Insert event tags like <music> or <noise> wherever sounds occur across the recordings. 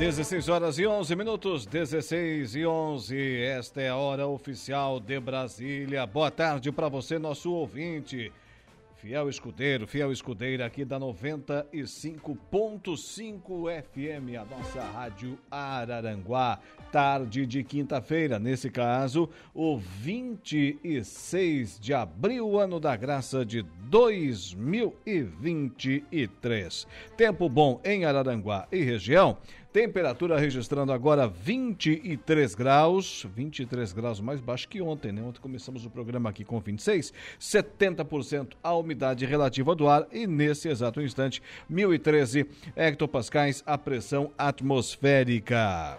16 horas e 11 minutos, 16 e 11. Esta é a hora oficial de Brasília. Boa tarde para você, nosso ouvinte. Fiel escudeiro, fiel escudeira aqui da 95.5 FM, a nossa rádio Araranguá. Tarde de quinta-feira, nesse caso, o 26 de abril, ano da graça de 2023. Tempo bom em Araranguá e região. Temperatura registrando agora 23 graus, 23 graus mais baixo que ontem, né? Ontem começamos o programa aqui com 26, 70% a umidade relativa do ar e nesse exato instante 1013 hectopascais a pressão atmosférica.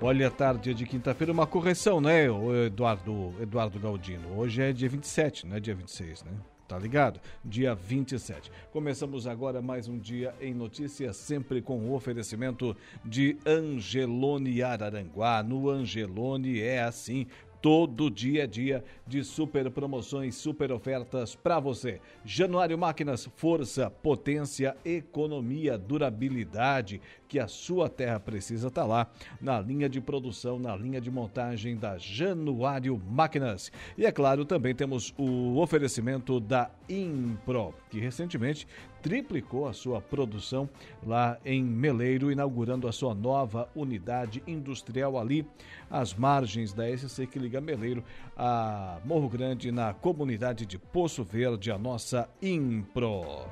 Olha, tarde de quinta-feira, uma correção, né, Eduardo, Eduardo Galdino? Hoje é dia 27, não é dia 26, né? Tá ligado? Dia 27. Começamos agora mais um dia em notícias, sempre com o oferecimento de Angelone Araranguá. No Angelone é assim, todo dia a dia de super promoções, super ofertas para você. Januário Máquinas, força, potência, economia, durabilidade que a sua terra precisa estar tá lá na linha de produção, na linha de montagem da Januário Máquinas. E é claro, também temos o oferecimento da Impro, que recentemente triplicou a sua produção lá em Meleiro, inaugurando a sua nova unidade industrial ali às margens da SC que liga Meleiro a Morro Grande, na comunidade de Poço Verde, a nossa Impro.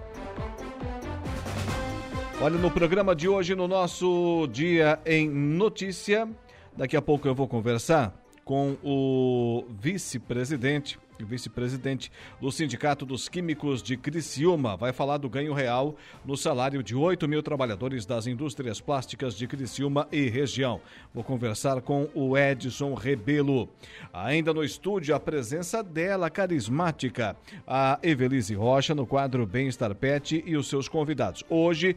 Olha, no programa de hoje, no nosso Dia em Notícia, daqui a pouco eu vou conversar com o vice-presidente vice-presidente do Sindicato dos Químicos de Criciúma, vai falar do ganho real no salário de 8 mil trabalhadores das indústrias plásticas de Criciúma e região. Vou conversar com o Edson Rebelo. Ainda no estúdio, a presença dela, carismática, a Evelise Rocha, no quadro Bem-Estar Pet e os seus convidados. Hoje,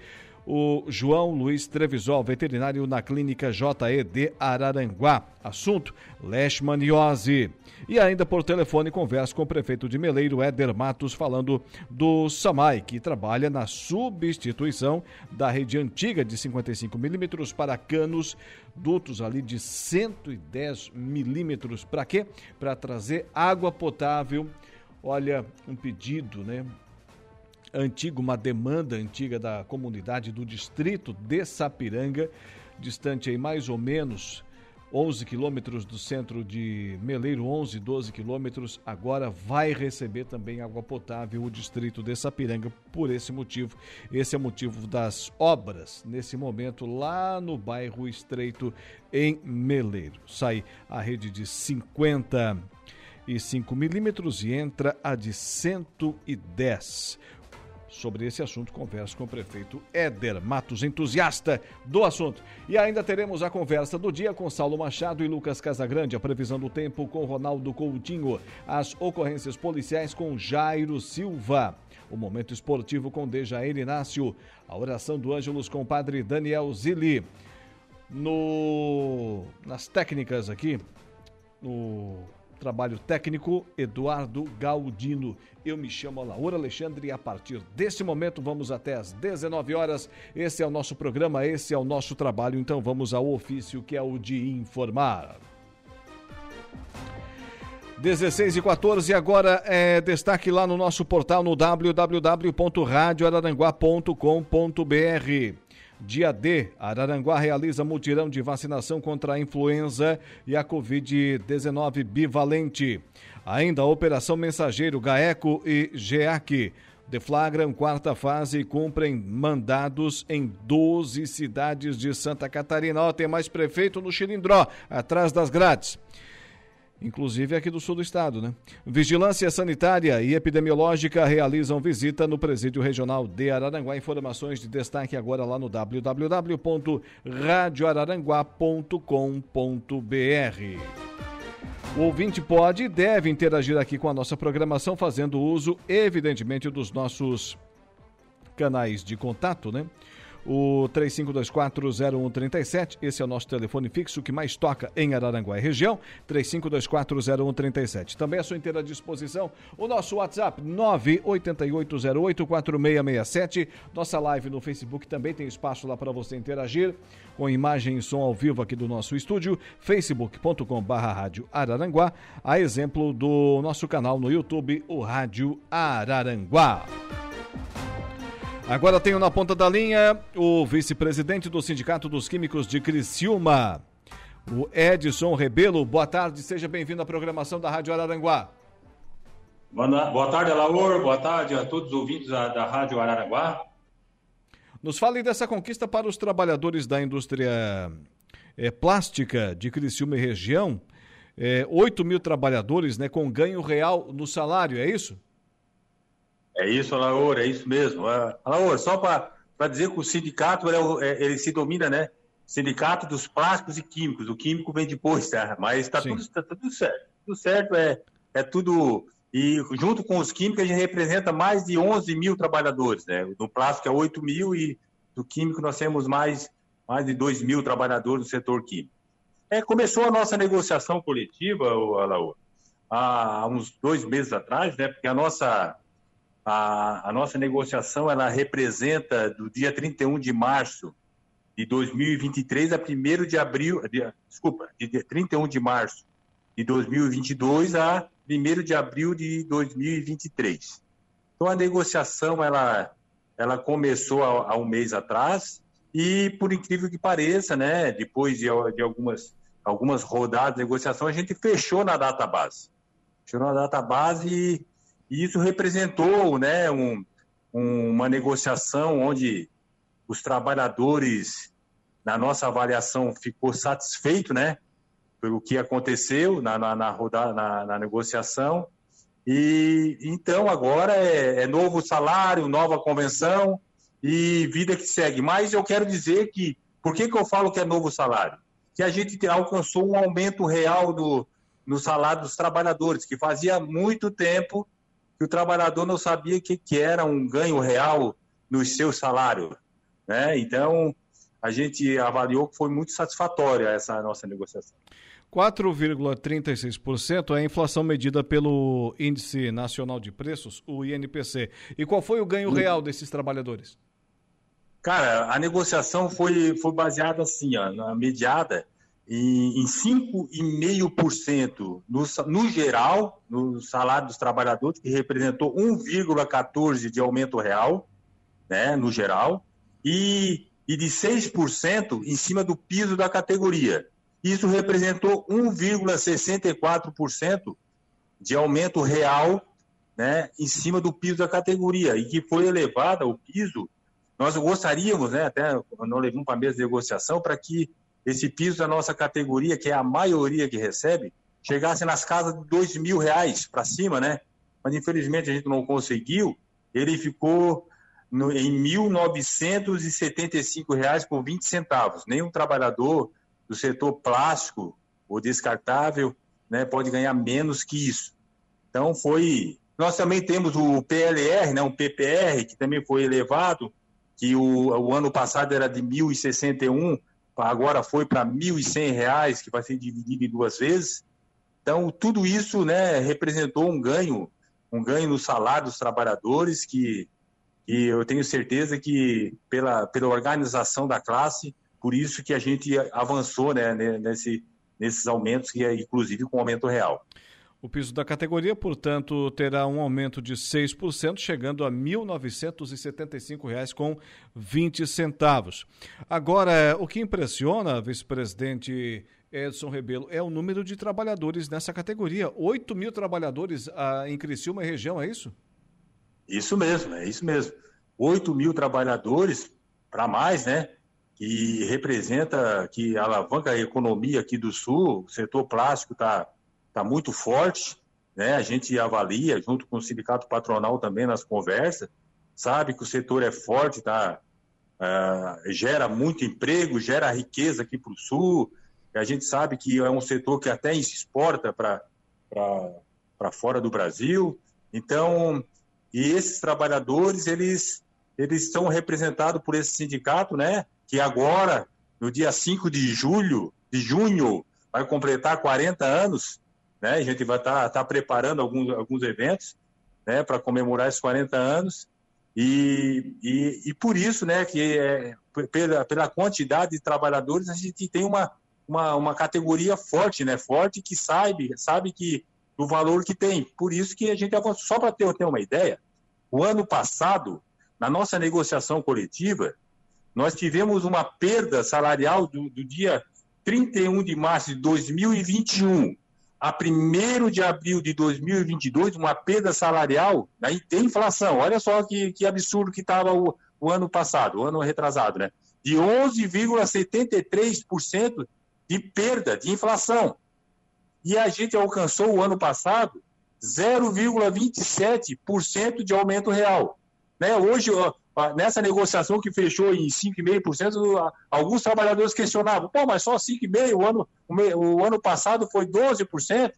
o João Luiz Trevisol, veterinário na clínica JED Araranguá. Assunto: leishmaniose. E ainda por telefone converso com o prefeito de Meleiro, Éder Matos, falando do SAMAI, que trabalha na substituição da rede antiga de 55 milímetros para canos dutos ali de 110 milímetros. Para quê? Para trazer água potável. Olha, um pedido, né? Antigo, uma demanda antiga da comunidade do distrito de Sapiranga, distante aí mais ou menos 11 quilômetros do centro de Meleiro, 11, 12 quilômetros, agora vai receber também água potável o distrito de Sapiranga por esse motivo. Esse é o motivo das obras nesse momento lá no bairro Estreito em Meleiro. Sai a rede de 55 milímetros e entra a de 110. Sobre esse assunto, converso com o prefeito Éder Matos, entusiasta do assunto. E ainda teremos a conversa do dia com Saulo Machado e Lucas Casagrande, a previsão do tempo com Ronaldo Coutinho, as ocorrências policiais com Jairo Silva, o momento esportivo com Dejair Inácio, a oração do Ângelos com o padre Daniel Zilli. No, nas técnicas aqui, no Trabalho técnico, Eduardo Galdino. Eu me chamo Laura Alexandre e a partir desse momento vamos até às 19 horas. Esse é o nosso programa, esse é o nosso trabalho, então vamos ao ofício que é o de informar. 16 e 14, agora é destaque lá no nosso portal no www.radioararanguá.com.br. Dia D, Araranguá realiza mutirão de vacinação contra a influenza e a Covid-19 bivalente. Ainda a Operação Mensageiro GAECO e GEAC deflagram quarta fase e cumprem mandados em 12 cidades de Santa Catarina. Ó, tem mais prefeito no Chilindró, atrás das grades inclusive aqui do sul do estado, né? Vigilância Sanitária e Epidemiológica realizam visita no Presídio Regional de Araranguá. Informações de destaque agora lá no www.radioararanguá.com.br. O ouvinte pode e deve interagir aqui com a nossa programação, fazendo uso, evidentemente, dos nossos canais de contato, né? O 35240137. Esse é o nosso telefone fixo que mais toca em Araranguá e região, 35240137. Também à sua inteira disposição o nosso WhatsApp 988084667. Nossa live no Facebook também tem espaço lá para você interagir com imagem e som ao vivo aqui do nosso estúdio, facebook.com/barra Rádio Araranguá, a exemplo do nosso canal no YouTube, o Rádio Araranguá. Agora tenho na ponta da linha o vice-presidente do Sindicato dos Químicos de Criciúma, o Edson Rebelo. Boa tarde, seja bem-vindo à programação da Rádio Araranguá. Boa tarde, Alaor. Boa tarde a todos os ouvintes da, da Rádio Araranguá. Nos fale dessa conquista para os trabalhadores da indústria é, plástica de Criciúma e região. É, 8 mil trabalhadores né, com ganho real no salário, é isso? É isso, Alaor, é isso mesmo. Uh, Alaor, só para dizer que o sindicato ele, é, ele, se domina, né? Sindicato dos plásticos e químicos. O químico vem depois, tá? Mas está tudo, tá tudo certo. Tudo certo, é, é tudo. E junto com os químicos, a gente representa mais de 11 mil trabalhadores, né? No plástico é 8 mil e do químico nós temos mais, mais de 2 mil trabalhadores do setor químico. É, começou a nossa negociação coletiva, Alaor, há uns dois meses atrás, né? Porque a nossa a, a nossa negociação ela representa do dia 31 de março de 2023 a 1 de abril, de, desculpa, de 31 de março de 2022 a 1 de abril de 2023. Então a negociação ela, ela começou há, um mês atrás e por incrível que pareça, né, depois de, de algumas algumas rodadas de negociação, a gente fechou na data base. Fechou na data base e e isso representou né, um, um, uma negociação onde os trabalhadores, na nossa avaliação, ficou satisfeito né, pelo que aconteceu na, na, na, rodada, na, na negociação. E então agora é, é, novo salário, nova convenção e vida que segue. Mas eu quero dizer que, por que, que eu falo que é novo salário? Que a gente alcançou um aumento real do, no salário dos trabalhadores, que fazia muito tempo que o trabalhador não sabia o que, que era um ganho real no seu salário. Né? Então, a gente avaliou que foi muito satisfatória essa nossa negociação. 4,36% é a inflação medida pelo Índice Nacional de Preços, o INPC. E qual foi o ganho real desses trabalhadores? Cara, a negociação foi, foi baseada assim, ó, na mediada em, em 5,5% no, no geral, no salário dos trabalhadores, que representou 1,14% de aumento real, né, no geral, e, e de 6% em cima do piso da categoria. Isso representou 1,64% de aumento real né, em cima do piso da categoria, e que foi elevada o piso. Nós gostaríamos, né, até não levamos para a mesa de negociação, para que esse piso da nossa categoria, que é a maioria que recebe, chegasse nas casas de dois mil reais para cima, né? Mas infelizmente a gente não conseguiu. Ele ficou no, em R$ 1.975 por 20 centavos. Nenhum trabalhador do setor plástico ou descartável né, pode ganhar menos que isso. Então foi. Nós também temos o PLR, né, um PPR, que também foi elevado, que o, o ano passado era de 1.061 agora foi para R$ 1.100, que vai ser dividido em duas vezes. Então, tudo isso né, representou um ganho, um ganho no salário dos trabalhadores, que, que eu tenho certeza que pela, pela organização da classe, por isso que a gente avançou né, nesse, nesses aumentos, que é inclusive com aumento real. O piso da categoria, portanto, terá um aumento de 6%, chegando a R$ 1.975,20. Agora, o que impressiona, vice-presidente Edson Rebelo, é o número de trabalhadores nessa categoria. 8 mil trabalhadores ah, em Criciúma e região, é isso? Isso mesmo, é isso mesmo. 8 mil trabalhadores para mais, né? Que representa, que alavanca a economia aqui do Sul, o setor plástico está está muito forte, né? A gente avalia, junto com o sindicato patronal também nas conversas, sabe que o setor é forte, tá? Uh, gera muito emprego, gera riqueza aqui para o Sul. A gente sabe que é um setor que até exporta para fora do Brasil. Então, e esses trabalhadores, eles, eles são representados por esse sindicato, né? Que agora, no dia 5 de julho, de junho, vai completar 40 anos, né? A gente vai estar tá, tá preparando alguns, alguns eventos, né? Para comemorar esses 40 anos. E, e, e, por isso, né, que é, pela, pela quantidade de trabalhadores, a gente tem uma, uma, uma categoria forte, né, forte que sabe, sabe que o valor que tem. Por isso que a gente avançou. Só para ter, ter uma ideia, o ano passado, na nossa negociação coletiva, nós tivemos uma perda salarial do, do dia 31 de março de 2021 a 1 de abril de 2022, uma perda salarial, aí tem inflação. Olha só que, que absurdo que estava o, o ano passado, o ano retrasado, né? De 11,73% de perda de inflação. E a gente alcançou o ano passado 0,27% de aumento real. Né? Hoje, nessa negociação que fechou em 5,5%, alguns trabalhadores questionavam, pô, mas só 5,5%, o ano, o ano passado foi 12%,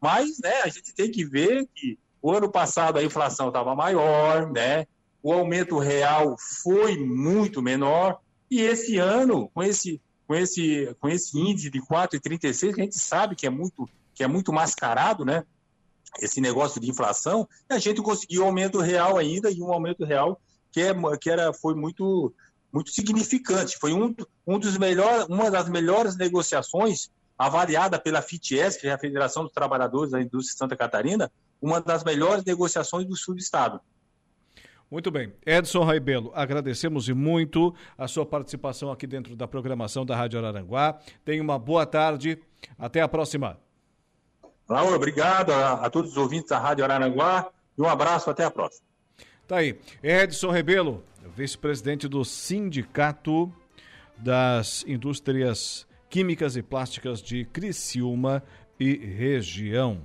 mas né, a gente tem que ver que o ano passado a inflação estava maior, né? o aumento real foi muito menor, e esse ano, com esse, com esse, com esse índice de 4,36, a gente sabe que é muito, que é muito mascarado, né? esse negócio de inflação, a gente conseguiu um aumento real ainda, e um aumento real que, é, que era, foi muito, muito significante. Foi um, um dos melhores, uma das melhores negociações avaliada pela FITES, que é a Federação dos Trabalhadores da Indústria de Santa Catarina, uma das melhores negociações do sul do estado. Muito bem. Edson Raibelo, agradecemos muito a sua participação aqui dentro da programação da Rádio Araranguá. Tenha uma boa tarde. Até a próxima. Laura, obrigado a, a todos os ouvintes da Rádio Araranguá e um abraço, até a próxima. Tá aí. Edson Rebelo, vice-presidente do Sindicato das Indústrias Químicas e Plásticas de Criciúma e região.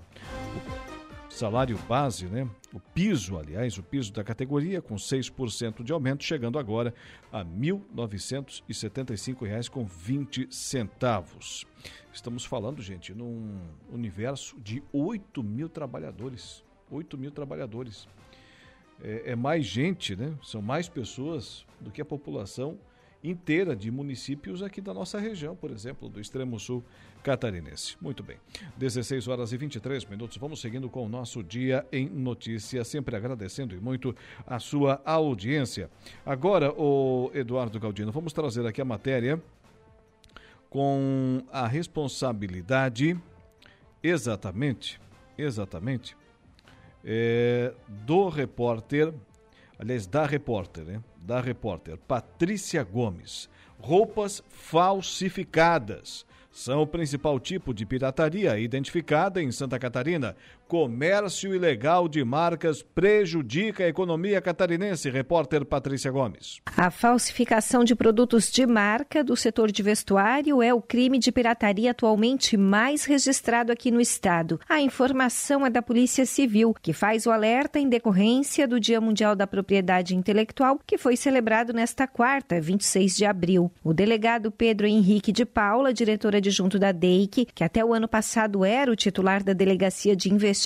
O salário base, né? O piso, aliás, o piso da categoria, com 6% de aumento, chegando agora a R$ 1.975,20. Estamos falando, gente, num universo de 8 mil trabalhadores. 8 mil trabalhadores é, é mais gente, né? São mais pessoas do que a população inteira de municípios aqui da nossa região, por exemplo, do extremo sul catarinense. Muito bem. 16 horas e 23 minutos. Vamos seguindo com o nosso dia em notícia, sempre agradecendo e muito a sua audiência. Agora, o Eduardo Galdino, vamos trazer aqui a matéria com a responsabilidade exatamente, exatamente é, do repórter, aliás, da repórter, né? Da repórter Patrícia Gomes. Roupas falsificadas são o principal tipo de pirataria identificada em Santa Catarina. Comércio ilegal de marcas prejudica a economia catarinense. Repórter Patrícia Gomes. A falsificação de produtos de marca do setor de vestuário é o crime de pirataria atualmente mais registrado aqui no estado. A informação é da Polícia Civil, que faz o alerta em decorrência do Dia Mundial da Propriedade Intelectual, que foi celebrado nesta quarta, 26 de abril. O delegado Pedro Henrique de Paula, diretora adjunto da DEIC, que até o ano passado era o titular da Delegacia de Investigação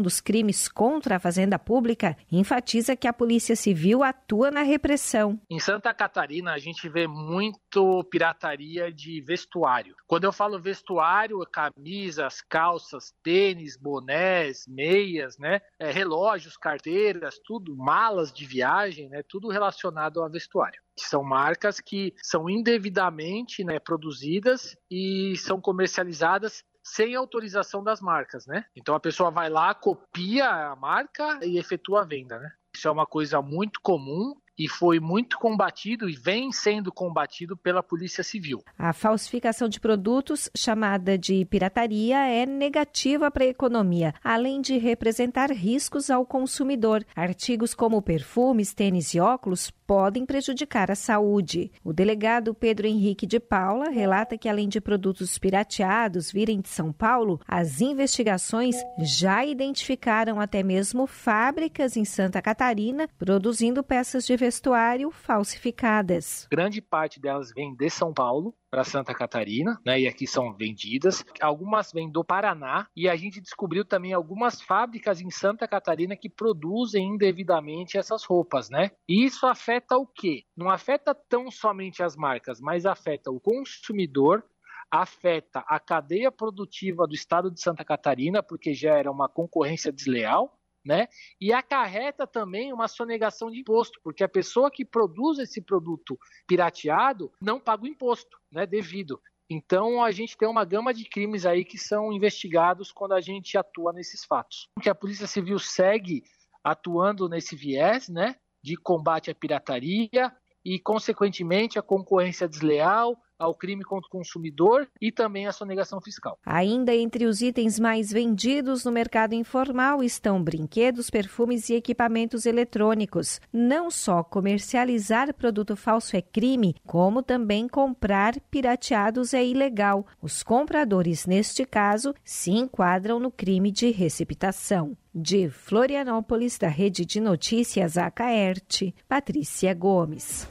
dos Crimes contra a Fazenda Pública, enfatiza que a Polícia Civil atua na repressão. Em Santa Catarina, a gente vê muito pirataria de vestuário. Quando eu falo vestuário, camisas, calças, tênis, bonés, meias, né? É, relógios, carteiras, tudo, malas de viagem, né? Tudo relacionado a vestuário são marcas que são indevidamente né, produzidas e são comercializadas sem autorização das marcas, né? Então a pessoa vai lá, copia a marca e efetua a venda, né? Isso é uma coisa muito comum e foi muito combatido e vem sendo combatido pela Polícia Civil. A falsificação de produtos, chamada de pirataria, é negativa para a economia, além de representar riscos ao consumidor. Artigos como perfumes, tênis e óculos podem prejudicar a saúde. O delegado Pedro Henrique de Paula relata que, além de produtos pirateados virem de São Paulo, as investigações já identificaram até mesmo fábricas em Santa Catarina produzindo peças de vestuário falsificadas. Grande parte delas vem de São Paulo, para Santa Catarina, né? E aqui são vendidas. Algumas vêm do Paraná e a gente descobriu também algumas fábricas em Santa Catarina que produzem indevidamente essas roupas, né? E isso afeta o quê? Não afeta tão somente as marcas, mas afeta o consumidor, afeta a cadeia produtiva do estado de Santa Catarina, porque já era uma concorrência desleal, né? E acarreta também uma sonegação de imposto, porque a pessoa que produz esse produto pirateado não paga o imposto, né? Devido. Então a gente tem uma gama de crimes aí que são investigados quando a gente atua nesses fatos. Que a Polícia Civil segue atuando nesse viés, né? De combate à pirataria e, consequentemente, a concorrência desleal, ao crime contra o consumidor e também à sonegação fiscal. Ainda entre os itens mais vendidos no mercado informal estão brinquedos, perfumes e equipamentos eletrônicos. Não só comercializar produto falso é crime, como também comprar pirateados é ilegal. Os compradores, neste caso, se enquadram no crime de receptação. De Florianópolis, da Rede de Notícias Acaerte, Patrícia Gomes.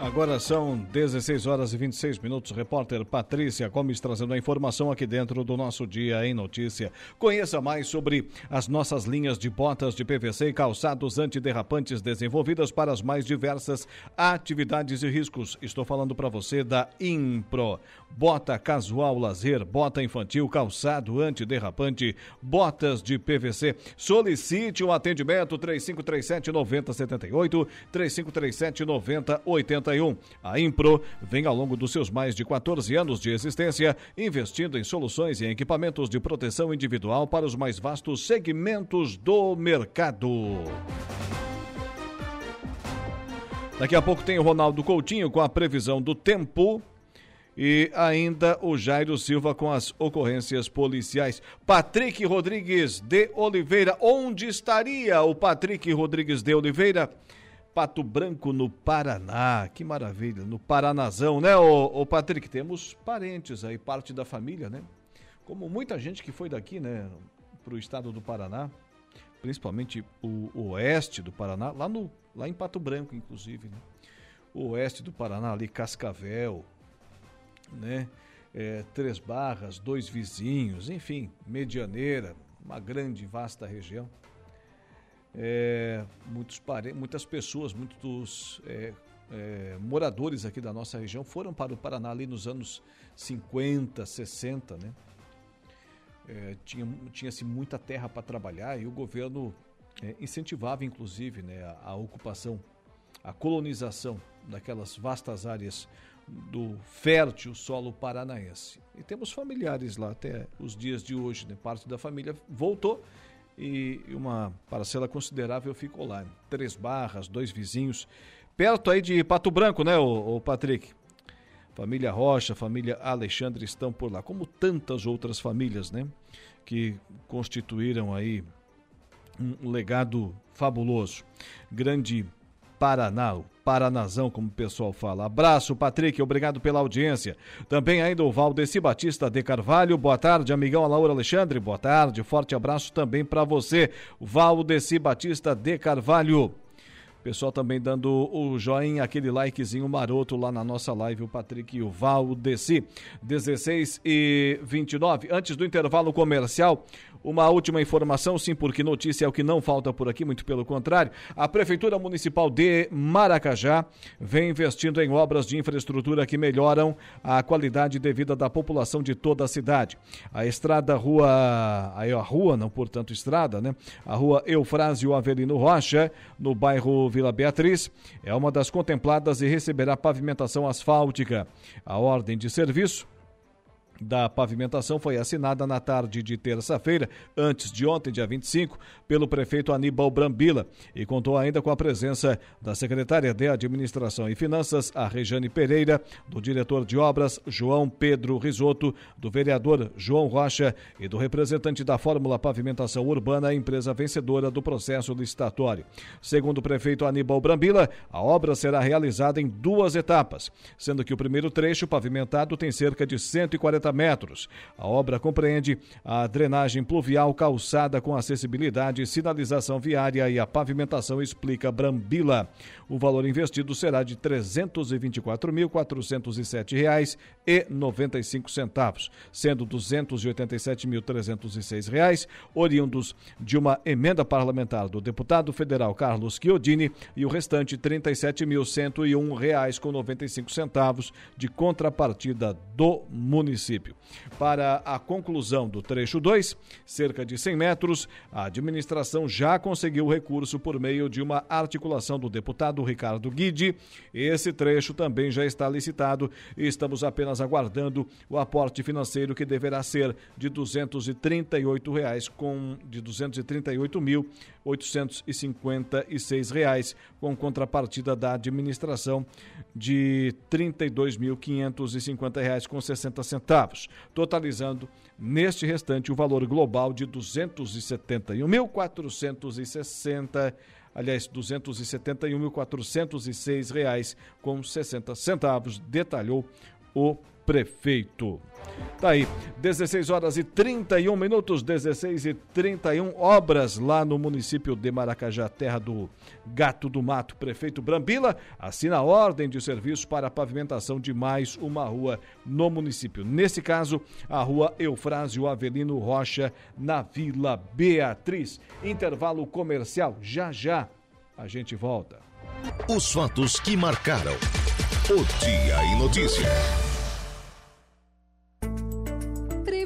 Agora são 16 horas e 26 minutos. Repórter Patrícia Gomes trazendo a informação aqui dentro do nosso Dia em Notícia. Conheça mais sobre as nossas linhas de botas de PVC e calçados antiderrapantes desenvolvidas para as mais diversas atividades e riscos. Estou falando para você da Impro. Bota casual lazer, bota infantil, calçado antiderrapante, botas de PVC. Solicite o um atendimento 3537 9078, 3537 9080 a Impro vem ao longo dos seus mais de 14 anos de existência investindo em soluções e equipamentos de proteção individual para os mais vastos segmentos do mercado. Daqui a pouco tem o Ronaldo Coutinho com a previsão do tempo. E ainda o Jairo Silva com as ocorrências policiais. Patrick Rodrigues de Oliveira. Onde estaria o Patrick Rodrigues de Oliveira? Pato Branco, no Paraná. Que maravilha, no Paranazão, né, ô, ô Patrick? Temos parentes aí, parte da família, né? Como muita gente que foi daqui, né, para o estado do Paraná, principalmente o, o, oeste do Paraná, lá, no, lá em Pato Branco, inclusive, né? O oeste do Paraná, ali, Cascavel, né? É, Três Barras, dois vizinhos, enfim, Medianeira, uma grande, vasta região é, muitos muitas pessoas, muitos é, é, moradores aqui da nossa região foram para o Paraná ali nos anos 50, 60, né? É, tinha, tinha-se muita terra para trabalhar e o governo é, incentivava, inclusive, né, a, a ocupação, a colonização daquelas vastas áreas do fértil solo paranaense. E temos familiares lá até os dias de hoje, né? Parte da família voltou e uma parcela considerável ficou lá. Três barras, dois vizinhos, perto aí de Pato Branco, né, o Patrick? Família Rocha, família Alexandre estão por lá, como tantas outras famílias, né? Que constituíram aí um legado fabuloso. Grande Paraná, o Paranazão, como o pessoal fala. Abraço, Patrick, obrigado pela audiência. Também ainda o Valdeci Batista de Carvalho, boa tarde, amigão Laura Alexandre, boa tarde, forte abraço também para você, Valdeci Batista de Carvalho. Pessoal também dando o joinha, aquele likezinho maroto lá na nossa live, o Patrick e o Valdeci. 16 e 29. Antes do intervalo comercial, uma última informação, sim, porque notícia é o que não falta por aqui, muito pelo contrário. A Prefeitura Municipal de Maracajá vem investindo em obras de infraestrutura que melhoram a qualidade de vida da população de toda a cidade. A estrada Rua. A rua, não, portanto, estrada, né? A rua Eufrásio Avelino Rocha, no bairro Vila Beatriz, é uma das contempladas e receberá pavimentação asfáltica. A ordem de serviço da pavimentação foi assinada na tarde de terça-feira, antes de ontem, dia 25, pelo prefeito Aníbal Brambila e contou ainda com a presença da secretária de Administração e Finanças, a Rejane Pereira, do diretor de obras, João Pedro Risotto, do vereador João Rocha e do representante da Fórmula Pavimentação Urbana, empresa vencedora do processo licitatório. Segundo o prefeito Aníbal Brambila, a obra será realizada em duas etapas, sendo que o primeiro trecho pavimentado tem cerca de 140 metros. A obra compreende a drenagem pluvial, calçada com acessibilidade, sinalização viária e a pavimentação, explica Brambila. O valor investido será de R$ 324.407,95, sendo R$ 287.306 oriundos de uma emenda parlamentar do deputado federal Carlos Chiodini e o restante R$ 37.101,95 de contrapartida do município. Para a conclusão do trecho 2, cerca de 100 metros, a administração já conseguiu recurso por meio de uma articulação do deputado Ricardo Guide. Esse trecho também já está licitado e estamos apenas aguardando o aporte financeiro que deverá ser de 238 reais com de 238 mil 856 reais com contrapartida da administração de 32.550 reais com 60 centavos, totalizando neste restante o valor global de R$ 271.460 aliás, 271.406 reais com 60 centavos, detalhou o prefeito. Tá aí, 16 horas e 31 minutos, 16 e 31 obras lá no município de Maracajá, terra do Gato do Mato. Prefeito Brambila assina a ordem de serviço para a pavimentação de mais uma rua no município. Nesse caso, a rua Eufrásio Avelino Rocha, na Vila Beatriz. Intervalo comercial, já já a gente volta. Os fatos que marcaram o Dia em Notícias.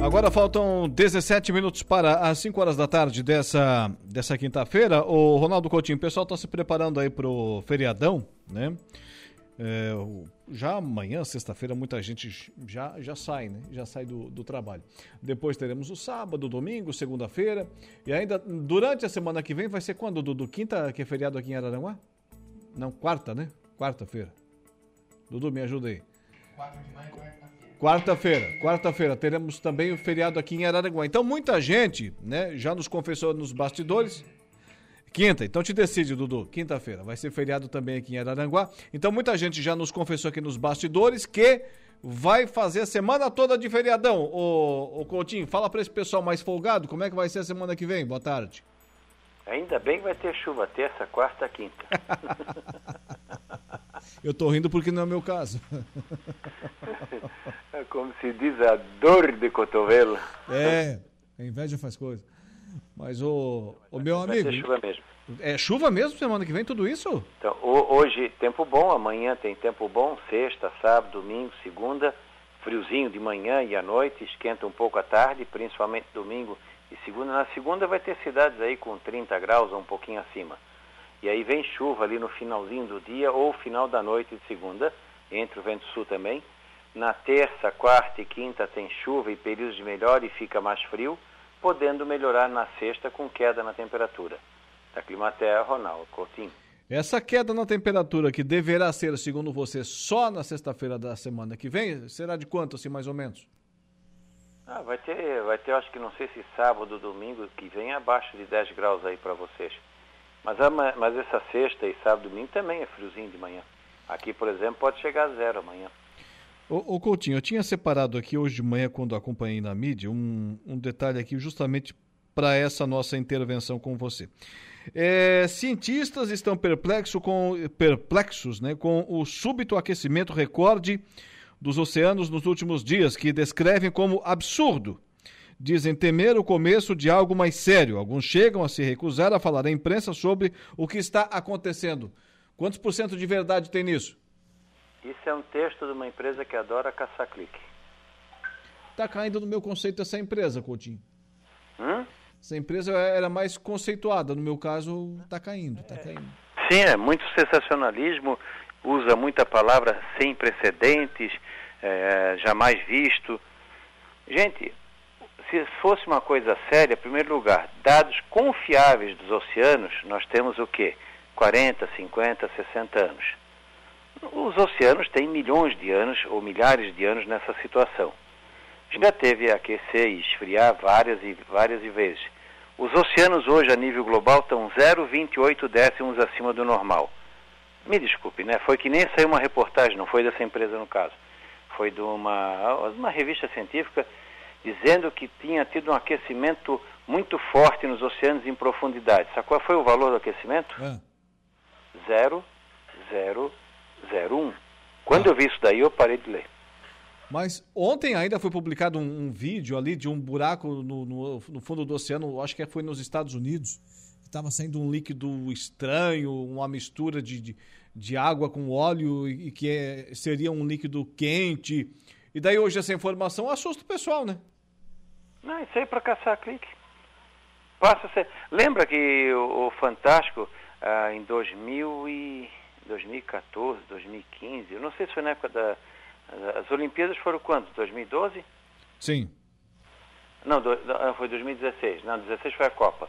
Agora faltam 17 minutos para as 5 horas da tarde dessa, dessa quinta-feira. O Ronaldo Coutinho, o pessoal está se preparando aí para o feriadão, né? É, já amanhã, sexta-feira, muita gente já, já sai, né? Já sai do, do trabalho. Depois teremos o sábado, domingo, segunda-feira. E ainda durante a semana que vem vai ser quando, Dudu? Quinta, que é feriado aqui em Araranguá? Não, quarta, né? Quarta-feira. Dudu, me ajuda aí. 4 de maio, quarta Quarta-feira, quarta-feira teremos também o feriado aqui em Araranguá. Então muita gente, né, já nos confessou nos bastidores. Quinta, então te decide, Dudu. Quinta-feira vai ser feriado também aqui em Araranguá. Então muita gente já nos confessou aqui nos bastidores que vai fazer a semana toda de feriadão. Ô, ô Coutinho, fala para esse pessoal mais folgado, como é que vai ser a semana que vem? Boa tarde. Ainda bem que vai ter chuva terça, quarta, quinta. <laughs> Eu tô rindo porque não é o meu caso. É como se diz a dor de cotovelo. É, a inveja faz coisa. Mas o, o meu amigo. Vai ser chuva mesmo. É chuva mesmo semana que vem, tudo isso? Então, hoje tempo bom, amanhã tem tempo bom, sexta, sábado, domingo, segunda, friozinho de manhã e à noite, esquenta um pouco à tarde, principalmente domingo e segunda. Na segunda vai ter cidades aí com 30 graus ou um pouquinho acima. E aí vem chuva ali no finalzinho do dia ou final da noite de segunda, entre o vento sul também. Na terça, quarta e quinta tem chuva e períodos de melhor e fica mais frio, podendo melhorar na sexta com queda na temperatura. Da Climaterra, Ronaldo Coutinho. Essa queda na temperatura que deverá ser, segundo você, só na sexta-feira da semana que vem, será de quanto, assim, mais ou menos? Ah, vai ter, vai ter, acho que não sei se sábado ou domingo que vem, abaixo de 10 graus aí para vocês. Mas, mas essa sexta e sábado e domingo também é friozinho de manhã. Aqui, por exemplo, pode chegar a zero amanhã. Ô, Coutinho, eu tinha separado aqui hoje de manhã, quando acompanhei na mídia, um, um detalhe aqui justamente para essa nossa intervenção com você. É, cientistas estão perplexo com, perplexos né, com o súbito aquecimento recorde dos oceanos nos últimos dias, que descrevem como absurdo. dizem temer o começo de algo mais sério. Alguns chegam a se recusar a falar à imprensa sobre o que está acontecendo. Quantos por cento de verdade tem nisso? Isso é um texto de uma empresa que adora caçar clique. Está caindo no meu conceito essa empresa, Coutinho. Hum? Essa empresa era mais conceituada, no meu caso, está caindo, está caindo. Sim, é muito sensacionalismo, usa muita palavra sem precedentes, é, jamais visto. Gente, se fosse uma coisa séria, em primeiro lugar, dados confiáveis dos oceanos, nós temos o quê? 40, 50, 60 anos. Os oceanos têm milhões de anos ou milhares de anos nessa situação. Já teve aquecer e esfriar várias e várias vezes. Os oceanos hoje a nível global estão 0,28 décimos acima do normal. Me desculpe, né? Foi que nem saiu uma reportagem, não foi dessa empresa no caso. Foi de uma, uma revista científica dizendo que tinha tido um aquecimento muito forte nos oceanos em profundidade. Sabe qual foi o valor do aquecimento? É. 0,001. Quando ah. eu vi isso daí, eu parei de ler. Mas ontem ainda foi publicado um, um vídeo ali de um buraco no, no, no, fundo do oceano, acho que foi nos Estados Unidos, estava saindo um líquido estranho, uma mistura de, de, de água com óleo e, que é, seria um líquido quente. E daí hoje essa informação assusta o pessoal, né? Não, isso aí é para caçar clique. Passa a ser... Lembra que o, o Fantástico, ah, em 2000 e 2014, 2015, eu não sei se foi na época da as Olimpíadas foram quando? 2012? Sim. Não, do, do, foi 2016. Não, 2016 foi a Copa.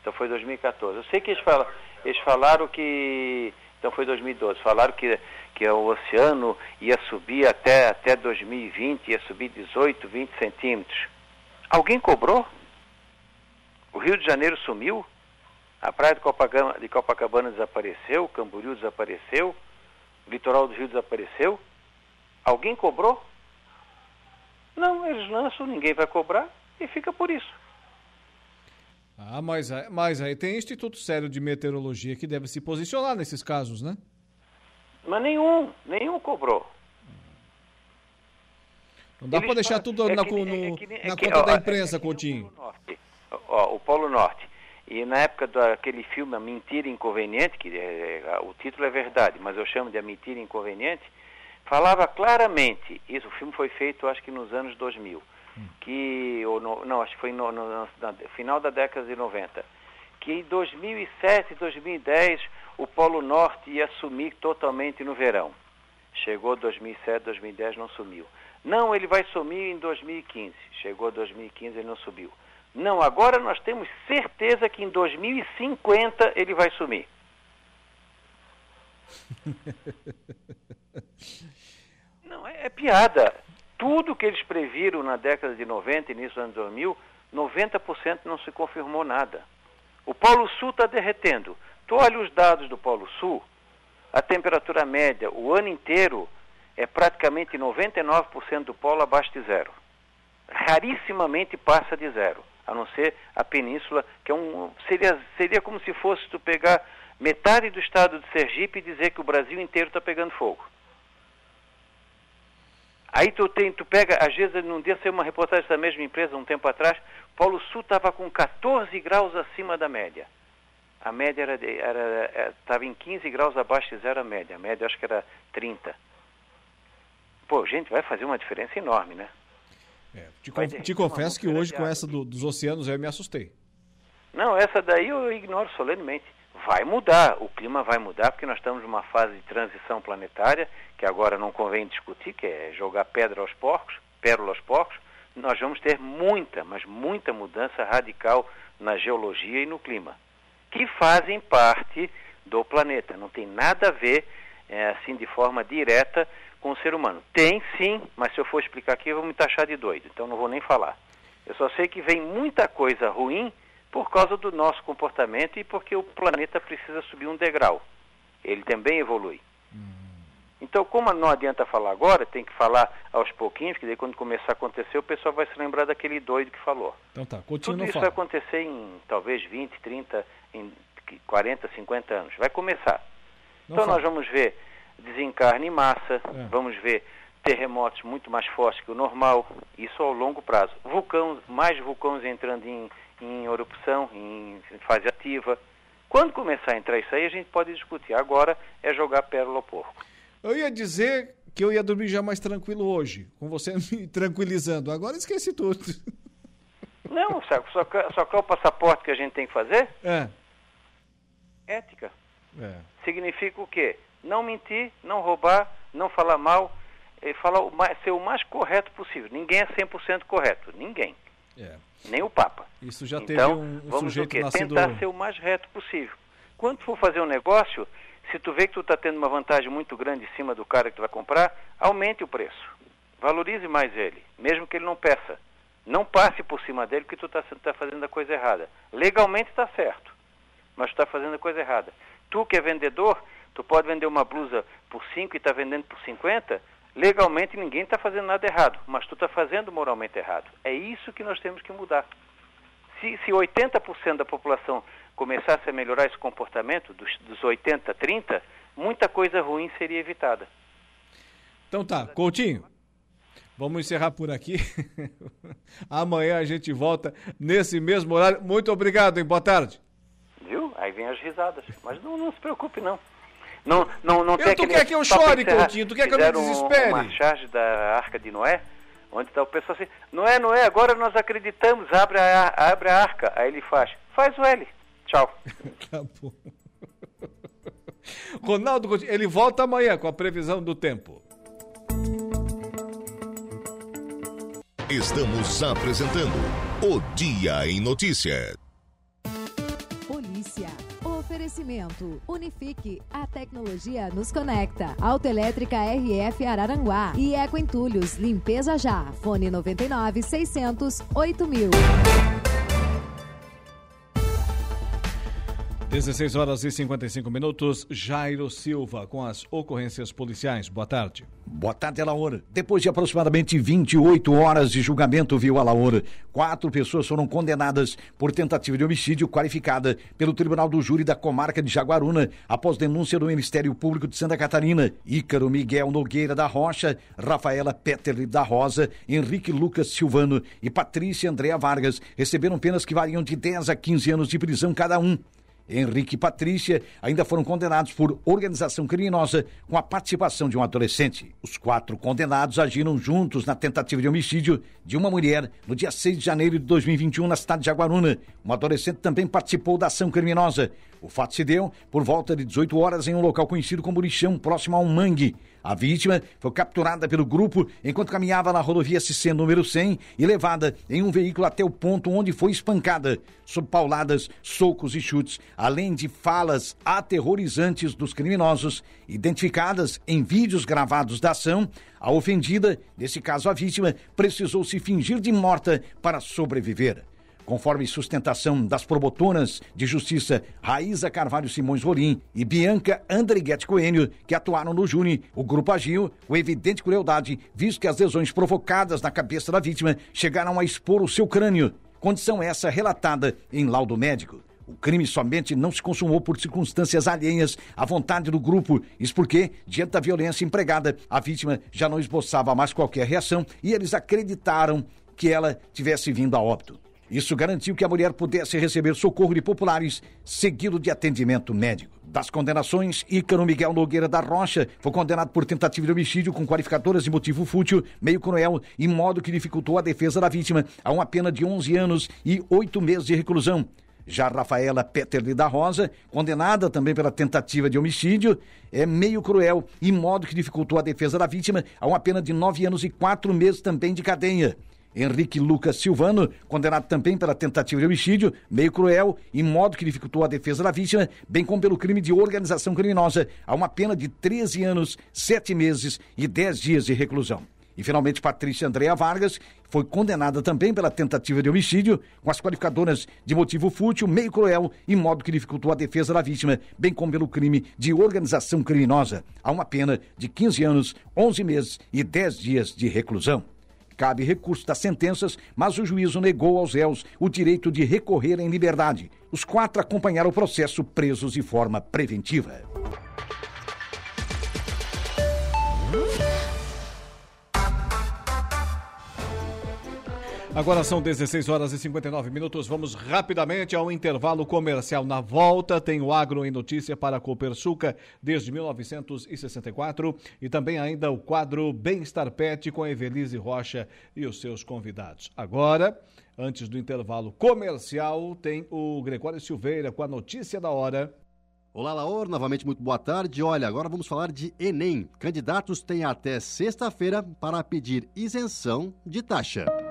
Então foi 2014. Eu sei que eles, falam, eles falaram que. Então foi 2012. Falaram que, que o oceano ia subir até, até 2020, ia subir 18, 20 centímetros. Alguém cobrou? O Rio de Janeiro sumiu? A praia de Copacabana, de Copacabana desapareceu? Camboriú desapareceu? O litoral do Rio desapareceu? Alguém cobrou? Não, eles lançam, ninguém vai cobrar e fica por isso. Ah, mas, mas aí tem Instituto Sério de Meteorologia que deve se posicionar nesses casos, né? Mas nenhum, nenhum cobrou. Não dá para deixar tudo é na, no, é na conta ó, da imprensa, é Coutinho. Norte, ó, o Polo Norte. E na época daquele filme A Mentira Inconveniente, que é, é, o título é verdade, mas eu chamo de A Mentira Inconveniente, falava claramente, isso, o filme foi feito acho que nos anos 2000, hum. Que, ou no, não, acho que foi no, no, no, final da década de 90, que em 2007, 2010, o Polo Norte ia sumir totalmente no verão. Chegou 2007, 2010, não sumiu. Não, ele vai sumir em 2015. Chegou 2015, ele não subiu. Não, agora nós temos certeza que em 2050 ele vai sumir. <laughs> Não, é, é, piada. Tudo que eles previram na década de 90 e início dos anos 2000, 90% não se confirmou nada. O Polo Sul está derretendo. Tu olha os dados do Polo Sul, a temperatura média o ano inteiro é praticamente 99% do polo abaixo de zero. Rarissimamente passa de zero, a não ser a península, que é um, seria, seria como se fosse tu pegar metade do estado de Sergipe e dizer que o Brasil inteiro está pegando fogo. Aí tu, tem, tu pega, às vezes, num dia saiu uma reportagem da mesma empresa, um tempo atrás, Polo Sul estava com 14 graus acima da média. A média era estava é, em 15 graus abaixo de zero a média. A média acho que era 30. Pô, gente, vai fazer uma diferença enorme, né? É, te, conf, te confesso que hoje com essa do, dos oceanos eu me assustei. Não, essa daí eu ignoro solenemente vai mudar, o clima vai mudar porque nós estamos numa fase de transição planetária que agora não convém discutir, que é jogar pedra aos porcos, pérola aos porcos. Nós vamos ter muita, mas muita mudança radical na geologia e no clima, que fazem parte do planeta. Não tem nada a ver é, assim de forma direta com o ser humano. Tem sim, mas se eu for explicar aqui eu vou me taxar de doido, então não vou nem falar. Eu só sei que vem muita coisa ruim por causa do nosso comportamento e porque o planeta precisa subir um degrau. Ele também evolui. Hum. Então, como não adianta falar agora, tem que falar aos pouquinhos, que daí quando começar a acontecer, o pessoal vai se lembrar daquele doido que falou. Então tá, continua Tudo isso fala. vai acontecer em talvez 20, 30, em 40, 50 anos. Vai começar. Não então fala. nós vamos ver desencarne em massa, é. vamos ver terremotos muito mais fortes que o normal, isso ao longo prazo. Vulcão, mais vulcões entrando em, em erupção, em fase ativa. Quando começar a entrar isso aí, a gente pode discutir. Agora é jogar pérola ao porco. Eu ia dizer que eu ia dormir já mais tranquilo hoje, com você <laughs> me tranquilizando. Agora esqueci tudo. Não, só, só que é o passaporte que a gente tem que fazer? É. Ética. É. Significa o quê? Não mentir, não roubar, não falar mal, falar o mais, ser o mais correto possível. Ninguém é 100% correto, ninguém. É. Nem o Papa. Isso já então, teve um, um vamos sujeito o quê? nascido... Tentar ser o mais reto possível. Quando for fazer um negócio, se tu vê que tu está tendo uma vantagem muito grande em cima do cara que tu vai comprar, aumente o preço. Valorize mais ele, mesmo que ele não peça. Não passe por cima dele porque tu está tá fazendo a coisa errada. Legalmente está certo, mas tu está fazendo a coisa errada. Tu que é vendedor, tu pode vender uma blusa por 5 e está vendendo por 50, legalmente ninguém está fazendo nada errado, mas tu está fazendo moralmente errado. É isso que nós temos que mudar. Se, se 80% da população começasse a melhorar esse comportamento, dos, dos 80 a 30, muita coisa ruim seria evitada. Então tá, Coutinho, vamos encerrar por aqui. <laughs> Amanhã a gente volta nesse mesmo horário. Muito obrigado, hein? Boa tarde. Viu? Aí vem as risadas. Mas não, não se preocupe, não. Não, não, não Eu, tu quer que eu chore, Coutinho? Tu quer que eu me fizeram um- desespere? uma charge da Arca de Noé, onde está o pessoal assim, Noé, Noé, agora nós acreditamos, abre a, abre a arca. Aí ele faz, faz o L. Tchau. Tá bom. Ronaldo Coutinho, ele volta amanhã com a previsão do tempo. Estamos apresentando o Dia em Notícia. Polícia. Oferecimento. Unifique. A tecnologia nos conecta. Autoelétrica RF Araranguá. E Eco Entulhos. Limpeza já. Fone 99 600 8000. 16 horas e 55 minutos. Jairo Silva com as ocorrências policiais. Boa tarde. Boa tarde, Alaor. Depois de aproximadamente 28 horas de julgamento, viu, Alaor, quatro pessoas foram condenadas por tentativa de homicídio qualificada pelo Tribunal do Júri da Comarca de Jaguaruna, após denúncia do Ministério Público de Santa Catarina. Ícaro Miguel Nogueira da Rocha, Rafaela Peterli da Rosa, Henrique Lucas Silvano e Patrícia Andréa Vargas receberam penas que variam de 10 a 15 anos de prisão cada um. Henrique e Patrícia ainda foram condenados por organização criminosa com a participação de um adolescente. Os quatro condenados agiram juntos na tentativa de homicídio de uma mulher no dia 6 de janeiro de 2021 na cidade de Jaguaruna. Um adolescente também participou da ação criminosa. O fato se deu por volta de 18 horas em um local conhecido como Lixão, próximo a um mangue. A vítima foi capturada pelo grupo enquanto caminhava na rodovia SC número 100 e levada em um veículo até o ponto onde foi espancada, sob pauladas, socos e chutes, além de falas aterrorizantes dos criminosos, identificadas em vídeos gravados da ação. A ofendida, nesse caso a vítima, precisou se fingir de morta para sobreviver. Conforme sustentação das promotoras de justiça Raíza Carvalho Simões Rolim e Bianca Andriguete Coelho, que atuaram no Júni, o grupo agiu com evidente crueldade, visto que as lesões provocadas na cabeça da vítima chegaram a expor o seu crânio, condição essa relatada em laudo médico. O crime somente não se consumou por circunstâncias alheias à vontade do grupo, isso porque, diante da violência empregada, a vítima já não esboçava mais qualquer reação e eles acreditaram que ela tivesse vindo a óbito. Isso garantiu que a mulher pudesse receber socorro de populares, seguido de atendimento médico. Das condenações, Ícaro Miguel Nogueira da Rocha foi condenado por tentativa de homicídio com qualificadoras de motivo fútil, meio cruel e modo que dificultou a defesa da vítima a uma pena de 11 anos e 8 meses de reclusão. Já Rafaela Peterli da Rosa, condenada também pela tentativa de homicídio, é meio cruel e modo que dificultou a defesa da vítima a uma pena de 9 anos e 4 meses também de cadeia. Henrique Lucas Silvano, condenado também pela tentativa de homicídio, meio cruel e modo que dificultou a defesa da vítima, bem como pelo crime de organização criminosa, a uma pena de 13 anos, 7 meses e 10 dias de reclusão. E finalmente Patrícia Andréa Vargas foi condenada também pela tentativa de homicídio, com as qualificadoras de motivo fútil, meio cruel e modo que dificultou a defesa da vítima, bem como pelo crime de organização criminosa, a uma pena de 15 anos, 11 meses e 10 dias de reclusão. Cabe recurso das sentenças, mas o juízo negou aos réus o direito de recorrer em liberdade. Os quatro acompanharam o processo presos de forma preventiva. Agora são 16 horas e 59 minutos. Vamos rapidamente ao intervalo comercial. Na volta, tem o Agro em Notícia para a Copersuca desde 1964 e também ainda o quadro Bem-Estar Pet com Evelise Rocha e os seus convidados. Agora, antes do intervalo comercial, tem o Gregório Silveira com a notícia da hora. Olá, Laor, novamente muito boa tarde. Olha, agora vamos falar de Enem. Candidatos têm até sexta-feira para pedir isenção de taxa.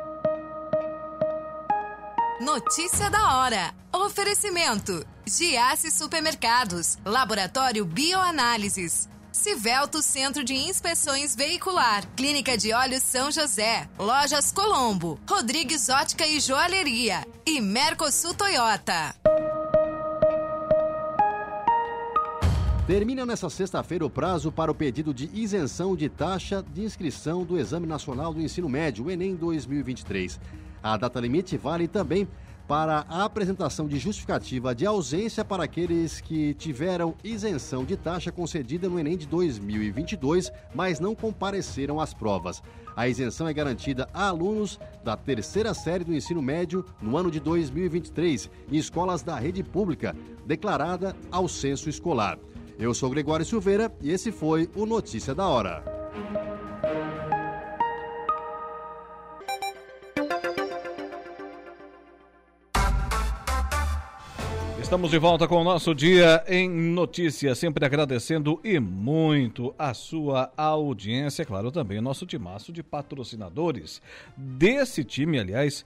Notícia da hora. Oferecimento: Giasse Supermercados, Laboratório Bioanálises. Civelto Centro de Inspeções Veicular, Clínica de Olhos São José, Lojas Colombo, Rodrigues Ótica e Joalheria e Mercosul Toyota. Termina nesta sexta-feira o prazo para o pedido de isenção de taxa de inscrição do Exame Nacional do Ensino Médio, o Enem 2023. A data limite vale também para a apresentação de justificativa de ausência para aqueles que tiveram isenção de taxa concedida no Enem de 2022, mas não compareceram às provas. A isenção é garantida a alunos da terceira série do ensino médio no ano de 2023 em escolas da rede pública, declarada ao censo escolar. Eu sou Gregório Silveira e esse foi o Notícia da Hora. Estamos de volta com o nosso Dia em Notícias, sempre agradecendo e muito a sua audiência, claro, também o nosso timaço de patrocinadores. Desse time, aliás,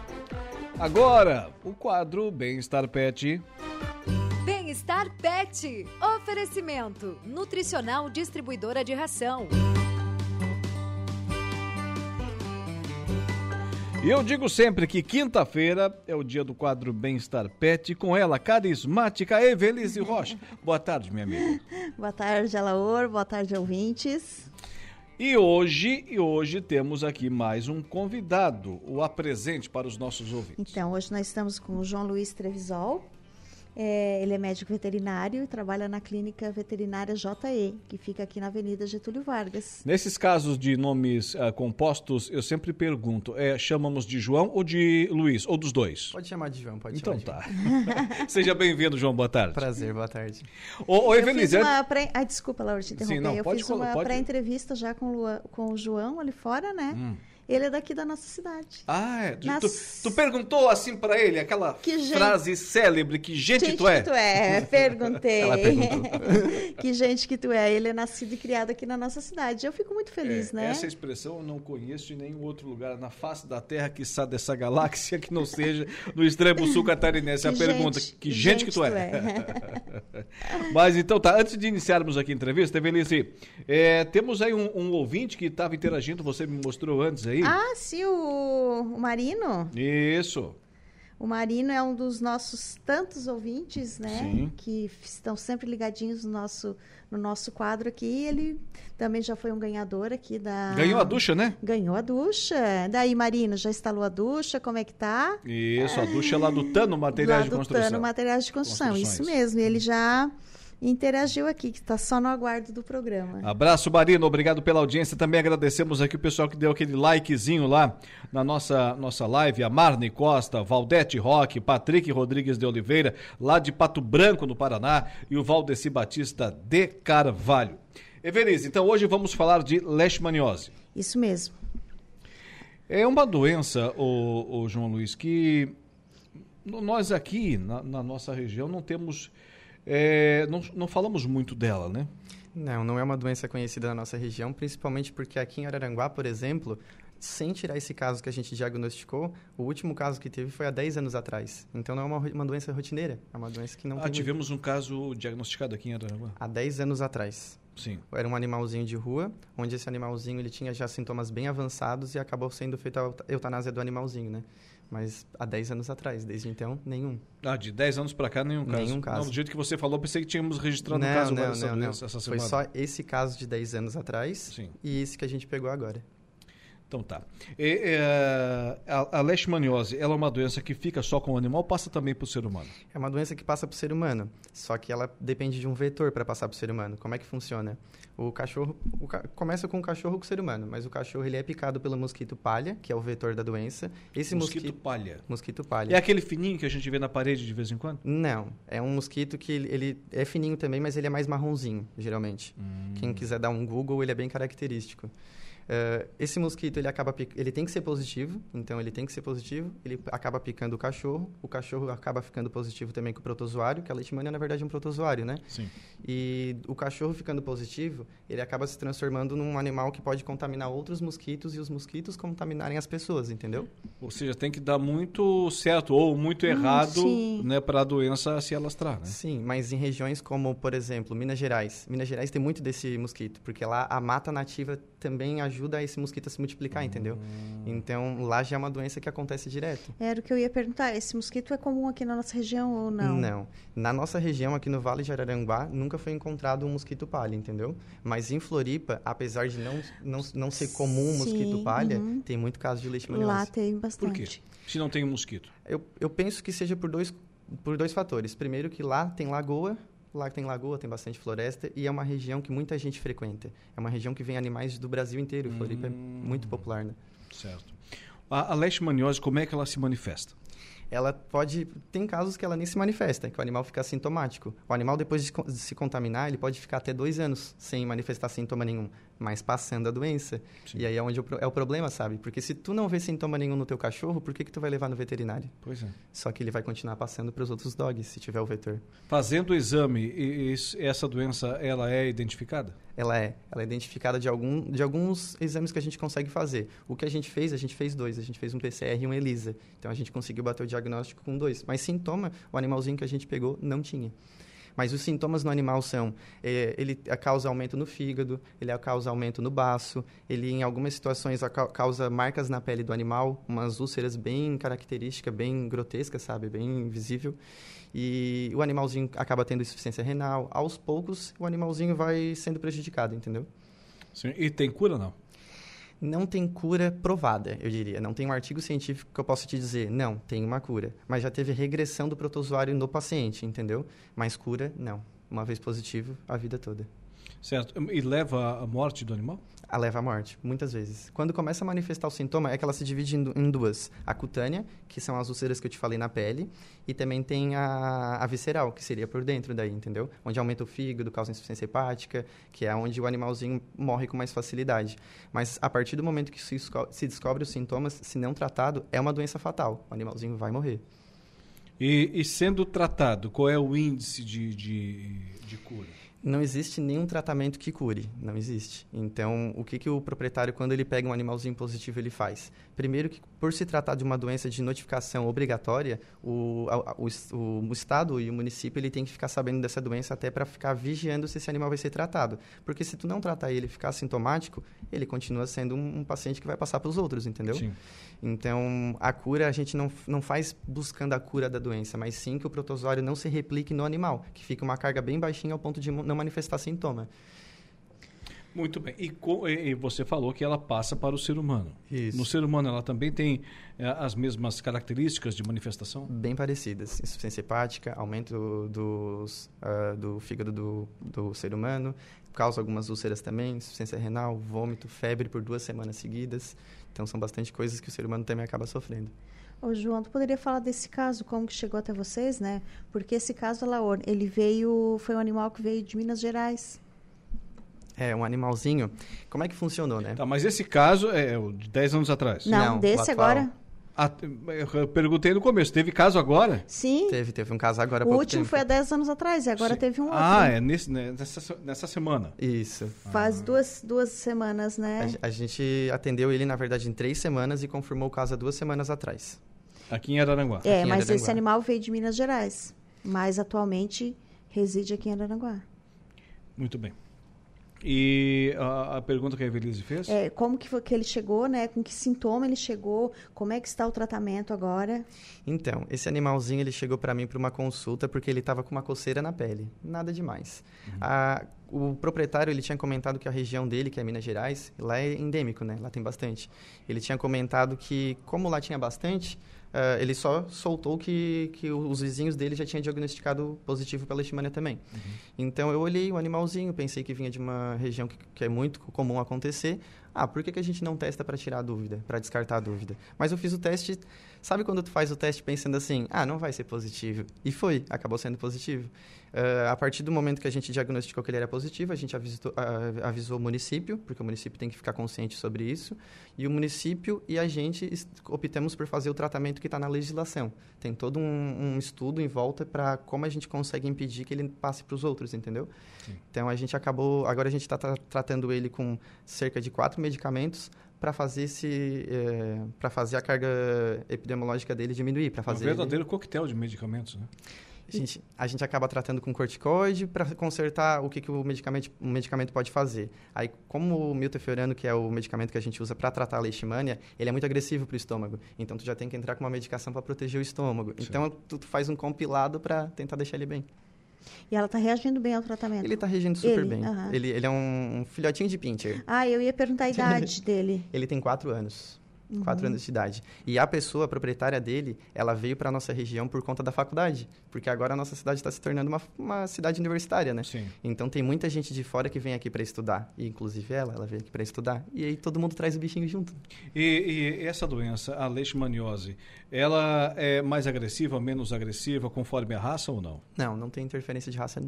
Agora, o quadro Bem-Estar Pet. Bem-Estar Pet. Oferecimento: Nutricional Distribuidora de Ração. E eu digo sempre que quinta-feira é o dia do quadro Bem-Estar Pet, com ela, carismática Evelise Rocha. Boa tarde, minha amiga. <laughs> Boa tarde, Alaor. Boa tarde, ouvintes. E hoje, e hoje temos aqui mais um convidado, o apresente para os nossos ouvintes. Então, hoje nós estamos com o João Luiz Trevisol. É, ele é médico veterinário e trabalha na clínica veterinária JE, que fica aqui na Avenida Getúlio Vargas. Nesses casos de nomes uh, compostos, eu sempre pergunto: é, chamamos de João ou de Luiz? Ou dos dois? Pode chamar de João, pode então chamar. Então tá. <laughs> Seja bem-vindo, João. Boa tarde. Prazer, boa tarde. Ô, ô Evelise. Uma pré... Ai, desculpa, Laura, te interromper. Sim, não, eu pode, fiz uma pode... pré-entrevista já com, Lua, com o João ali fora, né? Hum. Ele é daqui da nossa cidade. Ah, é. Nas... Tu, tu, perguntou assim para ele aquela gente... frase célebre, que gente, gente tu é? que tu é, perguntei. <laughs> que gente que tu é. Ele é nascido e criado aqui na nossa cidade. Eu fico muito feliz, é, né? Essa expressão eu não conheço de nenhum outro lugar na face da Terra que está dessa galáxia que não seja no extremo sul catarinense. <laughs> a pergunta, que, que gente, gente, que tu é? é. <laughs> Mas então tá, antes de iniciarmos aqui a entrevista, Evelise, é, temos aí um, um ouvinte que estava interagindo, você me mostrou antes aí. Ah, sim, o, o Marino. Isso. O Marino é um dos nossos tantos ouvintes, né? Sim. Que estão sempre ligadinhos no nosso, no nosso quadro aqui. Ele também já foi um ganhador aqui da. Ganhou a ducha, né? Ganhou a ducha. Daí, Marino, já instalou a ducha? Como é que tá? Isso, a ducha é lá do Tano Materiais lá de Construção. Tano Materiais de Construção, isso mesmo. E ele já interagiu aqui, que está só no aguardo do programa. Abraço, Marino, obrigado pela audiência. Também agradecemos aqui o pessoal que deu aquele likezinho lá na nossa, nossa live, a Marne Costa, Valdete Roque, Patrick Rodrigues de Oliveira, lá de Pato Branco, no Paraná, e o Valdeci Batista de Carvalho. Evelise, então hoje vamos falar de leishmaniose. Isso mesmo. É uma doença, o, o João Luiz, que nós aqui na, na nossa região não temos é, não, não falamos muito dela, né? Não, não é uma doença conhecida na nossa região, principalmente porque aqui em Araranguá, por exemplo, sem tirar esse caso que a gente diagnosticou, o último caso que teve foi há 10 anos atrás. Então não é uma, uma doença rotineira, é uma doença que não ah, tivemos muito... um caso diagnosticado aqui em Araranguá. Há 10 anos atrás. Sim. Era um animalzinho de rua, onde esse animalzinho ele tinha já sintomas bem avançados e acabou sendo feita a eutanásia do animalzinho, né? Mas há 10 anos atrás, desde então, nenhum. Ah, de 10 anos para cá, nenhum caso. Nenhum caso. Não, do jeito que você falou, pensei que tínhamos registrado não, um caso não, essa, não, não. essa semana. Foi só esse caso de 10 anos atrás Sim. e esse que a gente pegou agora. Então tá. E, é, a, a leishmaniose, ela é uma doença que fica só com o animal ou passa também para o ser humano? É uma doença que passa para o ser humano, só que ela depende de um vetor para passar para o ser humano. Como é que funciona? O cachorro o ca... começa com o cachorro com o ser humano, mas o cachorro ele é picado pelo mosquito palha, que é o vetor da doença. Esse mosquito, mosquito palha. Mosquito palha. É aquele fininho que a gente vê na parede de vez em quando? Não, é um mosquito que ele, ele é fininho também, mas ele é mais marronzinho, geralmente. Hum. Quem quiser dar um Google, ele é bem característico. Uh, esse mosquito ele acaba ele tem que ser positivo, então ele tem que ser positivo. Ele acaba picando o cachorro, o cachorro acaba ficando positivo também com o protozoário, que a leishmania na verdade é um protozoário, né? Sim. E o cachorro ficando positivo, ele acaba se transformando num animal que pode contaminar outros mosquitos e os mosquitos contaminarem as pessoas, entendeu? Ou seja, tem que dar muito certo ou muito errado, sim. né, para a doença se alastrar, né? Sim, mas em regiões como, por exemplo, Minas Gerais, Minas Gerais tem muito desse mosquito, porque lá a mata nativa também ajuda esse mosquito a se multiplicar, entendeu? Então, lá já é uma doença que acontece direto. Era o que eu ia perguntar. Esse mosquito é comum aqui na nossa região ou não? Não. Na nossa região, aqui no Vale de Araranguá, nunca foi encontrado um mosquito palha, entendeu? Mas em Floripa, apesar de não, não, não ser comum um mosquito palha, uhum. tem muito caso de leishmaniose. Lá tem Por bastante. quê? Se não tem um mosquito? Eu, eu penso que seja por dois, por dois fatores. Primeiro que lá tem lagoa, Lá tem lagoa, tem bastante floresta e é uma região que muita gente frequenta. É uma região que vem animais do Brasil inteiro. Hum. Floripa é muito popular, né? Certo. A, a leishmaniose, como é que ela se manifesta? Ela pode... Tem casos que ela nem se manifesta, que o animal fica assintomático. O animal, depois de, de se contaminar, ele pode ficar até dois anos sem manifestar sintoma nenhum, mas passando a doença. Sim. E aí é onde o, é o problema, sabe? Porque se tu não vê sintoma nenhum no teu cachorro, por que que tu vai levar no veterinário? Pois é. Só que ele vai continuar passando para os outros dogs, se tiver o vetor. Fazendo o exame, essa doença, ela é identificada? Ela é. Ela é identificada de, algum, de alguns exames que a gente consegue fazer. O que a gente fez, a gente fez dois. A gente fez um PCR e um ELISA. Então, a gente conseguiu bater o diagnóstico com dois. Mas sintoma, o animalzinho que a gente pegou não tinha. Mas os sintomas no animal são, eh, ele causa aumento no fígado, ele causa aumento no baço, ele em algumas situações ca- causa marcas na pele do animal, umas úlceras bem características, bem grotescas, sabe, bem visível. E o animalzinho acaba tendo insuficiência renal. Aos poucos, o animalzinho vai sendo prejudicado, entendeu? Sim. E tem cura não? Não tem cura provada, eu diria. Não tem um artigo científico que eu possa te dizer, não, tem uma cura. Mas já teve regressão do protozoário no paciente, entendeu? Mas cura, não. Uma vez positivo, a vida toda. Certo. E leva à morte do animal? A leva à morte, muitas vezes. Quando começa a manifestar o sintoma, é que ela se divide em, du- em duas. A cutânea, que são as úlceras que eu te falei na pele, e também tem a, a visceral, que seria por dentro daí, entendeu? Onde aumenta o fígado, causa insuficiência hepática, que é onde o animalzinho morre com mais facilidade. Mas a partir do momento que se, se descobre os sintomas, se não tratado, é uma doença fatal. O animalzinho vai morrer. E, e sendo tratado, qual é o índice de, de, de cura? Não existe nenhum tratamento que cure, não existe. Então, o que, que o proprietário, quando ele pega um animalzinho positivo, ele faz? Primeiro que, por se tratar de uma doença de notificação obrigatória, o, a- o, o Estado e o município ele tem que ficar sabendo dessa doença até para ficar vigiando se esse animal vai ser tratado. Porque se tu não tratar ele e ficar sintomático, ele continua sendo um, um paciente que vai passar para os outros, entendeu? Sim. Então, a cura, a gente não, não faz buscando a cura da doença, mas sim que o protozoário não se replique no animal, que fica uma carga bem baixinha ao ponto de não manifestar sintoma. Muito bem. E, e- você falou que ela passa para o ser humano. Isso. No ser humano, ela também tem eh, as mesmas características de manifestação? Bem parecidas. Insuficiência hepática, aumento dos, ah, do fígado do, do ser humano, causa algumas úlceras também, insuficiência renal, vômito, febre por duas semanas seguidas. Então, são bastante coisas que o ser humano também acaba sofrendo. Ô, João, tu poderia falar desse caso, como que chegou até vocês, né? Porque esse caso, Laor, ele veio, foi um animal que veio de Minas Gerais. É, um animalzinho. Como é que funcionou, né? Tá, mas esse caso é o de 10 anos atrás. Não, Não, desse agora? Ah, eu perguntei no começo, teve caso agora? Sim. Teve, teve um caso agora há O pouco último tempo. foi há 10 anos atrás e agora Sim. teve um outro. Ah, é nesse, né, nessa, nessa semana. Isso. Faz duas, duas semanas, A, né? ge- a gente atendeu ele, na verdade, em três semanas e confirmou o caso há duas semanas atrás. Aqui em Araranguá. É, em mas Araranguá. esse animal veio de Minas Gerais. Mas atualmente reside aqui em Araranguá. Muito bem. E a, a pergunta que a Evelise fez? É, como que, foi que ele chegou, né? Com que sintoma ele chegou? Como é que está o tratamento agora? Então, esse animalzinho ele chegou para mim para uma consulta porque ele estava com uma coceira na pele, nada demais. A- o proprietário ele tinha comentado que a região dele, que é Minas Gerais, lá é endêmico, né? Lá tem bastante. Ele tinha comentado que como lá tinha bastante, ah, ele só soltou que, que os vizinhos dele já tinham diagnosticado positivo pela leishmania também. Então eu olhei o animalzinho, pensei que vinha de uma região que, que é muito comum acontecer. Ah, por que, que a gente não testa para tirar a dúvida, para descartar a dúvida? Mas eu fiz o teste, sabe quando tu faz o teste pensando assim, ah, não vai ser positivo? E foi, acabou sendo positivo. Ah, a partir do momento que a gente diagnosticou que ele era positivo, a gente avisou, ah, avisou o município, porque o município tem que ficar consciente sobre isso, e o município e a gente optamos por fazer o tratamento que está na legislação. Tem todo um, um estudo em volta para como a gente consegue impedir que ele passe para os outros, entendeu? Então a gente acabou, agora a gente está tratando ele com cerca de quatro medicamentos para fazer esse, para fazer a carga epidemiológica dele diminuir, para É um fazer ele- verdadeiro coquetel de medicamentos, né? a gente, a gente acaba tratando com corticoide para consertar o que, que o, medicamento, o medicamento pode fazer. Aí, como o miltefurano, que é o medicamento que a gente usa para tratar a leishmania, ele é muito agressivo para o estômago. Então, tu já tem que entrar com uma medicação para proteger o estômago. Então, tu, tu faz um compilado para tentar deixar ele bem. E ela está reagindo bem ao tratamento? Ele está reagindo super Ele? bem. Aham. Ele, ele é um, um filhotinho de pincher. Ah, eu ia perguntar a <laughs> idade dele. Ele tem quatro anos. Uhum. Quatro anos de idade. E a pessoa, a proprietária dele, ela veio para nossa região por conta da faculdade. Porque agora a nossa cidade está se tornando uma, uma cidade universitária, né? Sim. Então tem muita gente de fora que vem aqui para estudar. E inclusive ela, ela veio aqui para estudar. E aí todo mundo traz o bichinho junto. E, e essa doença, a leishmaniose, ela é mais agressiva, menos agressiva, conforme a raça ou não? Não, não tem interferência de raça.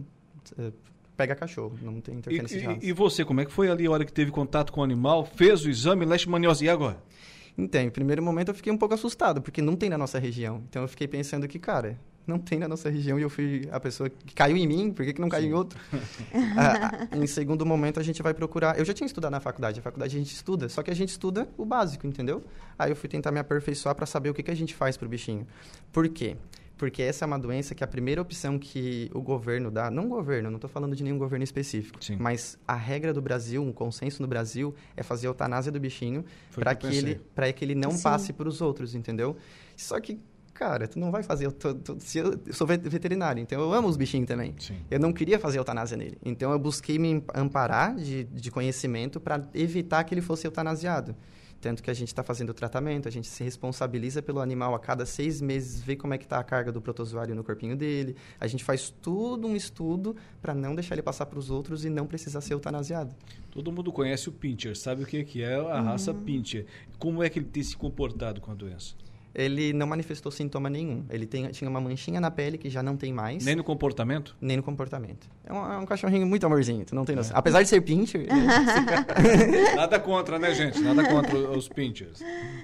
eh, Pega cachorro, não tem E, interferência de raça. e- e você, como é que foi ali a hora que teve contato com o animal, fez o exame, leishmaniose, e agora? Então, em primeiro momento eu fiquei um pouco assustado, porque não tem na nossa região. Então eu fiquei pensando que, cara, não tem na nossa região e eu fui a pessoa que caiu em mim, por que, que não caiu em outro? <laughs> Ah, ah, em segundo momento a gente vai procurar. Eu já tinha estudado na faculdade, a faculdade a gente estuda, só que a gente estuda o básico, entendeu? Aí eu fui tentar me aperfeiçoar para saber o que, que a gente faz pro bichinho. Por quê? Porque essa é uma doença que a primeira opção que o governo dá, não o governo, não estou falando de nenhum governo específico, mas a regra do Brasil, um consenso no Brasil, é fazer a eutanásia do bichinho para que que, ele, que ele não Sim. passe para os outros, entendeu? Só que, cara, tu não vai fazer. Eu, tô- tô- se eu, eu sou vet- veterinário, então eu amo os bichinhos também. Eu não queria fazer eutanásia nele. Então eu busquei me am- amparar de, de conhecimento para evitar que ele fosse eutanasiado. Tanto que a gente está fazendo o tratamento, a gente se responsabiliza pelo animal a cada seis meses, vê como é que está a carga do protozoário no corpinho dele. A gente faz tudo um estudo para não deixar ele passar para os outros e não precisar ser eutanasiado. Todo mundo conhece o Pinscher, sabe o que, é a raça Uhum. Pinscher. Como é que ele tem se comportado com a doença? Ele não manifestou sintoma nenhum. Ele tem, tinha uma manchinha na pele que já não tem mais. Nem no comportamento? Nem no comportamento. É um, é um cachorrinho muito amorzinho, tu não tem É. noção. Apesar de ser pincher... <laughs> <laughs> Nada contra, né, gente? Nada contra os Pinchers.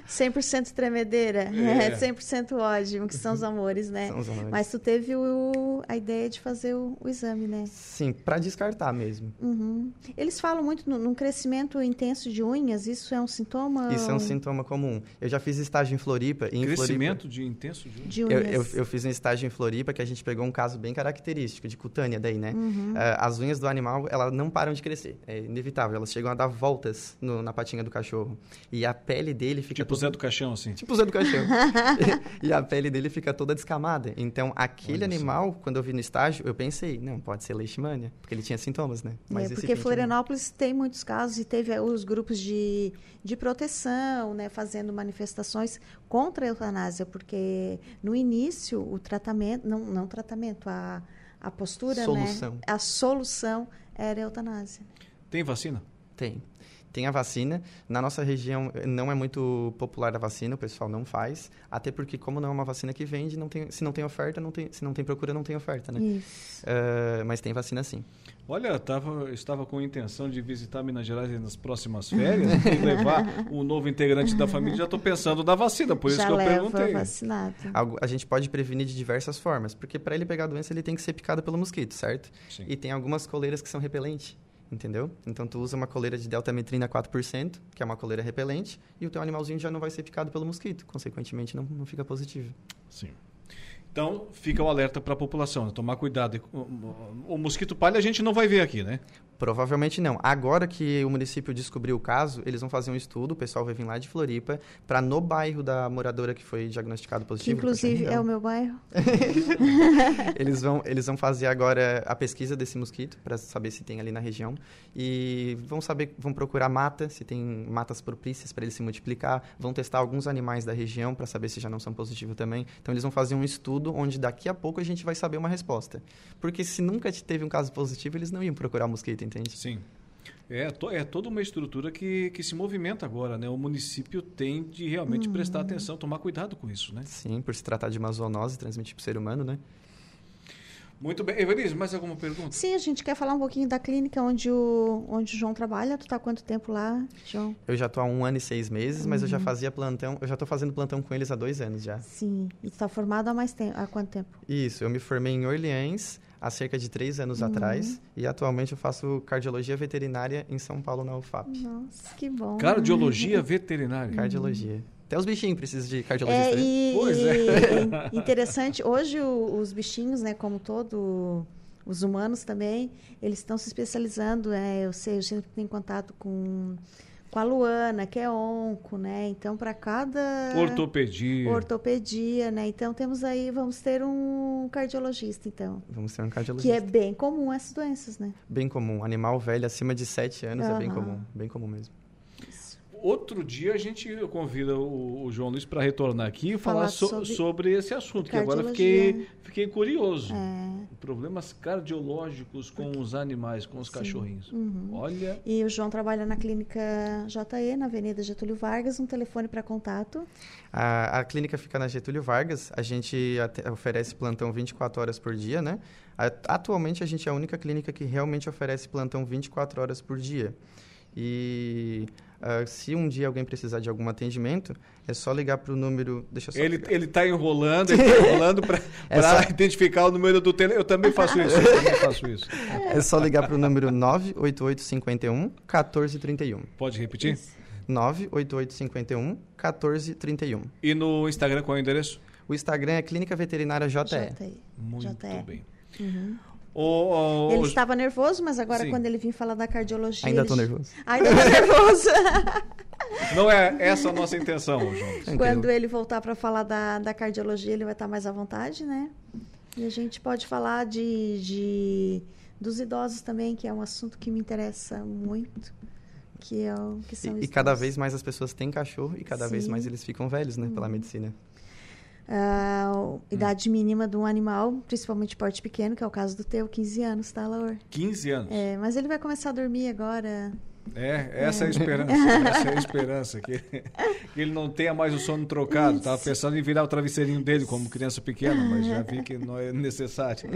100% tremedeira, É. é. 100% ódio, que são os amores, né? São os amores. Mas tu teve o- a ideia de fazer o, o exame, né? Sim, para descartar mesmo. Uhum. Eles falam muito no- num crescimento intenso de unhas, isso é um sintoma? Isso é um ou- sintoma comum. Eu já fiz estágio em Floripa. Em Crescimento Floripa, de intenso de, De eu, eu, unhas. eu fiz um estágio em Floripa que a gente pegou um caso bem característico, de cutânea daí, né? Uhum. Ah, as unhas do animal, elas não param de crescer. É inevitável. Elas chegam a dar voltas no- na patinha do cachorro. E a pele dele fica... Tipo o Zé do Caixão, assim. Tipo o Zé do Caixão. <laughs> <laughs> e a pele dele fica toda descamada. Então, aquele Olha só. animal, quando eu vi no estágio, eu pensei, não, pode ser leishmania, porque ele tinha sintomas, né? É, esse porque pincher não. Florianópolis tem muitos casos e teve eh, os grupos de, de proteção, né, fazendo manifestações contra eutanásia, porque no início o tratamento, não, não tratamento, a, a postura, Solução. né, a solução era a eutanásia. Tem vacina? Tem. Tem a vacina. Na nossa região não é muito popular a vacina, o pessoal não faz. Até porque, como não é uma vacina que vende, não tem, se não tem oferta, não tem, se não tem procura, não tem oferta, né? Isso. Uh, mas tem vacina sim. Olha, eu tava, estava com a intenção de visitar Minas Gerais nas próximas férias e <laughs> levar um novo integrante da família. Já estou pensando na vacina, por isso Já que eu perguntei. vacinado. Algo- A gente pode prevenir de diversas formas, porque para ele pegar a doença ele tem que ser picado pelo mosquito, certo? Sim. E tem algumas coleiras que são repelentes, entendeu? Então tu usa uma coleira de deltametrina 4%, que é uma coleira repelente, e o teu animalzinho já não vai ser picado pelo mosquito, consequentemente não, não fica positivo. Sim. Então, fica o alerta para a população, né? tomar cuidado. O, o- o mosquito palha a gente não vai ver aqui, né? Provavelmente não. Agora que o município descobriu o caso, eles vão fazer um estudo, o pessoal vai vir lá de Floripa, para no bairro da moradora que foi diagnosticado Que positivo. inclusive com é o meu bairro. <laughs> <laughs> eles vão eles vão fazer agora a pesquisa desse mosquito para saber se tem ali na região e vão saber vão procurar mata se tem matas propícias para ele se multiplicar vão testar alguns animais da região para saber se já não são positivos também então eles vão fazer um estudo onde daqui a pouco a gente vai saber uma resposta porque se nunca te- teve um caso positivo eles não iam procurar mosquito entende Sim. É, to- é toda uma estrutura que, que se movimenta agora, né? O município tem de realmente Uhum. prestar atenção, tomar cuidado com isso, né? sim por se tratar de uma zoonose transmitida por ser humano né Muito bem. Evelise, mais alguma pergunta? Sim, a gente quer falar um pouquinho da clínica onde o, onde o João trabalha. Tu tá há quanto tempo lá, João? eu já tô há um ano e seis meses mas eu já Uhum. fazia plantão eu já tô fazendo plantão com eles há dois anos já Sim. E tu tá formado há mais tempo? Há quanto tempo? Isso, eu me formei em Orleans há cerca de três anos atrás e atualmente eu faço cardiologia veterinária em São Paulo na UFAP. Nossa, que bom. Cardiologia <laughs> veterinária. Cardiologia. Até os bichinhos precisam de cardiologista. É, né? e, Pois é. <laughs> interessante, hoje o- os bichinhos, né, como todo, os humanos também, eles estão se especializando, é, eu sei, eu sempre tenho contato com, com a Luana, que é onco, né, então para cada... Ortopedia. Ortopedia, né, então temos aí, vamos ter um cardiologista, então, Vamos ter um que cardiologista. é bem comum essas doenças, né. Bem comum. Animal velho acima de 7 anos é bem comum. Bem comum mesmo. Outro dia a gente convida o, o João Luiz para retornar aqui e falar, Falar so- sobre sobre... esse assunto, que agora fiquei, fiquei curioso. É. Problemas cardiológicos com os animais, com os cachorrinhos. Uhum. Olha, E o João trabalha na clínica JE, na Avenida Getúlio Vargas, um telefone para contato. A, a clínica fica na Getúlio Vargas. A gente oferece plantão 24 horas por dia, né? A- Atualmente, a gente é a única clínica que realmente oferece plantão 24 horas por dia. E ah, se um dia alguém precisar de algum atendimento, é só ligar para o número... Deixa eu só... ele, ele tá enrolando, <laughs> ele tá enrolando para É só- identificar o número do telefone. Eu também faço isso, eu também faço isso. <laughs> É só ligar para o número 98851 1431. Pode repetir? 98851 1431. E no Instagram qual é o endereço? O Instagram é Clínica Veterinária JE. JE. Muito JE. bem. Uhum. O, o- Ele o- estava nervoso, mas agora Sim. quando ele vir falar da cardiologia... Ainda ele... tô nervoso. Ainda tá <laughs> nervoso. Não é essa a nossa intenção, João. quando ele voltar para falar da, da cardiologia, ele vai estar mais à vontade, né? E a gente pode falar de, de dos idosos também, que é um assunto que me interessa muito, que é o que são E, e cada vez mais as pessoas têm cachorro e cada vez Sim. mais eles ficam velhos, né? Pela medicina. A idade mínima de um animal, principalmente porte pequeno, que é o caso do teu, 15 anos, tá, Laura? 15 anos. É, mas ele vai começar a dormir agora. É, essa é a esperança. Essa é a esperança. Que, <laughs> que ele não tenha mais o sono trocado. Tava pensando em virar o travesseirinho dele como criança pequena, mas já vi que não é necessário.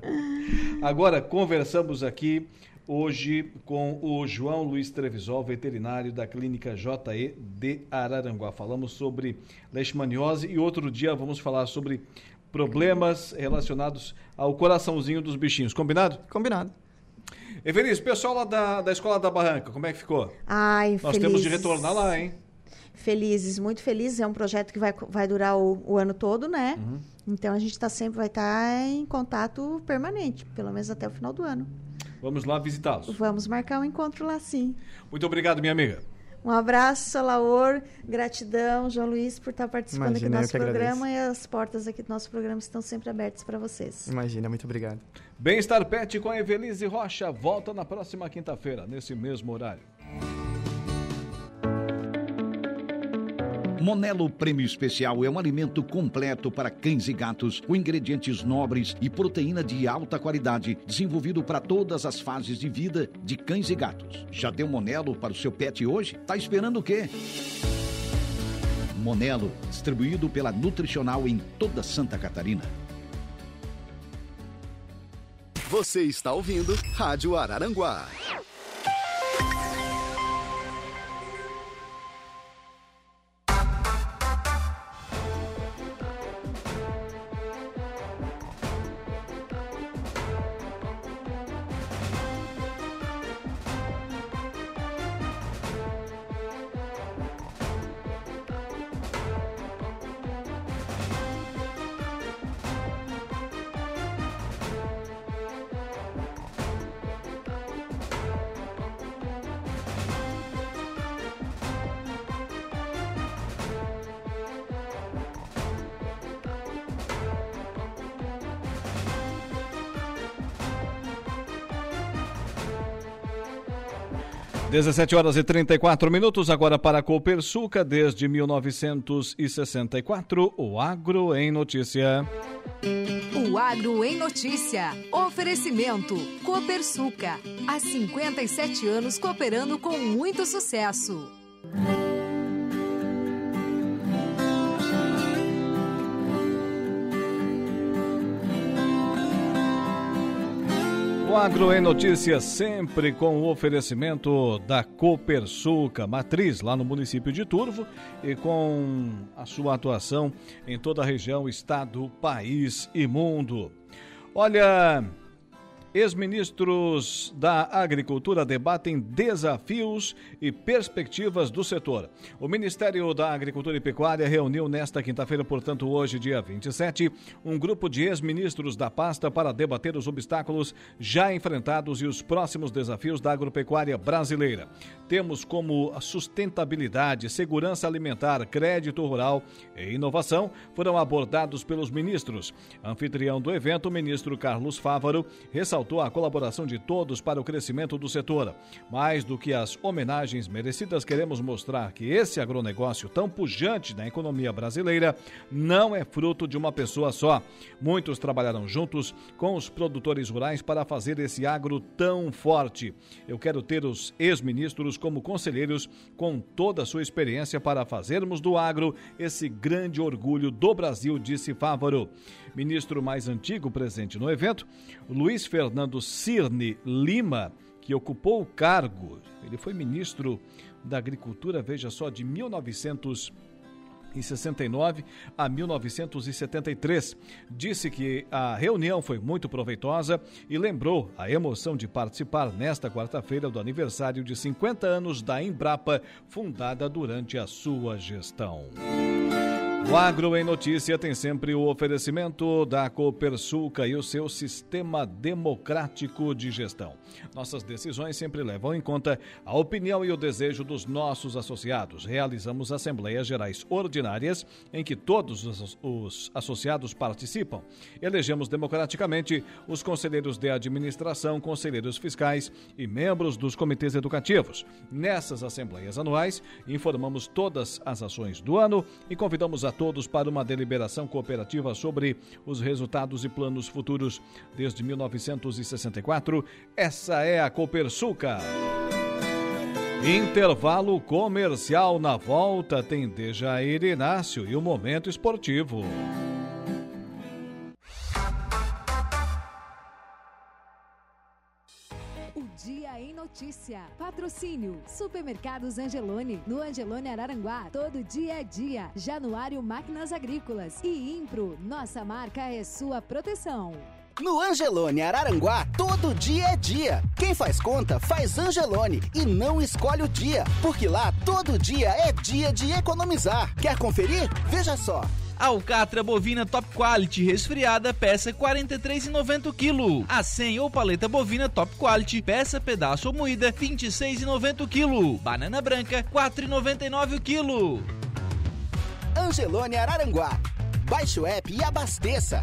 <laughs> Agora, conversamos aqui hoje com o João Luiz Trevisol, veterinário da clínica JE de Araranguá. Falamos sobre leishmaniose e outro dia vamos falar sobre problemas relacionados ao coraçãozinho dos bichinhos. Combinado? Combinado. Evelise, pessoal lá da, da Escola da Barranca, como é que ficou? Ai, Nós felizes. temos de retornar lá, hein? Felizes, muito felizes. É um projeto que vai, vai durar o, o ano todo, né? Uhum. Então a gente tá sempre vai estar em contato permanente, pelo menos até o final do ano. Vamos lá visitá-los. Vamos marcar um encontro lá sim. Muito obrigado, minha amiga. Um abraço, Laor. Gratidão, João Luiz, por estar participando Imagina, aqui do nosso programa. E as portas aqui do nosso programa estão sempre abertas para vocês. Imagina, muito obrigado. Bem-estar Pet com a Evelise Rocha. Volta na próxima quinta-feira, nesse mesmo horário. Monelo Prêmio Especial é um alimento completo para cães e gatos, com ingredientes nobres e proteína de alta qualidade, desenvolvido para todas as fases de vida de cães e gatos. Já deu Monelo para o seu pet hoje? Tá esperando o quê? Monelo, distribuído pela Nutricional em toda Santa Catarina. Você está ouvindo Rádio Araranguá. Dezessete horas e 34 minutos, agora para a Copersuca, desde 1964, o Agro em Notícia. O Agro em Notícia. Oferecimento. Copersuca. Há 57 anos cooperando com muito sucesso. Agro em Notícias, sempre com o oferecimento da Copersuca, matriz lá no município de Turvo e com a sua atuação em toda a região, estado, país e mundo. Olha, Ex-ministros da Agricultura debatem desafios e perspectivas do setor. O Ministério da Agricultura e Pecuária reuniu nesta quinta-feira, portanto, hoje, dia 27, um grupo de ex-ministros da pasta para debater os obstáculos já enfrentados e os próximos desafios da agropecuária brasileira. Temos como sustentabilidade, segurança alimentar, crédito rural e inovação foram abordados pelos ministros. Anfitrião do evento, o ministro Carlos Fávaro ressaltou ressaltou a colaboração de todos para o crescimento do setor. Mais do que as homenagens merecidas, queremos mostrar que esse agronegócio tão pujante na economia brasileira não é fruto de uma pessoa só. Muitos trabalharam juntos com os produtores rurais para fazer esse agro tão forte. Eu quero ter os ex-ministros como conselheiros com toda a sua experiência para fazermos do agro esse grande orgulho do Brasil, disse Fávaro ministro mais antigo presente no evento, Luiz Fernando Cirne Lima, que ocupou o cargo. Ele foi ministro da Agricultura, veja só, de 1969 a 1973. Disse que a reunião foi muito proveitosa e lembrou a emoção de participar nesta quarta-feira do aniversário de 50 anos da Embrapa, fundada durante a sua gestão. O Agro em Notícia tem sempre o oferecimento da Copersuca e o seu sistema democrático de gestão. Nossas decisões sempre levam em conta a opinião e o desejo dos nossos associados. Realizamos assembleias gerais ordinárias em que todos os associados participam. Elegemos democraticamente os conselheiros de administração, conselheiros fiscais e membros dos comitês educativos. Nessas assembleias anuais, informamos todas as ações do ano e convidamos a todos para uma deliberação cooperativa sobre os resultados e planos futuros. Desde 1964, essa é a Copersuca. Intervalo comercial na volta tem Dejair Inácio e o Momento Esportivo. Notícia. Patrocínio. Supermercados Angelone. No Angelone Araranguá. Todo dia é dia. Januário Máquinas Agrícolas. E Impro. Nossa marca é sua proteção. No Angelone Araranguá, todo dia é dia. Quem faz conta, faz Angelone e não escolhe o dia, porque lá todo dia é dia de economizar. Quer conferir? Veja só. Alcatra bovina top quality resfriada, peça 43,90 kg. A 100 ou paleta bovina top quality, peça pedaço ou moída 26,90 kg. Banana branca 4,99 kg. Angelone Araranguá. Baixe o app e abasteça.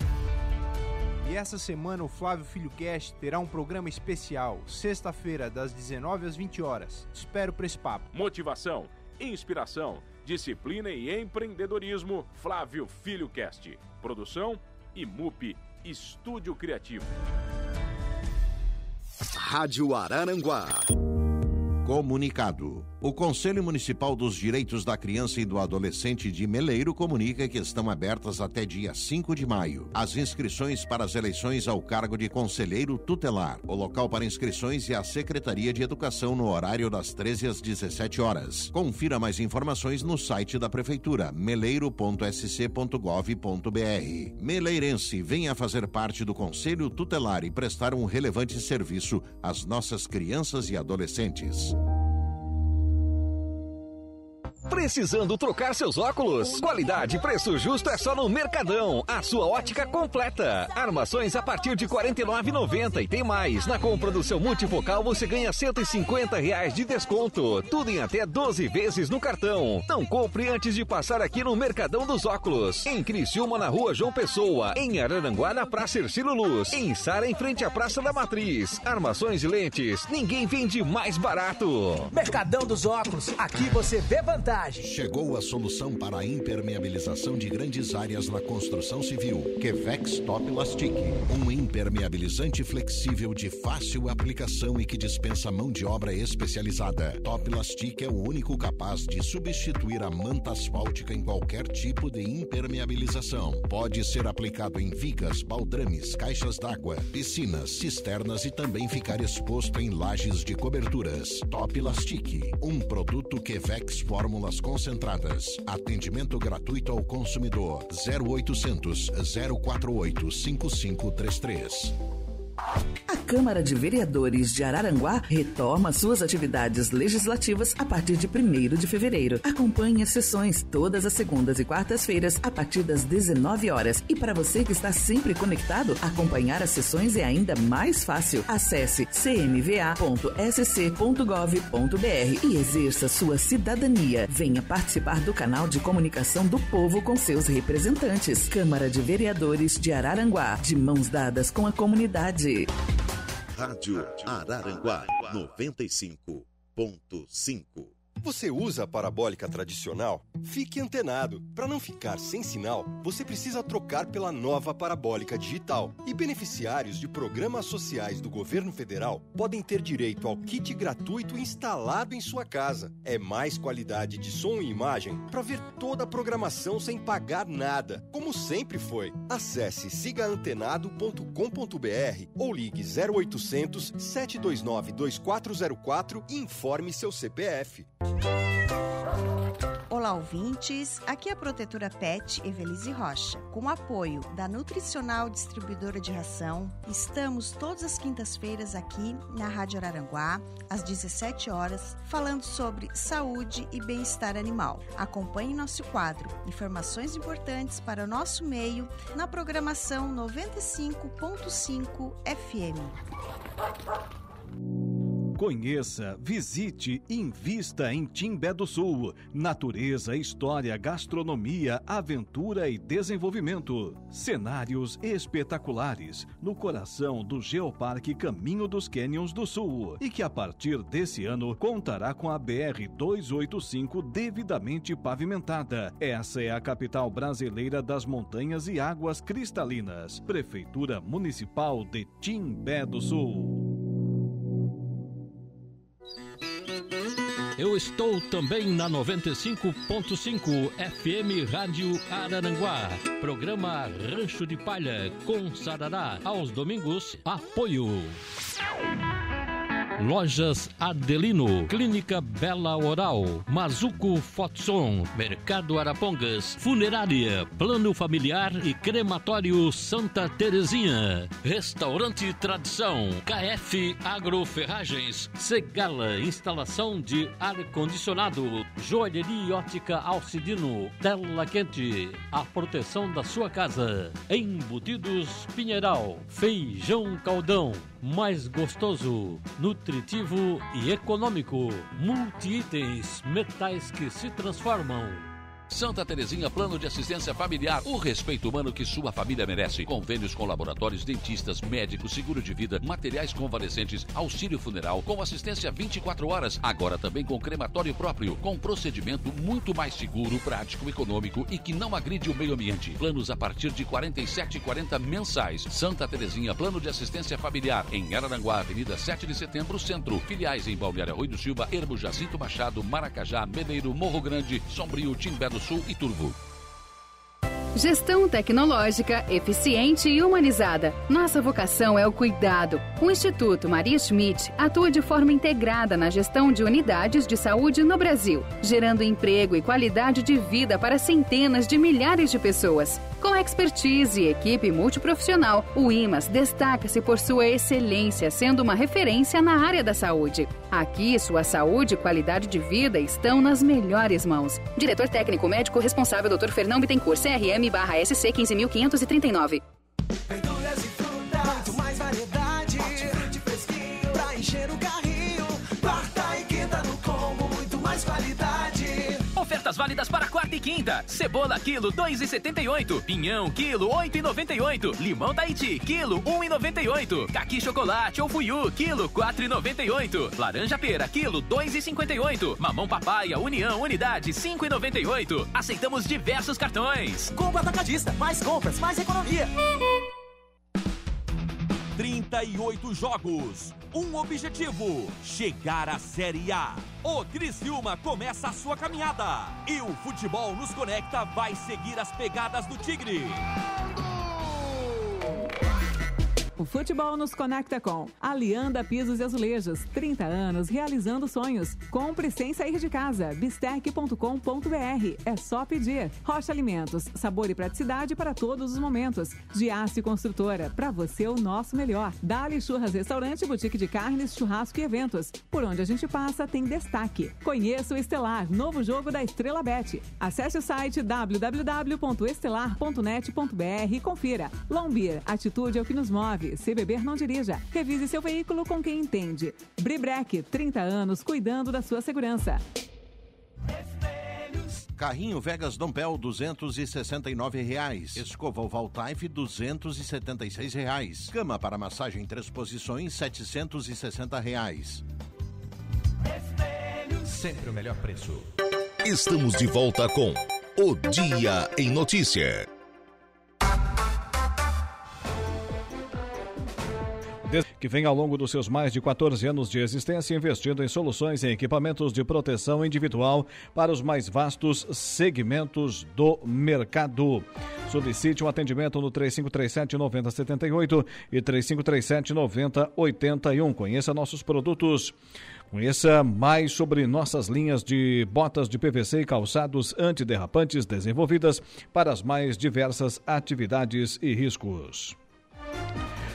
E essa semana o Flávio Filho Cast terá um programa especial, sexta-feira, das 19 às 20 horas. Espero para esse papo. Motivação, inspiração, disciplina e empreendedorismo. Flávio Filho Cast. Produção e MUP Estúdio Criativo. Rádio Araranguá. Comunicado. O Conselho Municipal dos Direitos da Criança e do Adolescente de Meleiro comunica que estão abertas até dia 5 de maio as inscrições para as eleições ao cargo de conselheiro tutelar. O local para inscrições é a Secretaria de Educação no horário das 13 às 17 horas. Confira mais informações no site da Prefeitura, meleiro.sc.gov.br. Meleirense, venha fazer parte do Conselho Tutelar e prestar um relevante serviço às nossas crianças e adolescentes. Precisando trocar seus óculos? Qualidade e preço justo é só no Mercadão. A sua ótica completa. Armações a partir de R$ 49,90 e tem mais. Na compra do seu multifocal você ganha 150 reais de desconto. Tudo em até 12 vezes no cartão. Não compre antes de passar aqui no Mercadão dos Óculos. Em Criciúma, na rua João Pessoa. Em Araranguá, na Praça Ercílio Luz. Em Sara, em frente à Praça da Matriz. Armações e lentes. Ninguém vende mais barato. Mercadão dos Óculos. Aqui você vê vantagem. Chegou a solução para a impermeabilização de grandes áreas na construção civil. Quevex Top Lastic. Um impermeabilizante flexível de fácil aplicação e que dispensa mão de obra especializada. Top Lastic é o único capaz de substituir a manta asfáltica em qualquer tipo de impermeabilização. Pode ser aplicado em vigas, baldrames, caixas d'água, piscinas, cisternas e também ficar exposto em lajes de coberturas. Top Lastic. Um produto Quevex Fórmula concentradas. Atendimento gratuito ao consumidor. 0800 048 5533. A Câmara de Vereadores de Araranguá retoma suas atividades legislativas a partir de 1 de fevereiro. Acompanhe as sessões todas as segundas e quartas-feiras a partir das 19 horas. E para você que está sempre conectado, acompanhar as sessões é ainda mais fácil. Acesse cmva.sc.gov.br e exerça sua cidadania. Venha participar do canal de comunicação do povo com seus representantes. Câmara de Vereadores de Araranguá, de mãos dadas com a comunidade. Rádio Araranguá 95.5. Você usa a parabólica tradicional? Fique antenado. Para não ficar sem sinal, você precisa trocar pela nova parabólica digital. E beneficiários de programas sociais do governo federal podem ter direito ao kit gratuito instalado em sua casa. É mais qualidade de som e imagem para ver toda a programação sem pagar nada, como sempre foi. Acesse sigaantenado.com.br ou ligue 0800 729 2404 e informe seu CPF. Olá, ouvintes. Aqui é a protetora PET Evelise Rocha. Com o apoio da Nutricional Distribuidora de Ração, estamos todas as quintas-feiras aqui na Rádio Araranguá, às 17 horas, falando sobre saúde e bem-estar animal. Acompanhe nosso quadro Informações importantes para o nosso meio na programação 95.5 FM. Conheça, visite, invista em Timbé do Sul. Natureza, história, gastronomia, aventura e desenvolvimento. Cenários espetaculares no coração do Geoparque Caminho dos Canyons do Sul. E que a partir desse ano contará com a BR 285 devidamente pavimentada. Essa é a capital brasileira das montanhas e águas cristalinas. Prefeitura Municipal de Timbé do Sul. Eu estou também na 95.5 FM Rádio Araranguá. Programa Rancho de Palha com Sarará. Aos domingos, apoio. Lojas Adelino, Clínica Bela Oral, Mazuco Fotson, Mercado Arapongas, Funerária, Plano Familiar e Crematório Santa Terezinha, Restaurante Tradição, KF Agroferragens, Segala, instalação de ar-condicionado, Joalheria Ótica Alcidino, Tela Quente, a proteção da sua casa, Embutidos Pinheiral, Feijão Caldão, mais gostoso, nutritivo e econômico. Multi-itens, metais que se transformam. Santa Terezinha Plano de Assistência Familiar. O respeito humano que sua família merece. Convênios com laboratórios, dentistas, médicos, seguro de vida, materiais convalescentes, auxílio funeral, com assistência 24 horas. Agora também com crematório próprio, com procedimento muito mais seguro, prático, econômico e que não agride o meio ambiente. Planos a partir de R$ 47,40 mensais. Santa Terezinha Plano de Assistência Familiar. Em Araranguá, Avenida 7 de Setembro, Centro. Filiais em Balneário Rui do Silva, Ermo Jacinto Machado, Maracajá, Meneiro, Morro Grande, Sombrio, Timbé do Sul e Turvo. Gestão tecnológica, eficiente e humanizada. Nossa vocação é o cuidado. O Instituto Maria Schmidt atua de forma integrada na gestão de unidades de saúde no Brasil, gerando emprego e qualidade de vida para centenas de milhares de pessoas. Com expertise e equipe multiprofissional, o IMAS destaca-se por sua excelência, sendo uma referência na área da saúde. Aqui, sua saúde e qualidade de vida estão nas melhores mãos. Diretor técnico médico responsável Dr. Fernão Bittencourt, CRM barra SC 15539. Verduras e frutas, mais variedade. Hortifruti fresquinho pra encher o Ofertas válidas para quarta e quinta. Cebola quilo 2,78. Pinhão quilo 8,98. Limão Tahiti quilo 1,98. Caqui chocolate ou fuiu quilo 4,98. Laranja pera quilo 2,58. Mamão papaya União unidade 5,98. Aceitamos diversos cartões. Combo atacadista, mais compras, mais economia. 38 jogos, um objetivo: chegar à Série A. O Criciúma começa a sua caminhada e o futebol nos conecta vai seguir as pegadas do Tigre. O futebol nos conecta com Alianda Pisos e Azulejos, 30 anos realizando sonhos. Compre sem sair de casa. Bistec.com.br. É só pedir. Rocha Alimentos, sabor e praticidade para todos os momentos. Giasse Construtora, para você o nosso melhor. Dali Churras Restaurante, boutique de carnes, churrasco e eventos. Por onde a gente passa tem destaque. Conheça o Estelar, novo jogo da Estrela Bet. Acesse o site www.estelar.net.br e confira. Lombir, atitude é o que nos move. Se beber, não dirija. Revise seu veículo com quem entende. Bribrec, 30 anos cuidando da sua segurança. Carrinho Vegas Dompel, 269 reais. Escova Oval Type, 276 reais. Cama para massagem em três posições, 760 reais. Sempre o melhor preço. Estamos de volta com O Dia em Notícia. Que vem ao longo dos seus mais de 14 anos de existência investindo em soluções e equipamentos de proteção individual para os mais vastos segmentos do mercado. Solicite um atendimento no 3537 9078 e 3537 9081. Conheça nossos produtos. Conheça mais sobre nossas linhas de botas de PVC e calçados antiderrapantes desenvolvidas para as mais diversas atividades e riscos.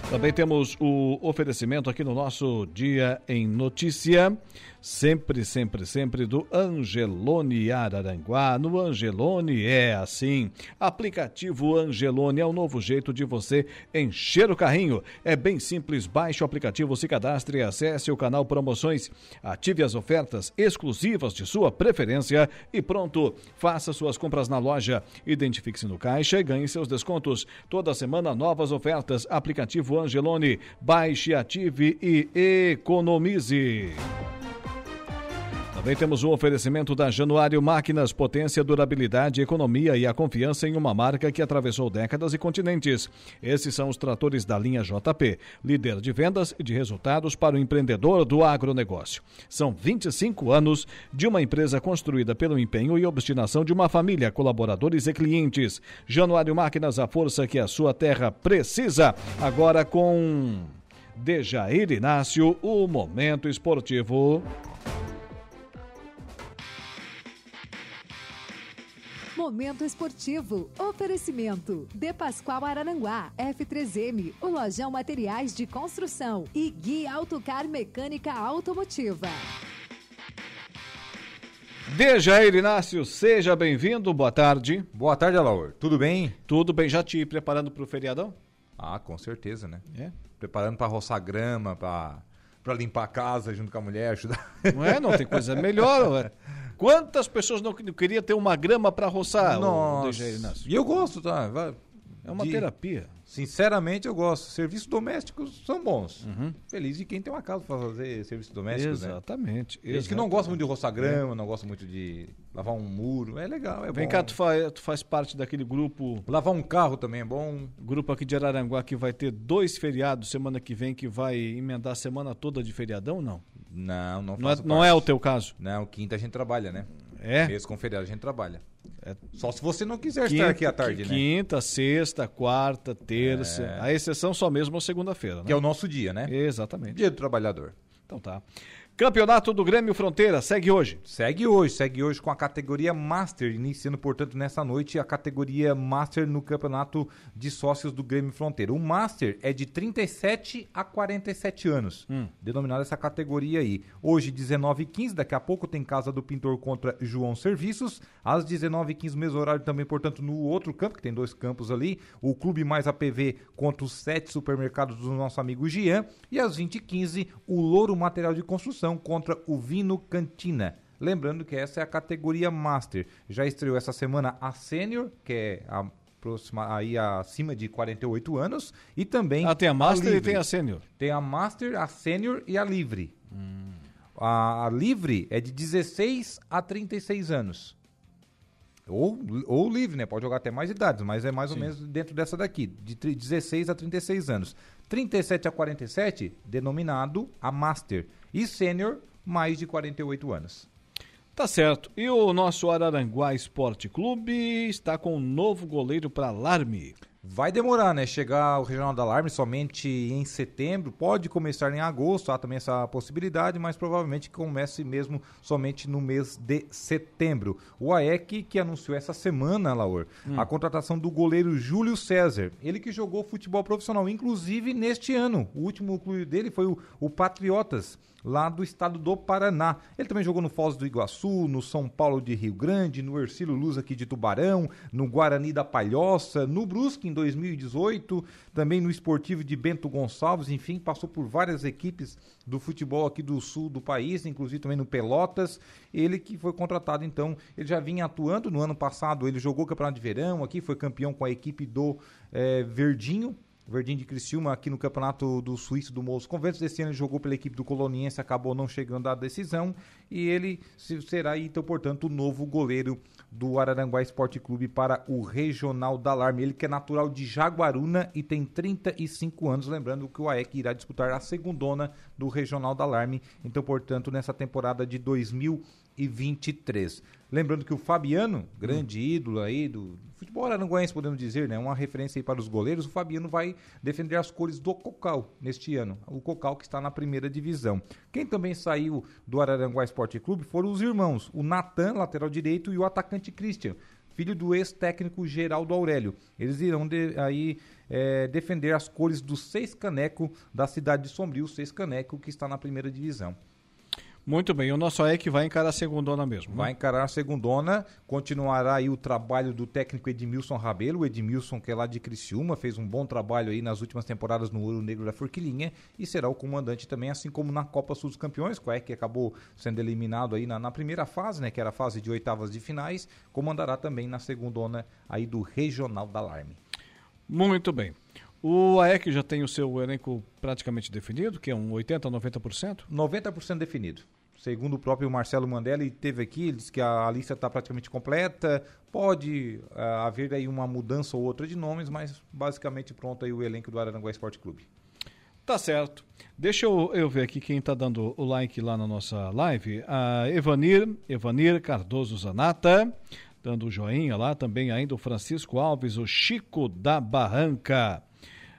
Também temos o oferecimento aqui no nosso Dia em Notícia, sempre, sempre, sempre do Angelone Araranguá. No Angelone é assim. Aplicativo Angelone é o novo jeito de você encher o carrinho. É bem simples, baixe o aplicativo, se cadastre, acesse o canal Promoções, ative as ofertas exclusivas de sua preferência e pronto. Faça suas compras na loja, identifique-se no caixa e ganhe seus descontos. Toda semana novas ofertas. Aplicativo Angelone. Baixe, ative e economize. Também temos o oferecimento da Januário Máquinas, potência, durabilidade, economia e a confiança em uma marca que atravessou décadas e continentes. Esses são os tratores da linha JP, líder de vendas e de resultados para o empreendedor do agronegócio. São 25 anos de uma empresa construída pelo empenho e obstinação de uma família, colaboradores e clientes. Januário Máquinas, a força que a sua terra precisa. Agora com de Jair Inácio, o Momento Esportivo. Momento Esportivo. Oferecimento. De Pascoal Araranguá. F3M. O Lojão Materiais de Construção. E Gui Autocar Mecânica Automotiva. De Jair Inácio, seja bem-vindo, boa tarde. Boa tarde, Alaor. Tudo bem? Tudo bem, já te preparando para o feriadão? Ah, com certeza, né? É? Preparando para roçar grama, para para limpar a casa junto com a mulher, ajudar. Não é? Não tem coisa melhor, ué. Quantas pessoas não queriam ter uma grama para roçar, Nossa. E eu gosto, tá? Vai- É uma de- terapia. Sinceramente, eu gosto. Serviços domésticos são bons. Uhum. Feliz de quem tem uma casa para fazer serviços domésticos, né? Exatamente. Gente que não exatamente. gosta muito de roçar grama, não gosta muito de lavar um muro. É legal, é Vem bom. cá, tu faz, tu faz parte daquele grupo. Lavar um carro também é bom. Grupo aqui de Araranguá que vai ter dois feriados semana que vem, que vai emendar a semana toda de feriadão, não? Não, não Não é, faço não parte. é o teu caso? Não, quinta a gente trabalha, né? É? Mesmo com feriado a gente trabalha. É. Só se você não quiser estar aqui à tarde, né? Quinta, sexta, quarta, terça. É. A exceção só mesmo a segunda-feira, né? Que é o nosso dia, né? Exatamente. Dia do trabalhador. Então tá. Campeonato do Grêmio Fronteira segue hoje. Segue hoje, segue hoje com a categoria Master, iniciando, portanto, nessa noite a categoria Master no Campeonato de Sócios do Grêmio Fronteira. O Master é de 37 a 47 anos, Hum. denominada essa categoria aí. Hoje, 19h15, daqui a pouco tem Casa do Pintor contra João Serviços. Às 19h15, mesmo horário também, portanto, no outro campo, que tem dois campos ali, o Clube Mais APV contra os sete supermercados do nosso amigo Gian. E às 20h15, o Louro Material de Construção contra o Vino Cantina. Lembrando que essa é a categoria Master. Já estreou essa semana a Sênior, que é a próxima aí acima de 48 anos, e também Ah, tem a Master e Livre. tem a Sênior. Tem a Master, a Sênior e a Livre. A, a Livre é de 16 a 36 anos. Ou, ou livre, né? Pode jogar até mais idades, mas é mais ou Sim. menos dentro dessa daqui, de tri- 16 a 36 anos. 37 a 47, denominado a Master. E Sênior, mais de 48 anos. Tá certo. E o nosso Araranguá Esporte Clube está com um novo goleiro para Alarme. Vai demorar, né? Chegar o Regional da Alarme somente em setembro. Pode começar em agosto, há também essa possibilidade, mas provavelmente comece mesmo somente no mês de setembro. O AEC que anunciou essa semana, Laur, Hum. a contratação do goleiro Júlio César. Ele que jogou futebol profissional, inclusive neste ano. O último clube dele foi o, o Patriotas. Lá do estado do Paraná. Ele também jogou no Foz do Iguaçu, no São Paulo de Rio Grande, no Ercílio Luz aqui de Tubarão, no Guarani da Palhoça, no Brusque em 2018, também no Esportivo de Bento Gonçalves, enfim, passou por várias equipes do futebol aqui do sul do país, inclusive também no Pelotas. Ele que foi contratado, então, ele já vinha atuando no ano passado, ele jogou o Campeonato de Verão aqui, foi campeão com a equipe do eh, Verdinho, Verdinho de Criciúma aqui no Campeonato do Suíço do Moço Conventos. Esse ano ele jogou pela equipe do Coloniense, acabou não chegando à decisão. E ele se- será, então, portanto, o novo goleiro do Araranguá Esporte Clube para o Regional da Alarme. Ele que é natural de Jaguaruna e tem 35 anos. Lembrando que o AEC irá disputar a segundona do Regional da Alarme. Então, portanto, nessa temporada de 2023. Lembrando que o Fabiano, grande ídolo aí do futebol aranguense, podemos dizer, né? Uma referência para os goleiros. O Fabiano vai defender as cores do Cocal neste ano. O Cocal que está na primeira divisão. Quem também saiu do Araranguá Esporte Clube foram os irmãos, o Natan, lateral direito, e o atacante Christian, filho do ex-técnico Geraldo Aurélio. Eles irão de- aí eh, defender as cores do Seis Caneco da cidade de Sombrio, Seis Caneco, que está na primeira divisão. Muito bem, o nosso AEC vai encarar a segundona mesmo. né? Vai encarar a segundona, continuará aí o trabalho do técnico Edmilson Rabelo, o Edmilson que é lá de Criciúma, fez um bom trabalho aí nas últimas temporadas no Ouro Negro da Forquilinha e será o comandante também, assim como na Copa Sul dos Campeões, que é que acabou sendo eliminado aí na, na primeira fase, né, que era a fase de oitavas de finais, comandará também na segundona aí do Regional da Alarme. Muito bem. O AEC já tem o seu elenco praticamente definido, que é um 80% a 90%? 90% definido. Segundo o próprio Marcelo Mandelli, teve aqui, ele disse que a, a lista está praticamente completa. Pode ah, haver aí uma mudança ou outra de nomes, mas basicamente pronto aí o elenco do Araranguá Esporte Clube. Tá certo. Deixa eu, eu ver aqui quem está dando o like lá na nossa live. A Evanir, Evanir Cardoso Zanata, dando o joinha lá. Também ainda o Francisco Alves, o Chico da Barranca.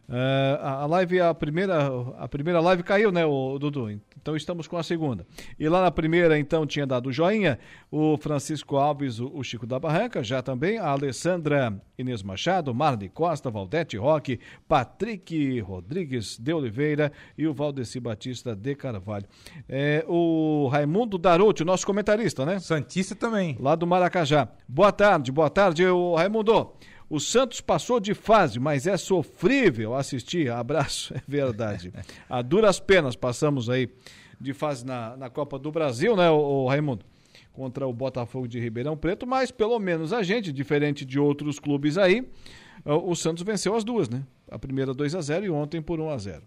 É, a live, a primeira, a primeira live caiu, né, o Dudu? Então estamos com a segunda. E lá na primeira, então, tinha dado joinha o Francisco Alves, o, o Chico da Barranca, já também a Alessandra Inês Machado, Marli Costa, Valdete Roque, Patrick Rodrigues de Oliveira e o Valdeci Batista de Carvalho. É, o Raimundo Darouti, nosso comentarista, né? Santista também. Lá do Maracajá. Boa tarde, boa tarde, o Raimundo. O Santos passou de fase, mas é sofrível assistir. <laughs> Abraço, é verdade. A duras penas passamos aí de fase na, na Copa do Brasil, né, o, o Raimundo? Contra o Botafogo de Ribeirão Preto, mas pelo menos a gente, diferente de outros clubes aí, o Santos venceu as duas, né? A primeira 2 a 0 e ontem por 1 a 0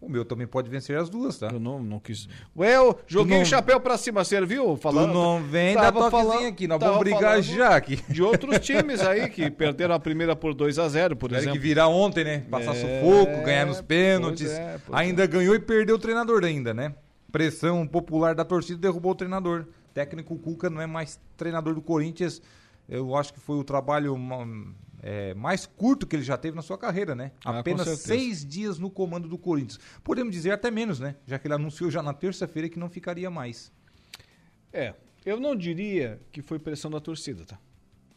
O meu também pode vencer as duas, tá? Eu não, não quis. Ué, eu joguei não- o chapéu pra cima, serviu? Falando, tu não vem toquezinho falando- aqui, nós vamos brigar já aqui. De outros times aí que <laughs> perderam a primeira por 2 a 0 por Tiveram exemplo. que virar ontem, né? Passar É, sufoco, ganhar nos pênaltis. pois é, pois ainda ganhou e perdeu o treinador ainda, né? Pressão popular da torcida derrubou o treinador. Técnico Cuca não é mais treinador do Corinthians. Eu acho que foi o trabalho é, mais curto que ele já teve na sua carreira, né? Ah, Apenas seis dias no comando do Corinthians. Podemos dizer até menos, né? Já que ele anunciou já na terça-feira que não ficaria mais. É, eu não diria que foi pressão da torcida, tá?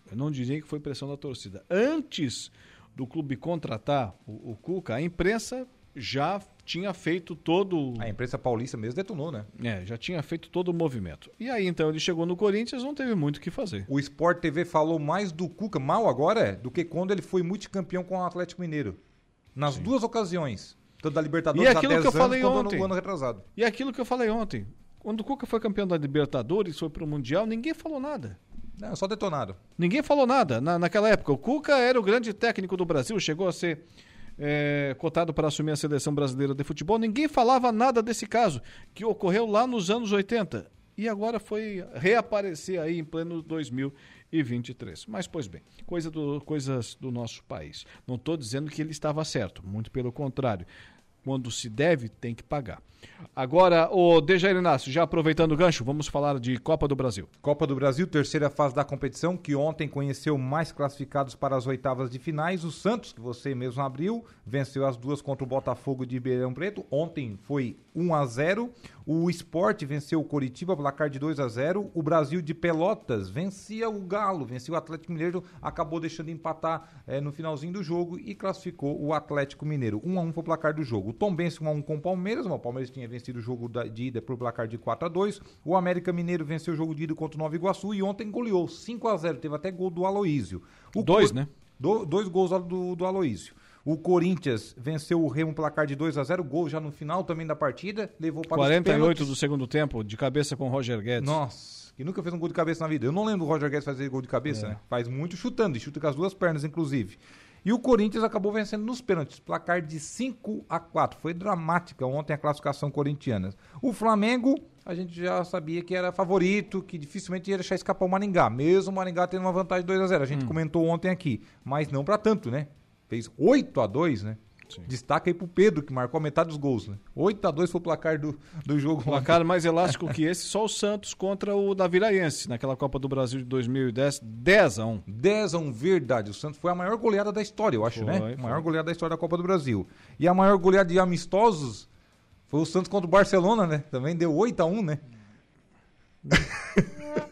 Eu não diria que foi pressão da torcida. Antes do clube contratar o, o Cuca, a imprensa já tinha feito todo. A imprensa paulista mesmo detonou, né? É, já tinha feito todo o movimento. E aí então ele chegou no Corinthians, não teve muito o que fazer. O Sport TV falou mais do Cuca, mal agora, do que quando ele foi multicampeão com o Atlético Mineiro. Nas duas ocasiões. Tanto da Libertadores E aquilo 10 que eu anos falei quanto ontem. no ano retrasado. E aquilo que eu falei ontem. Quando o Cuca foi campeão da Libertadores, foi pro Mundial, ninguém falou nada. Não, só detonado. Ninguém falou nada na, naquela época. O Cuca era o grande técnico do Brasil, chegou a ser é, cotado para assumir a seleção brasileira de futebol. Ninguém falava nada desse caso, que ocorreu lá nos anos 80. E agora foi reaparecer aí em pleno 2023. Mas, pois bem, coisa do- coisas do nosso país. Não estou dizendo que ele estava certo, muito pelo contrário. Quando se deve, tem que pagar. Agora, o Dejair Inácio, já aproveitando o gancho, vamos falar de Copa do Brasil. Copa do Brasil, terceira fase da competição, que ontem conheceu mais classificados para as oitavas de finais. O Santos, que você mesmo abriu, venceu as duas contra o Botafogo de Ribeirão Preto. Ontem foi 1 a 0 O Sport venceu o Coritiba, placar de 2 a 0 O Brasil de Pelotas vencia o Galo, venceu o Atlético Mineiro, acabou deixando empatar eh, no finalzinho do jogo e classificou o Atlético Mineiro. 1 a 1 foi o placar do jogo. O Tombense 1 a 1 com o Palmeiras, o Palmeiras tinha vencido o jogo de ida por placar de 4 a 2 O América Mineiro venceu o jogo de ida contra o Nova Iguaçu e ontem goleou 5 a 0 Teve até gol do Aloísio. O Dois, Cor- né? Do- dois gols do, do Aloísio. O Corinthians venceu o Remo placar de 2 a 0 gol já no final também da partida, levou para os 48 pênaltis. do segundo tempo, de cabeça com o Roger Guedes. Nossa, que nunca fez um gol de cabeça na vida. Eu não lembro do Roger Guedes fazer gol de cabeça, É. né? Faz muito chutando, e chuta com as duas pernas, inclusive. E o Corinthians acabou vencendo nos pênaltis, placar de 5 a 4. Foi dramática ontem a classificação corintiana. O Flamengo, a gente já sabia que era favorito, que dificilmente ia deixar escapar o Maringá, mesmo o Maringá tendo uma vantagem de 2 a 0. A Hum. gente comentou ontem aqui, mas não pra tanto, né? Fez 8 a 2, né? Destaca aí pro Pedro, que marcou a metade dos gols, né? 8 a 2 foi o placar do, do jogo. Placar mais elástico que esse, só o Santos contra o Daviraense, naquela Copa do Brasil de 2010, 10 a 1. 10 a 1, verdade. O Santos foi a maior goleada da história, eu acho, Foi, né? foi. A maior goleada da história da Copa do Brasil. E a maior goleada de amistosos foi o Santos contra o Barcelona, né? Também deu 8 a 1, né? <laughs>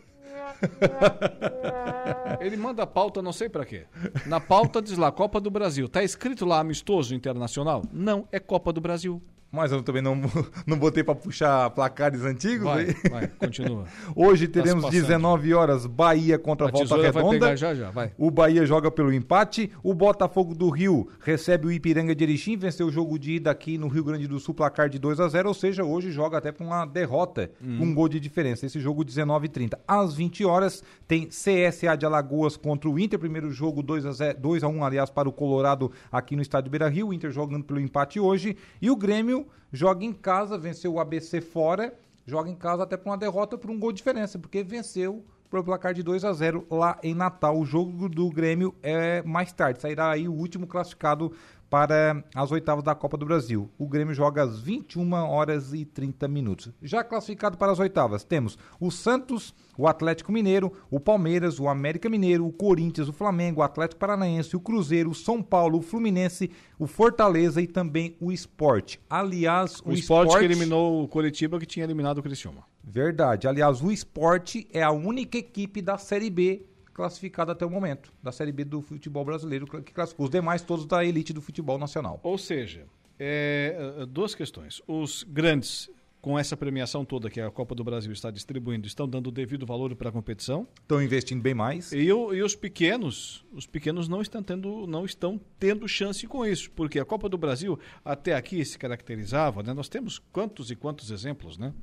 Ele manda pauta, não sei pra quê. Na pauta diz lá, Copa do Brasil. Tá escrito lá amistoso internacional? Não, é Copa do Brasil. Mas eu também não, <laughs> não botei pra puxar placares antigos. Vai, aí. vai, continua. <laughs> Hoje Tá teremos passando. 19 horas Bahia contra A Volta Redonda. já, já, vai. O Bahia joga pelo empate. O Botafogo do Rio recebe o Ipiranga de Erechim, venceu o jogo de ida aqui no Rio Grande do Sul, placar de 2 a 0 ou seja, hoje joga até com uma derrota, Hum. um gol de diferença. Esse jogo 19 h 30 Às 20 horas tem CSA de Alagoas contra o Inter, primeiro jogo 2 a 0, 2 a 1, aliás, para o Colorado aqui no estádio Beira-Rio, o Inter jogando pelo empate hoje, e o Grêmio joga em casa, venceu o ABC fora, joga em casa até por uma derrota por um gol de diferença, porque venceu por placar de 2 a 0 lá em Natal. O jogo do Grêmio é mais tarde, sairá aí o último classificado para as oitavas da Copa do Brasil. O Grêmio joga às 21 horas e 30 minutos. Já classificado para as oitavas, temos o Santos, o Atlético Mineiro, o Palmeiras, o América Mineiro, o Corinthians, o Flamengo, o Atlético Paranaense, o Cruzeiro, o São Paulo, o Fluminense, o Fortaleza e também o Esporte. Aliás, o, o Esporte que eliminou o Coritiba que tinha eliminado o Criciúma. Verdade. Aliás, o Esporte é a única equipe da Série B classificado até o momento, da Série B do futebol brasileiro, que classificou os demais todos da elite do futebol nacional. Ou seja, é, duas questões. Os grandes, com essa premiação toda que a Copa do Brasil está distribuindo, estão dando o devido valor para a competição. Estão investindo bem mais. E, o, e os pequenos, os pequenos não estão, tendo, não estão tendo chance com isso, porque a Copa do Brasil até aqui se caracterizava, né? Nós temos quantos e quantos exemplos, né?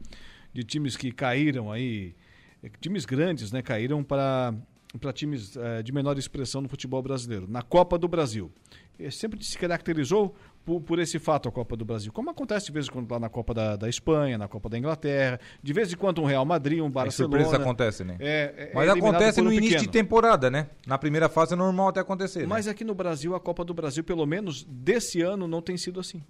De times que caíram aí, times grandes, né? Caíram para para times é, de menor expressão no futebol brasileiro, na Copa do Brasil. E sempre se caracterizou por, por, esse fato a Copa do Brasil, como acontece de vez em quando lá na Copa da, da Espanha, na Copa da Inglaterra, de vez em quando um Real Madrid, um Barcelona. surpresa acontece, né? É, é, Mas é acontece no início de temporada, né? Na primeira fase é normal até acontecer. Né? Mas aqui no Brasil, a Copa do Brasil, pelo menos desse ano, não tem sido assim.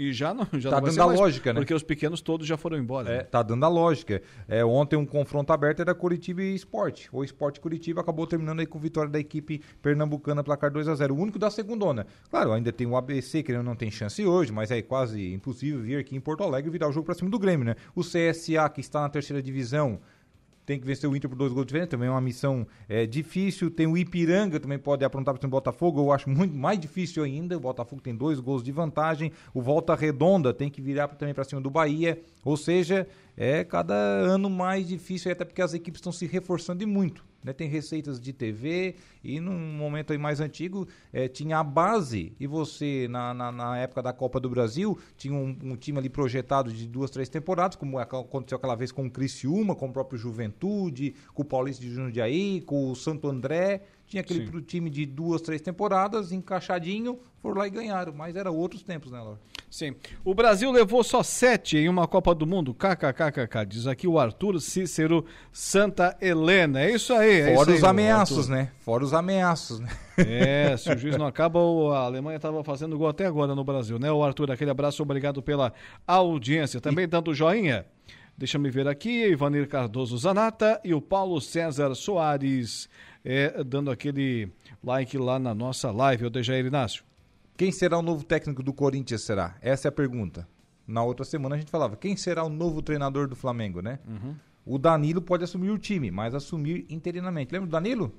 E já não, já tá não dando a mais, lógica, né? Porque os pequenos todos já foram embora. É, né? tá dando a lógica. É, ontem um confronto aberto era Curitiba e Esporte. O Esporte Curitiba acabou terminando aí com vitória da equipe pernambucana, placar 2 a 0 O único da segundona. Claro, ainda tem o ABC, que não tem chance hoje, mas é quase impossível vir aqui em Porto Alegre e virar o jogo para cima do Grêmio, né? O CSA, que está na terceira divisão, tem que vencer o Inter por dois gols diferentes, também é uma missão é, difícil. Tem o Ipiranga, também pode aprontar para o Botafogo, eu acho muito mais difícil ainda. O Botafogo tem dois gols de vantagem. O Volta Redonda tem que virar também para cima do Bahia. Ou seja, é cada ano mais difícil, até porque as equipes estão se reforçando e muito. Né? Tem receitas de TV e num momento aí mais antigo é, tinha a base e você, na, na, na, época da Copa do Brasil, tinha um, um, time ali projetado de duas, três temporadas, como aconteceu aquela vez com o Criciúma, com o próprio Juventude, com o Paulista de Jundiaí, com o Santo André. Tinha aquele Sim. time de duas, três temporadas, encaixadinho, foram lá e ganharam. Mas era outros tempos, né, Laura? Sim. O Brasil levou só sete em uma Copa do Mundo. KKKKK. Diz aqui o Arthur Cícero Santa Helena. É isso aí. É Fora isso os ameaços, né? Fora os ameaços, né? É, se o juiz não acaba, a Alemanha estava fazendo gol até agora no Brasil, né? O Arthur, aquele abraço, obrigado pela audiência. Também e... dando joinha. Deixa me ver aqui, Ivanir Cardoso Zanata e o Paulo César Soares é, dando aquele like lá na nossa live, o Dejair Inácio. Quem será o novo técnico do Corinthians, será? Essa é a pergunta. Na outra semana a gente falava, quem será o novo treinador do Flamengo, né? Uhum. O Danilo pode assumir o time, mas assumir interinamente. Lembra do Danilo?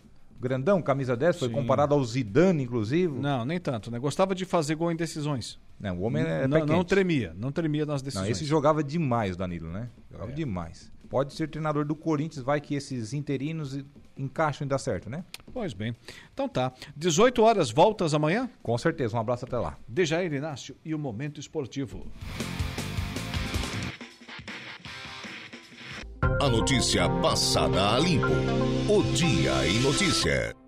Grandão, camisa 10, foi Sim. comparado ao Zidane, inclusive. Não, nem tanto, né? Gostava de fazer gol em decisões. Não, o homem é não, não tremia, não tremia nas decisões. Não, esse jogava demais, Danilo, né? Jogava é. demais. Pode ser treinador do Corinthians, vai que esses interinos encaixam e dá certo, né? Pois bem. Então tá. 18 horas, voltas amanhã? Com certeza. Um abraço até lá. Dejair Inácio e o Momento Esportivo. A notícia passada a limpo. O Dia em Notícia.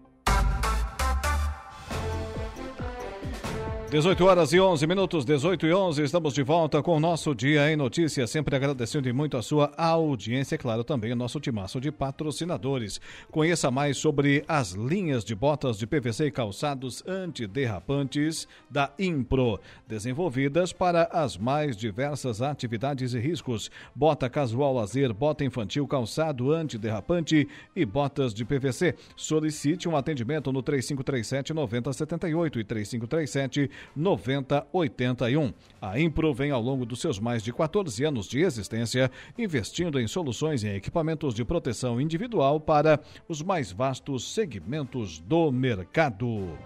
18 horas e 11 minutos, 18 e 11, estamos de volta com o nosso Dia em Notícias, sempre agradecendo muito a sua audiência, claro, também o nosso timaço de patrocinadores. Conheça mais sobre as linhas de botas de PVC e calçados antiderrapantes da Impro, desenvolvidas para as mais diversas atividades e riscos. Bota casual lazer, bota infantil, calçado antiderrapante e botas de PVC. Solicite um atendimento no 3537 9078 e 3537 9081. A Impro vem ao longo dos seus mais de 14 anos de existência investindo em soluções e equipamentos de proteção individual para os mais vastos segmentos do mercado.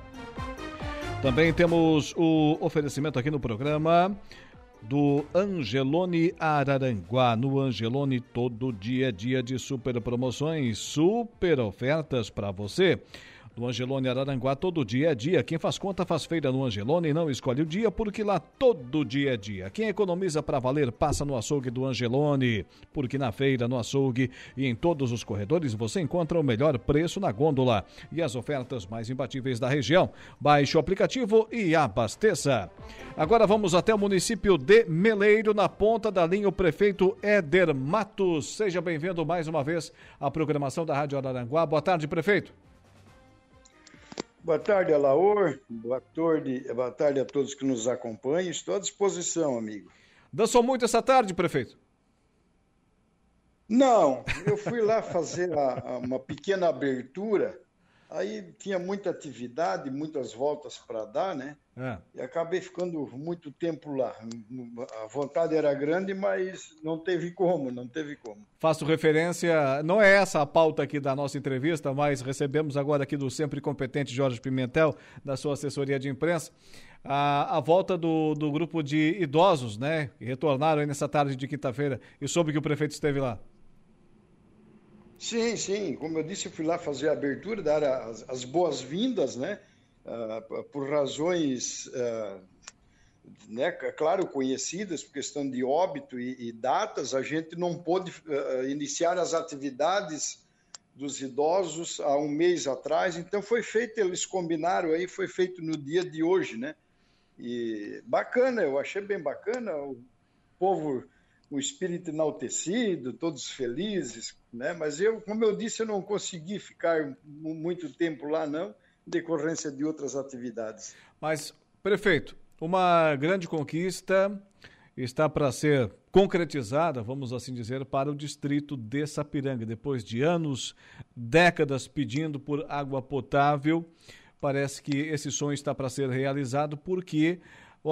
Também temos o oferecimento aqui no programa do Angelone Araranguá. No Angelone, todo dia é dia de super promoções, super ofertas para você. No Angelone Araranguá, todo dia é dia. Quem faz conta faz feira no Angelone e não escolhe o dia, porque lá todo dia é dia. Quem economiza para valer passa no açougue do Angelone, porque na feira, no açougue e em todos os corredores você encontra o melhor preço na gôndola e as ofertas mais imbatíveis da região. Baixe o aplicativo e abasteça. Agora vamos até o município de Meleiro, na ponta da linha, o prefeito Éder Matos. Seja bem-vindo mais uma vez à programação da Rádio Araranguá. Boa tarde, prefeito. Boa tarde, Alaor. Boa tarde, boa tarde a todos que nos acompanham. Estou à disposição, amigo. Dançou muito essa tarde, prefeito? Não, eu fui lá fazer a, a, uma pequena abertura, aí tinha muita atividade, muitas voltas para dar, né? É. E acabei ficando muito tempo lá. A vontade era grande, mas não teve como, não teve como. Faço referência, não é essa a pauta aqui da nossa entrevista, mas recebemos agora aqui do sempre competente Jorge Pimentel, da sua assessoria de imprensa, a, a volta do, do grupo de idosos, né? Que retornaram aí nessa tarde de quinta-feira e soube que o prefeito esteve lá. Sim, sim. Como eu disse, eu fui lá fazer a abertura, dar as, as boas-vindas, né? Uh, por razões, uh, né, claro, conhecidas, por questão de óbito e, e datas, a gente não pôde uh, iniciar as atividades dos idosos há um mês atrás, então foi feito, eles combinaram aí, foi feito no dia de hoje, né? E bacana, eu achei bem bacana, o povo um espírito enaltecido, todos felizes, né? Mas eu, como eu disse, eu não consegui ficar muito tempo lá, não, em decorrência de outras atividades. Mas, prefeito, uma grande conquista está para ser concretizada, vamos assim dizer, para o distrito de Sapiranga. Depois de anos, décadas pedindo por água potável, parece que esse sonho está para ser realizado porque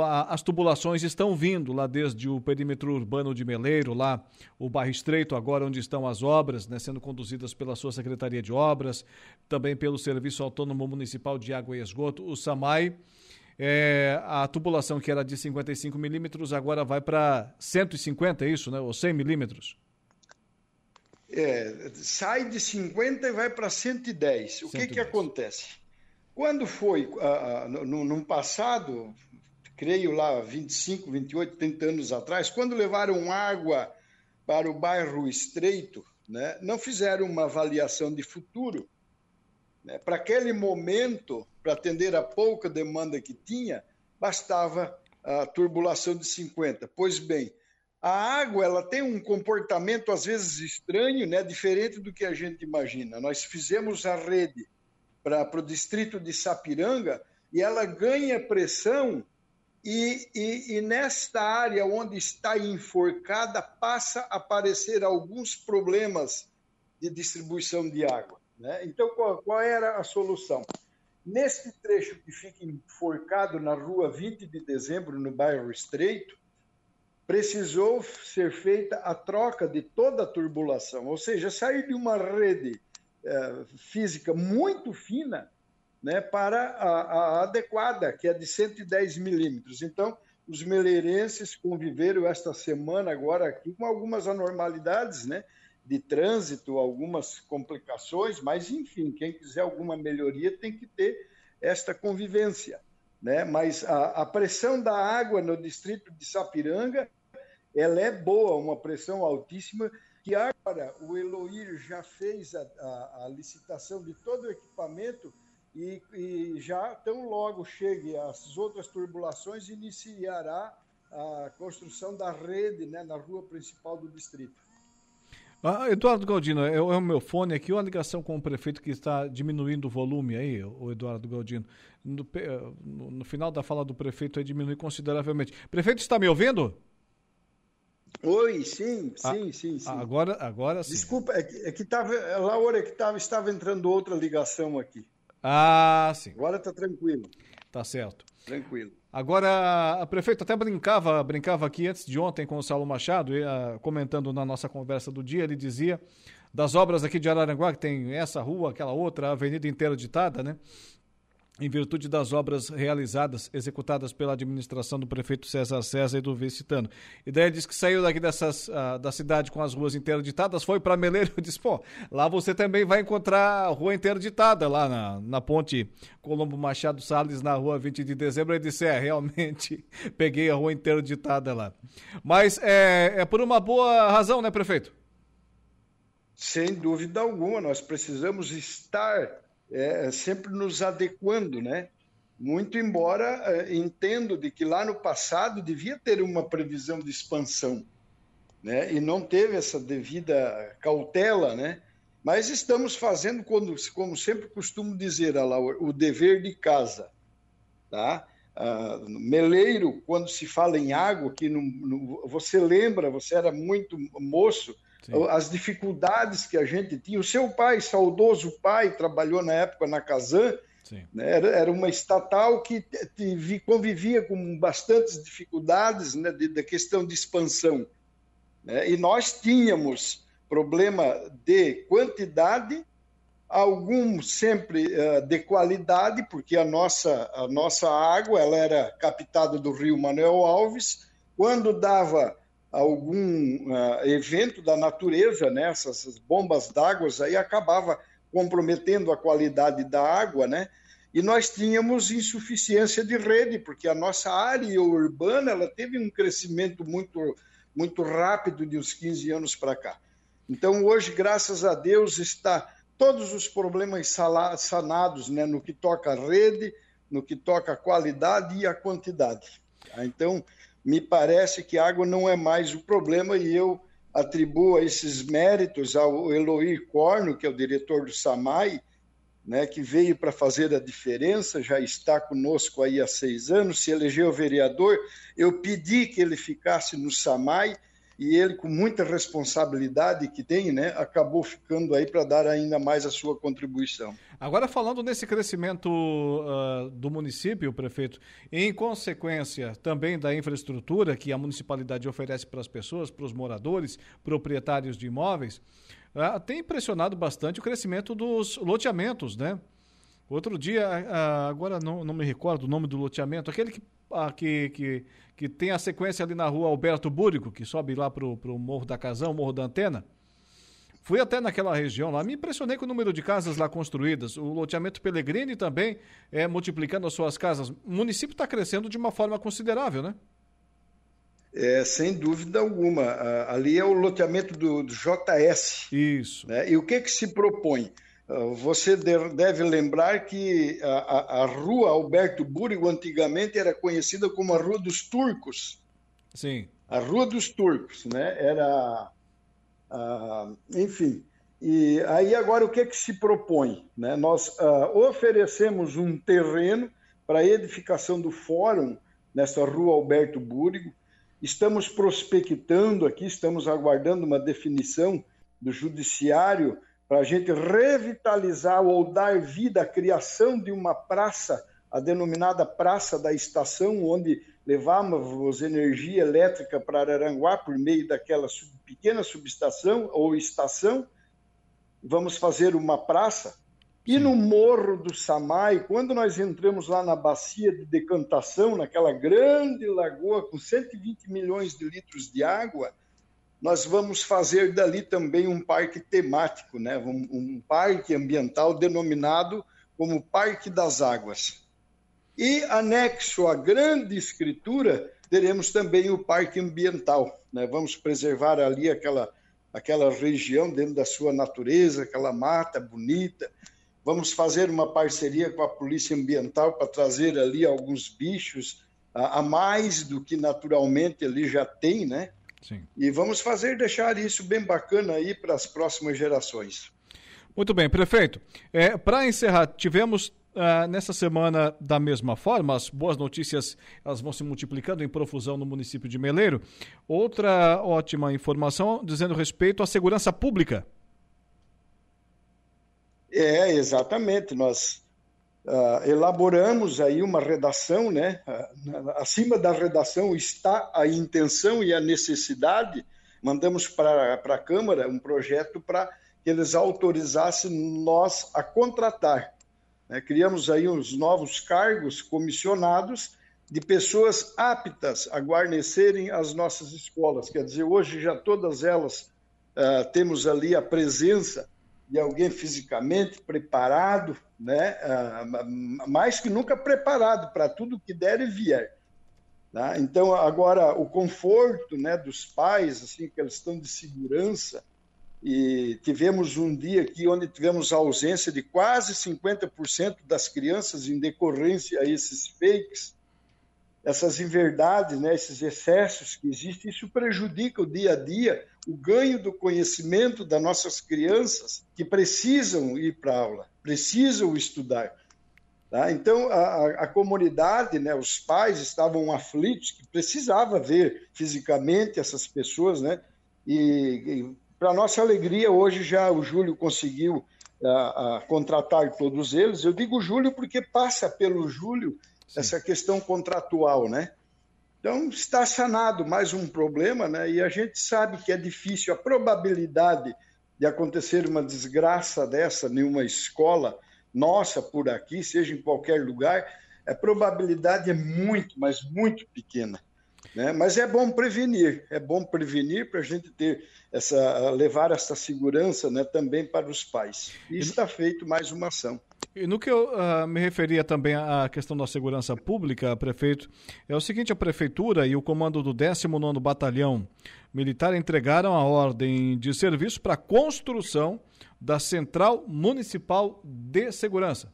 as tubulações estão vindo lá desde o perímetro urbano de Meleiro, lá o bairro Estreito, agora onde estão as obras, né, sendo conduzidas pela sua Secretaria de Obras, também pelo Serviço Autônomo Municipal de Água e Esgoto, o SAMAI. É, a tubulação que era de 55 milímetros agora vai para 150, é isso, né? Ou 100 milímetros? É, sai de 50 e vai para 110. O 110. que que acontece? Quando foi, uh, no, no passado, creio lá, 25, 28, 30 anos atrás, quando levaram água para o bairro Estreito, né, não fizeram uma avaliação de futuro. Né? Para aquele momento, para atender a pouca demanda que tinha, bastava a turbulação de 50. Pois bem, a água ela tem um comportamento às vezes estranho, né, diferente do que a gente imagina. Nós fizemos a rede para o distrito de Sapiranga e ela ganha pressão e, e, e, nesta área onde está enforcada passa a aparecer alguns problemas de distribuição de água. Né? Então, qual, qual, era a solução? Neste trecho que fica enforcado na rua 20 de dezembro, no bairro Estreito, precisou ser feita a troca de toda a turbulação, ou seja, sair de uma rede eh, física muito fina né, para a, a, adequada, que é de 110 milímetros. Então, os meleirenses conviveram esta semana agora aqui com algumas anormalidades, né, de trânsito, algumas complicações, mas enfim, quem quiser alguma melhoria tem que ter esta convivência, né? Mas a, a pressão da água no distrito de Sapiranga, ela é boa, uma pressão altíssima que agora o Eloir já fez a, a, a licitação de todo o equipamento e, e já tão logo chegue as outras turbulações, iniciará a construção da rede né, na rua principal do distrito. Ah, Eduardo Galdino, é, é, o meu fone aqui ou a ligação com o prefeito que está diminuindo o volume aí, o Eduardo Galdino? No, no, no final da fala do prefeito aí diminui consideravelmente. Prefeito, está me ouvindo? Oi, sim, ah, sim, sim, sim. Agora, agora sim. Desculpa, é que, é que tava, Laura, é que tava, estava entrando outra ligação aqui. Ah, sim. Agora está tranquilo. Tá certo. Tranquilo. Agora, a prefeito até brincava, brincava aqui antes de ontem com o Saulo Machado, comentando na nossa conversa do dia, ele dizia das obras aqui de Araranguá, que tem essa rua, aquela outra, a avenida inteira ditada, né? Em virtude das obras realizadas, executadas pela administração do prefeito César César e do vice-tano. E daí disse que saiu daqui dessas, uh, da cidade com as ruas interditadas, foi para Meleiro e disse, pô, lá você também vai encontrar a rua interditada, lá na, na ponte Colombo Machado Salles, na rua 20 de dezembro. Ele disse, é, realmente, <laughs> peguei a rua interditada lá. Mas é, é por uma boa razão, né, prefeito? Sem dúvida alguma, nós precisamos estar é, sempre nos adequando, né? Muito embora é, entendo de que lá no passado devia ter uma previsão de expansão, né? E não teve essa devida cautela, né? Mas estamos fazendo, como, como sempre costumo dizer, lá, o, dever de casa, tá? Ah, Meleiro, quando se fala em água, que no, você lembra, você era muito moço, Sim. as dificuldades que a gente tinha. O seu pai, saudoso pai, trabalhou na época na Casan, né? era, era, uma estatal que convivia com bastantes dificuldades né, da questão de expansão. Né? E nós tínhamos problema de quantidade, algum sempre uh, de qualidade, porque a nossa, a nossa água ela era captada do rio Manuel Alves, quando dava algum uh, evento da natureza, né? essas bombas d'água aí acabava comprometendo a qualidade da água, né? E nós tínhamos insuficiência de rede, porque a nossa área urbana ela teve um crescimento muito muito rápido de uns 15 anos para cá. Então hoje, graças a Deus, está todos os problemas sanados, né, no que toca a rede, no que toca a qualidade e a quantidade. Então, me parece que água não é mais o problema e eu atribuo esses méritos ao Eloy Corno, que é o diretor do SAMAI, né, que veio para fazer a diferença, já está conosco aí há seis anos, se elegeu vereador. Eu pedi que ele ficasse no SAMAI e ele, com muita responsabilidade que tem, né, acabou ficando aí para dar ainda mais a sua contribuição. Agora, falando nesse crescimento uh, do município, prefeito, em consequência também da infraestrutura que a municipalidade oferece para as pessoas, para os moradores, proprietários de imóveis, uh, tem impressionado bastante o crescimento dos loteamentos, né? Outro dia, uh, agora não, não me recordo o nome do loteamento, aquele que que, que, que tem a sequência ali na rua Alberto Búrico, que sobe lá pro, pro Morro da Casão, Morro da Antena. Fui até naquela região lá, me impressionei com o número de casas lá construídas. O loteamento Pellegrini também é multiplicando as suas casas. O município está crescendo de uma forma considerável, né? É, sem dúvida alguma. Ali é o loteamento do, do JS. Isso. Né? E o que, que se propõe? Ah, você deve lembrar que a, a, rua Alberto Búrigo antigamente era conhecida como a Rua dos Turcos. Sim. A Rua dos Turcos, né? Era, uh, enfim. E aí agora o que, é que se propõe? Né? Nós uh, oferecemos um terreno para edificação do fórum nessa Rua Alberto Búrigo. Estamos prospectando aqui, estamos aguardando uma definição do judiciário para a gente revitalizar ou dar vida à criação de uma praça, a denominada Praça da Estação, onde levávamos energia elétrica para Araranguá por meio daquela pequena subestação ou estação. Vamos fazer uma praça. E no Morro do Samai, quando nós entramos lá na bacia de decantação, naquela grande lagoa com 120 milhões de litros de água, nós vamos fazer dali também um parque temático, né? um, um parque ambiental denominado como Parque das Águas. E anexo à grande escritura, teremos também o Parque Ambiental. Né? Vamos preservar ali aquela, aquela região dentro da sua natureza, aquela mata bonita. Vamos fazer uma parceria com a Polícia Ambiental para trazer ali alguns bichos a, a mais do que naturalmente ali já tem, né? Sim. E vamos fazer, deixar isso bem bacana aí para as próximas gerações. Muito bem, prefeito. É, para encerrar, tivemos uh, nessa semana da mesma forma, as boas notícias elas vão se multiplicando em profusão no município de Meleiro. Outra ótima informação dizendo respeito à segurança pública. É, exatamente. Nós uh, elaboramos aí uma redação, né? Uh, acima da redação está a intenção e a necessidade. Mandamos para a Câmara um projeto para que eles autorizassem nós a contratar Né? Criamos aí uns novos cargos comissionados de pessoas aptas a guarnecerem as nossas escolas. Quer dizer, hoje já todas elas uh, temos ali a presença de alguém fisicamente preparado, né? Uh, mais que nunca preparado para tudo que der e vier. Tá? Então, agora, o conforto né, dos pais, assim, que eles estão de segurança, e tivemos um dia aqui onde tivemos a ausência de quase 50% das crianças em decorrência a esses fakes, essas inverdades, né, esses excessos que existem, isso prejudica o dia a dia, o ganho do conhecimento das nossas crianças que precisam ir para aula, precisam estudar. Tá? Então, a, a, comunidade, né, os pais estavam aflitos, que precisava ver fisicamente essas pessoas, né? E, e para nossa alegria, hoje já o Júlio conseguiu a, a, contratar todos eles. Eu digo Júlio porque passa pelo Júlio Sim. essa questão contratual, né? Então, está sanado mais um problema, né? E a gente sabe que é difícil a probabilidade de acontecer uma desgraça dessa em uma escola nossa por aqui, seja em qualquer lugar, a probabilidade é muito, mas muito pequena. Né? Mas é bom prevenir, é bom prevenir para a gente ter essa, levar essa segurança né, também para os pais. E está feito mais uma ação. E no que eu uh, me referia também à questão da segurança pública, prefeito, é o seguinte: a prefeitura e o comando do 19 Batalhão Militar entregaram a ordem de serviço para a construção da Central Municipal de Segurança.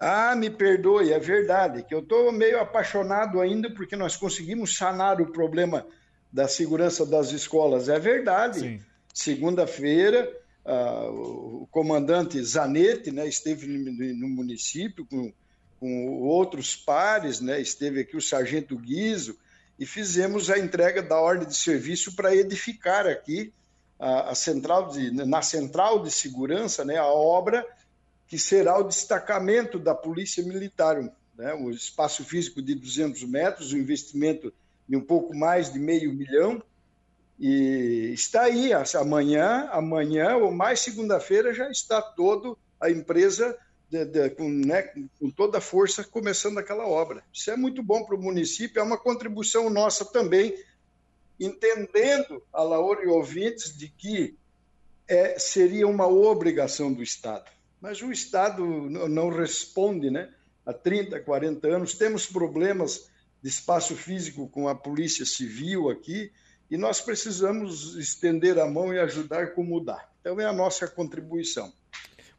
Ah, me perdoe, é verdade, que eu estou meio apaixonado ainda porque nós conseguimos sanar o problema da segurança das escolas. É verdade. Segunda-feira, uh, o comandante Zanetti né, esteve no, município com, com, outros pares, né, esteve aqui o sargento Guizo, e fizemos a entrega da ordem de serviço para edificar aqui a, a central de, na central de segurança, né, a obra que será o destacamento da Polícia Militar, né, o espaço físico de 200 metros, o investimento de um pouco mais de meio milhão, e está aí, amanhã, amanhã ou mais segunda-feira já está todo a empresa de, de, com, né, com, toda a força começando aquela obra. Isso é muito bom para o município, é uma contribuição nossa também, entendendo, a Laura e ouvintes, de que é, seria uma obrigação do Estado. Mas o Estado não responde, né? Há 30, 40 anos, temos problemas de espaço físico com a Polícia Civil aqui, e nós precisamos estender a mão e ajudar como dá. Então é a nossa contribuição.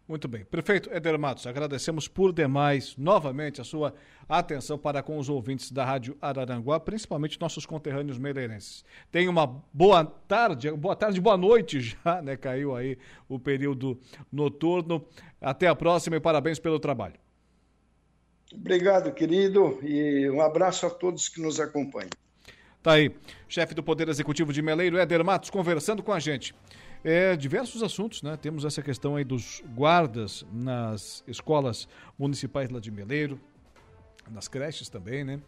Muito bem. Prefeito Eder Matos, agradecemos por demais novamente a sua atenção para com os ouvintes da Rádio Araranguá, principalmente nossos conterrâneos meleirenses. Tenha uma boa tarde, boa tarde, boa noite já, né? Caiu aí o período noturno. Até a próxima e parabéns pelo trabalho. Obrigado, querido, e um abraço a todos que nos acompanham. Tá aí, chefe do Poder Executivo de Meleiro, Éder Matos, conversando com a gente. É, diversos assuntos, né? Temos essa questão aí dos guardas nas escolas municipais lá de Meleiro, nas creches também, né?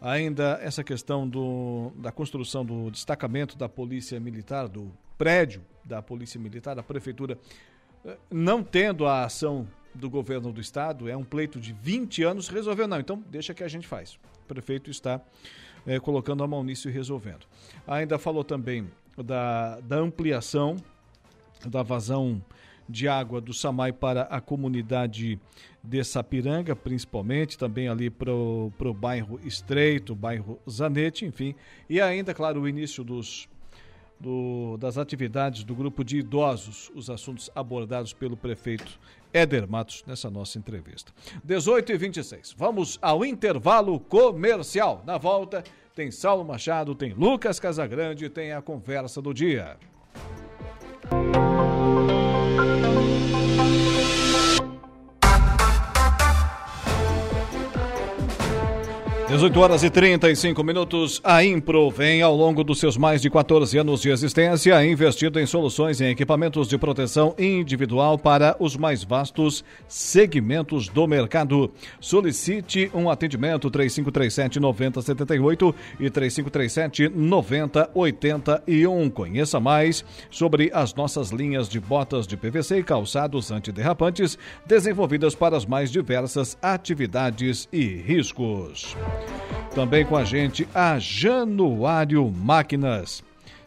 Ainda essa questão do, da construção do destacamento da Polícia Militar, do prédio da Polícia Militar, da Prefeitura, eh, não tendo a ação do governo do estado, é um pleito de 20 anos, resolveu não, então deixa que a gente faz. O prefeito está é, colocando a mão nisso e resolvendo. Ainda falou também da, da ampliação da vazão de água do Samai para a comunidade de Sapiranga, principalmente, também ali para o bairro Estreito, bairro Zanete, enfim. E ainda, claro, o início dos, do, das atividades do grupo de idosos, os assuntos abordados pelo prefeito Éder Matos nessa nossa entrevista. 18 e 26. Vamos ao intervalo comercial. Na volta tem Saulo Machado, tem Lucas Casagrande, tem a conversa do dia. 18 horas e 35 minutos. A Impro vem, ao longo dos seus mais de 14 anos de existência, investido em soluções em equipamentos de proteção individual para os mais vastos segmentos do mercado. Solicite um atendimento 3537-9078 e 3537-9081. Conheça mais sobre as nossas linhas de botas de PVC e calçados antiderrapantes desenvolvidas para as mais diversas atividades e riscos. Também com a gente a Januário Máquinas,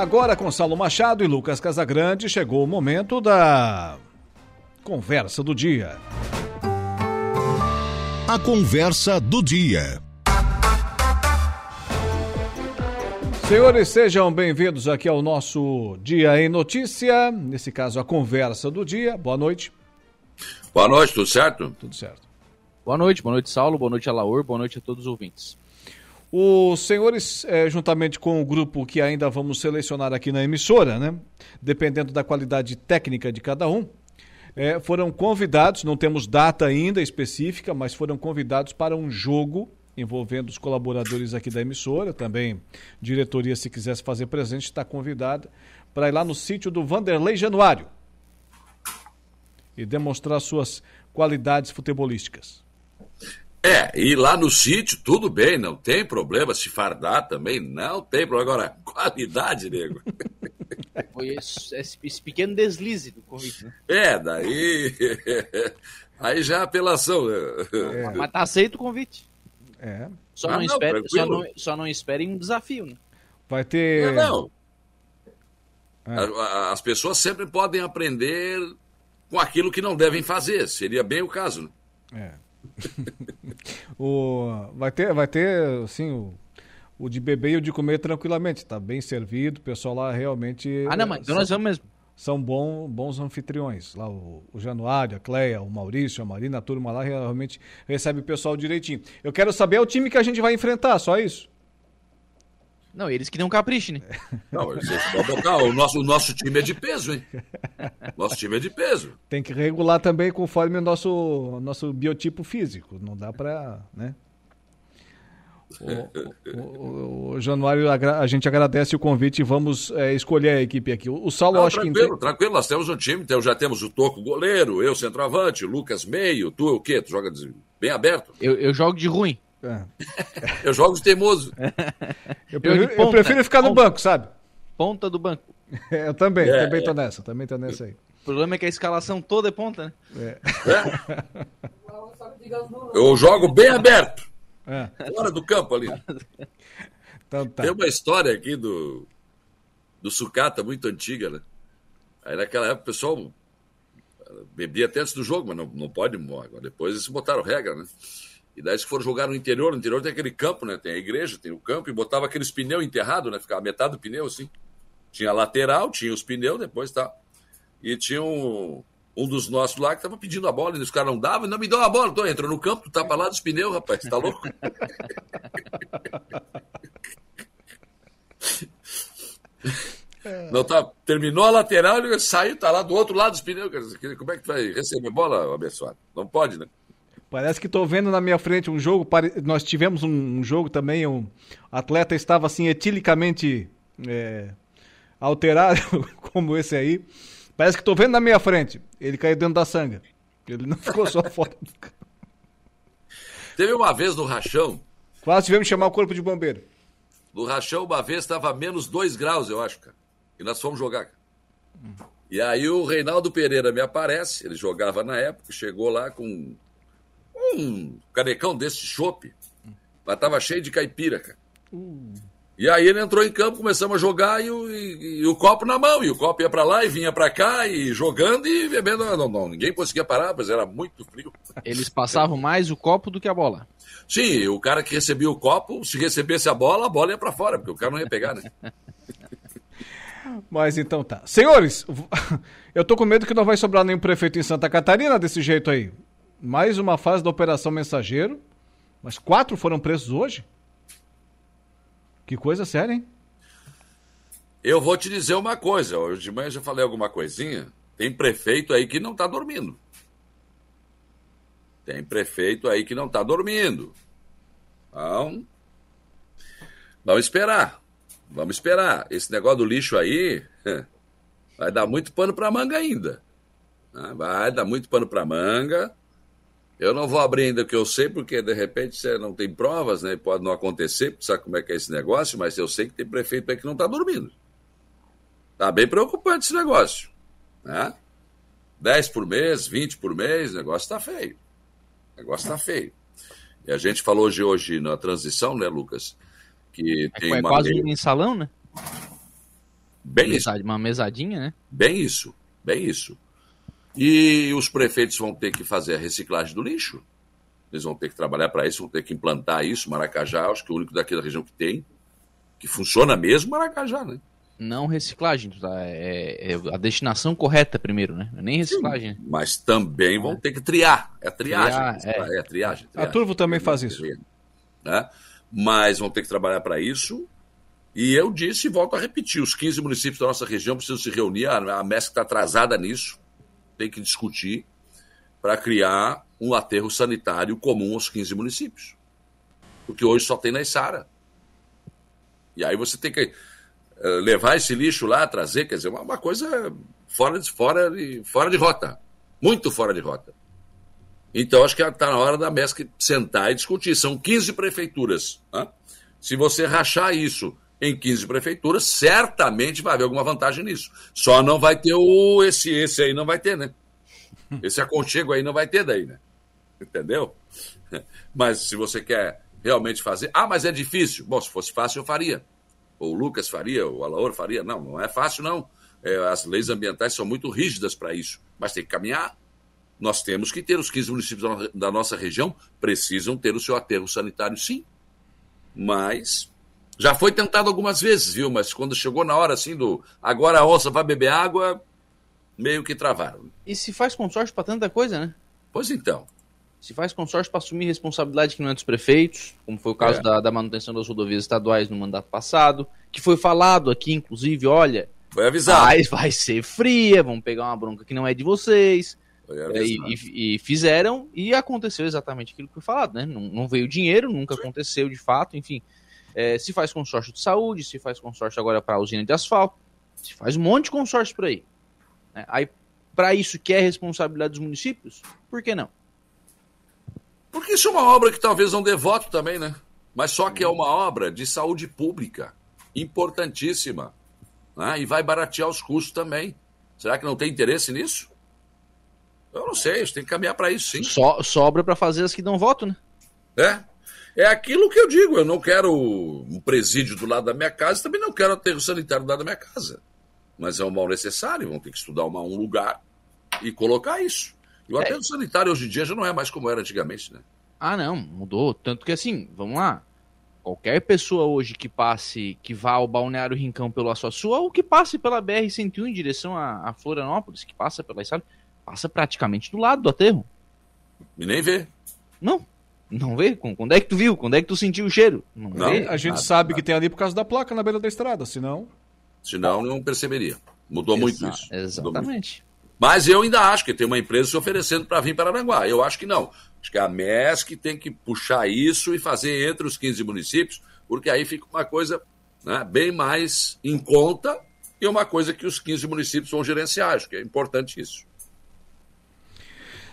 Agora com Saulo Machado e Lucas Casagrande chegou o momento da conversa do dia. A conversa do dia. Senhores, sejam bem-vindos aqui ao nosso Dia em Notícia, nesse caso a conversa do dia. Boa noite. Boa noite, tudo certo? Tudo certo. Boa noite, boa noite, Saulo, boa noite, Alaor, boa noite a todos os ouvintes. Os senhores, eh, juntamente com o grupo que ainda vamos selecionar aqui na emissora, né? Dependendo da qualidade técnica de cada um, eh, foram convidados, não temos data ainda específica, mas foram convidados para um jogo envolvendo os colaboradores aqui da emissora, também diretoria, se quisesse fazer presente, está convidada para ir lá no sítio do Vanderlei Januário e demonstrar suas qualidades futebolísticas. É, e lá no sítio, tudo bem, não tem problema. Se fardar também, não tem problema. Agora, <laughs> qualidade, nego. Foi esse, esse, esse pequeno deslize do convite, né? É, daí. <laughs> Aí já é apelação. né? É. Mas tá aceito o convite. É. Só, Ah, não, não, espere, só, não, só não esperem um desafio, né? Vai ter. Não, É. não. A- As pessoas sempre podem aprender com aquilo que não devem fazer. Seria bem o caso, né? É. <laughs> o, vai ter, vai ter, assim, o, o de beber e o de comer tranquilamente. Tá bem servido, o pessoal lá realmente. Ah, não, mas então nós vamos mesmo. São bom, bons anfitriões. Lá o, o Januário, a Cleia, o Maurício, a Marina, a turma lá realmente recebe o pessoal direitinho. Eu quero saber o time que a gente vai enfrentar, só isso. Não, eles que <laughs> não caprichem, né? Não, vocês podem botar, o, nosso, o nosso time é de peso, hein? Nosso time é de peso. Tem que regular também conforme o nosso, nosso biotipo físico. Não dá pra, né? O, o- o Januário, a gente agradece o convite e vamos é, escolher a equipe aqui. O Saulo, Não, acho que tranquilo, entende- tranquilo, nós temos um time, então já temos o Toco goleiro, eu centroavante, o Lucas meio, tu o quê? Tu joga de- bem aberto? Eu, eu jogo de ruim. É. Eu jogo de teimoso. <laughs> Eu prefiro, eu ponta, prefiro ficar no ponta. banco, sabe? Ponta do banco. <laughs> eu também, É, também tô é. nessa, também tô nessa aí. O problema é que a escalação toda é ponta, né? <laughs> Eu jogo bem aberto. É. Fora do campo ali. Então tá. Tem uma história aqui do, do sucata muito antiga, né? Aí naquela época o pessoal bebia até antes do jogo, mas não, não pode. Agora depois eles botaram regra, né? E daí eles foram jogar no interior, no interior tem aquele campo, né? Tem a igreja, tem o campo, e botava aqueles pneus enterrados, né? Ficava metade do pneu assim. Tinha a lateral, tinha os pneus, depois tá. E tinha um, um dos nossos lá que tava pedindo a bola, e os caras não davam, não me dão a bola. Então entrou no campo, tu tapa lá dos pneus, rapaz, tá louco? <laughs> Não tá, terminou a lateral, ele saiu, tá lá do outro lado dos pneus. Como é que tu vai receber bola, abençoado? Não pode, né? Parece que tô vendo na minha frente um jogo. pare- Nós tivemos um, um jogo também, um atleta estava assim etilicamente é, alterado, <laughs> como esse aí. Parece que tô vendo na minha frente. Ele caiu dentro da sanga. Ele não <laughs> ficou só fora. Teve uma vez no Rachão, Quase tivemos que chamar o corpo de bombeiro. no Rachão, uma vez estava menos 2 graus, eu acho, cara. E nós fomos jogar. cara. E aí o Reinaldo Pereira me aparece, ele jogava na época, chegou lá com um canecão desse chopp, mas tava cheio de caipira, cara. E aí ele entrou em campo, começamos a jogar e o, e, e o copo na mão. E o copo ia para lá e vinha para cá e jogando e bebendo. Não, não, ninguém conseguia parar, mas era muito frio. Eles passavam mais o copo do que a bola. Sim, o cara que recebia o copo, se recebesse a bola, a bola ia para fora, porque o cara não ia pegar, né? <laughs> Mas então tá. Senhores, eu tô com medo que não vai sobrar nenhum prefeito em Santa Catarina desse jeito aí. Mais uma fase da Operação Mensageiro. Mas quatro foram presos hoje? Que coisa séria, hein? Eu vou te dizer uma coisa. Hoje de manhã já falei alguma coisinha. Tem prefeito aí que não tá dormindo. Tem prefeito aí que não tá dormindo. Então, vamos esperar. Vamos esperar. Esse negócio do lixo aí <laughs> vai dar muito pano para manga ainda. Ah, vai dar muito pano para manga. Eu não vou abrir ainda o que eu sei, porque de repente você não tem provas, né? Pode não acontecer, sabe como é que é esse negócio, mas eu sei que tem prefeito aí que não está dormindo. Tá bem preocupante esse negócio. Né? 10 por mês, 20 por mês, o negócio está feio. O negócio está feio. E a gente falou hoje, hoje na transição, né, Lucas? Que É, tem é uma quase lei- um mensalão, né? Bem Mesa- Uma mesadinha, né? Bem isso, bem isso. E os prefeitos vão ter que fazer a reciclagem do lixo. Eles vão ter que trabalhar para isso, vão ter que implantar isso. Maracajá, acho que é o único daqui da região que tem, que funciona mesmo, Maracajá, né? Não reciclagem, tá? É, é a destinação correta primeiro, né? Nem reciclagem. né? Mas também vão ter que triar. É triagem. Triar, é. triagem. A triagem. Turvo também faz isso. né? Mas vão ter que trabalhar para isso. E eu disse e volto a repetir: os 15 municípios da nossa região precisam se reunir. A a MESC está atrasada nisso, tem que discutir para criar um aterro sanitário comum aos 15 municípios. Porque hoje só tem na Içara. E aí você tem que eh, levar esse lixo lá, trazer, quer dizer, uma coisa fora de, fora, de, fora de rota. Muito fora de rota. Então, acho que está na hora da MESC sentar e discutir. São 15 prefeituras. né? Se você rachar isso em 15 prefeituras, certamente vai haver alguma vantagem nisso. Só não vai ter o. Esse, esse aí não vai ter, né? <laughs> Esse aconchego aí não vai ter daí, né? Entendeu? Mas se você quer realmente fazer. Ah, mas é difícil. Bom, se fosse fácil, eu faria. Ou o Lucas faria, ou o Alaor faria. Não, não é fácil, não. É, as leis ambientais são muito rígidas para isso. Mas tem que caminhar. Nós temos que ter, os 15 municípios da no- da nossa região precisam ter o seu aterro sanitário, sim. Mas já foi tentado algumas vezes, viu? Mas quando chegou na hora assim do agora a onça vai beber água, meio que travaram. E se faz consórcio para tanta coisa, né? Pois então. Se faz consórcio para assumir responsabilidade que não é dos prefeitos, como foi o caso É. da, da manutenção das rodovias estaduais no mandato passado, que foi falado aqui, inclusive, olha. Foi avisado. Vai, vai ser fria, vamos pegar uma bronca que não é de vocês. É. E, e- fizeram, e aconteceu exatamente aquilo que foi falado, né? Não, não veio dinheiro, nunca aconteceu de fato, enfim. É, se faz consórcio de saúde, se faz consórcio agora para a usina de asfalto, se faz um monte de consórcio por aí. né? Aí, para isso que é responsabilidade dos municípios, por que não? Porque isso é uma obra que talvez não dê voto também, né? Mas só que é uma obra de saúde pública, importantíssima. né? E vai baratear os custos também. Será que não tem interesse nisso? Eu não sei, a gente tem que caminhar para isso, sim. So- sobra para fazer as que dão voto, né? É. É aquilo que eu digo, eu não quero um presídio do lado da minha casa, também não quero aterro sanitário do lado da minha casa. Mas é um mal necessário, vão ter que estudar uma- um lugar e colocar isso. E o aterro sanitário hoje em dia já não é mais como era antigamente, né? Ah, não, mudou. Tanto que assim, vamos lá. Qualquer pessoa hoje que passe, que vá ao Balneário Rincão pelo Açuaçu, ou que passe pela BR-101 em direção a, a Florianópolis, que passa pela estrada, passa praticamente do lado do aterro. E nem vê. Não, não vê. Quando é que tu viu? Quando é que tu sentiu o cheiro? Não, vê. a gente Nada. sabe que tem ali por causa da placa na beira da estrada, senão. Senão não perceberia. Mudou muito Exa- isso. Mudou muito. Exatamente. Mas eu ainda acho que tem uma empresa se oferecendo para vir para Aranguá. Eu acho que não. Acho que a MESC tem que puxar isso e fazer entre os 15 municípios, porque aí fica uma coisa né, bem mais em conta e uma coisa que os 15 municípios vão gerenciar. Acho que é importante isso.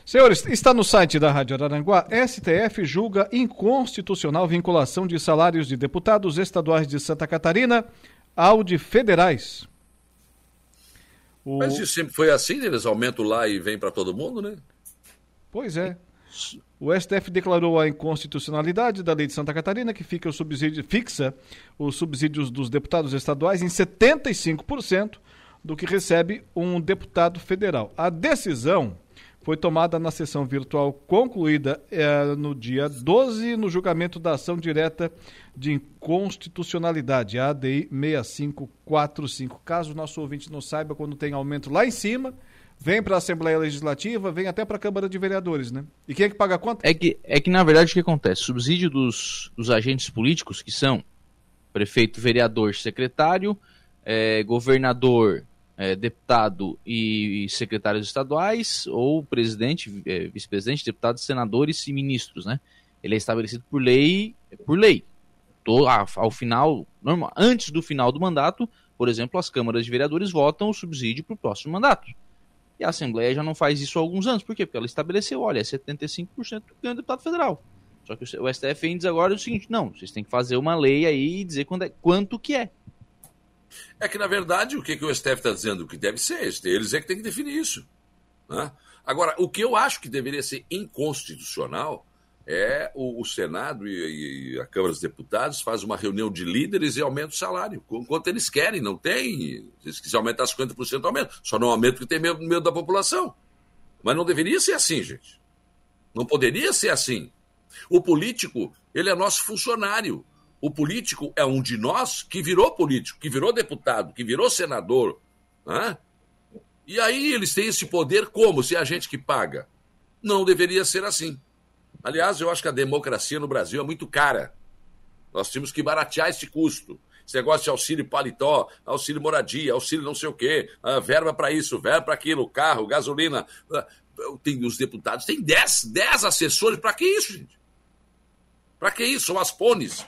Senhores, está no site da Rádio Araranguá. STF julga inconstitucional vinculação de salários de deputados estaduais de Santa Catarina ao de federais. O- Mas isso sempre foi assim, eles aumentam lá e vem para todo mundo, né? Pois é. O STF declarou a inconstitucionalidade da lei de Santa Catarina, que fica o subsídio, fixa os subsídios dos deputados estaduais em 75% do que recebe um deputado federal. A decisão foi tomada na sessão virtual concluída eh, no dia 12, no julgamento da ação direta de inconstitucionalidade, ADI 6545. Caso o nosso ouvinte não saiba, quando tem aumento lá em cima, vem para a Assembleia Legislativa, vem até para a Câmara de Vereadores, né? E quem é que paga a conta? É que, é que na verdade, o que acontece? Subsídio dos, dos agentes políticos, que são prefeito, vereador, secretário, eh, governador, é, deputado e secretários estaduais, ou presidente, é, vice-presidente, deputados, senadores e ministros, né? Ele é estabelecido por lei, por lei. Tô, ao final, normal, antes do final do mandato, por exemplo, as câmaras de vereadores votam o subsídio para o próximo mandato. E a Assembleia já não faz isso há alguns anos. Por quê? Porque ela estabeleceu, olha, é 75% do ganho do deputado federal. Só que o STF diz agora o seguinte, não, vocês têm que fazer uma lei aí e dizer quando é, quanto que é. É que, na verdade, o que, que o STF está dizendo que deve ser? Eles é que tem que definir isso. Né? Agora, o que eu acho que deveria ser inconstitucional é o, o Senado e, e, a Câmara dos Deputados faz uma reunião de líderes e aumenta o salário, quanto eles querem, não tem. Se aumentar 50%, aumenta. Só não aumenta porque tem medo, medo da população. Mas não deveria ser assim, gente. Não poderia ser assim. O político, ele é nosso funcionário. O político é um de nós que virou político, que virou deputado, que virou senador. Né? E aí eles têm esse poder como? Se é a gente que paga. Não deveria ser assim. Aliás, eu acho que a democracia no Brasil é muito cara. Nós temos que baratear esse custo. Esse negócio de auxílio paletó, auxílio moradia, auxílio não sei o quê, ah, verba para isso, verba para aquilo, carro, gasolina. Ah, tem, os deputados têm 10 assessores. Para que isso, gente? Para que isso? São as pones.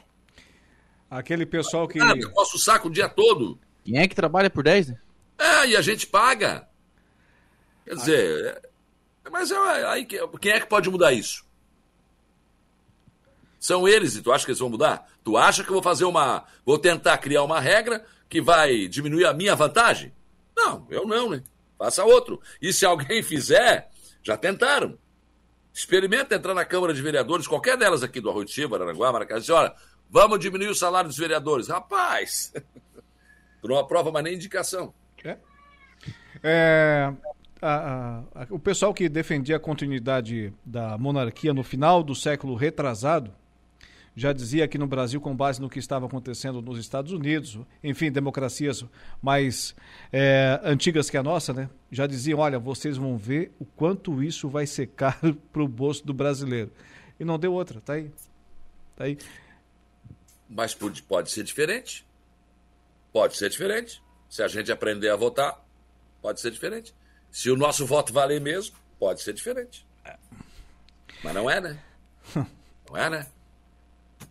Aquele pessoal que. Ah, eu posso o saco o dia todo. Quem é que trabalha por 10, né? É, e a gente paga. Quer dizer, é, mas é, aí, quem é que pode mudar isso? São eles, e tu acha que eles vão mudar? Tu acha que eu vou fazer uma. Vou tentar criar uma regra que vai diminuir a minha vantagem? Não, eu não, né? Faça outro. E se alguém fizer, já tentaram. Experimenta entrar na Câmara de Vereadores, qualquer delas aqui do Arroio Aranguá, Maracá, e dizer, olha, Vamos diminuir o salário dos vereadores. Rapaz, tu <laughs> não aprova mais nem indicação. É. é a, a, o pessoal que defendia a continuidade da monarquia no final do século retrasado já dizia aqui no Brasil, com base no que estava acontecendo nos Estados Unidos, enfim, democracias mais é, antigas que a nossa, né? Já diziam: olha, vocês vão ver o quanto isso vai ser caro <laughs> para o bolso do brasileiro. E não deu outra, tá aí. Tá aí. Mas pode, ser diferente. Pode ser diferente. Se a gente aprender a votar, pode ser diferente. Se o nosso voto valer mesmo, pode ser diferente. Mas não é, né? <laughs> Não é, né?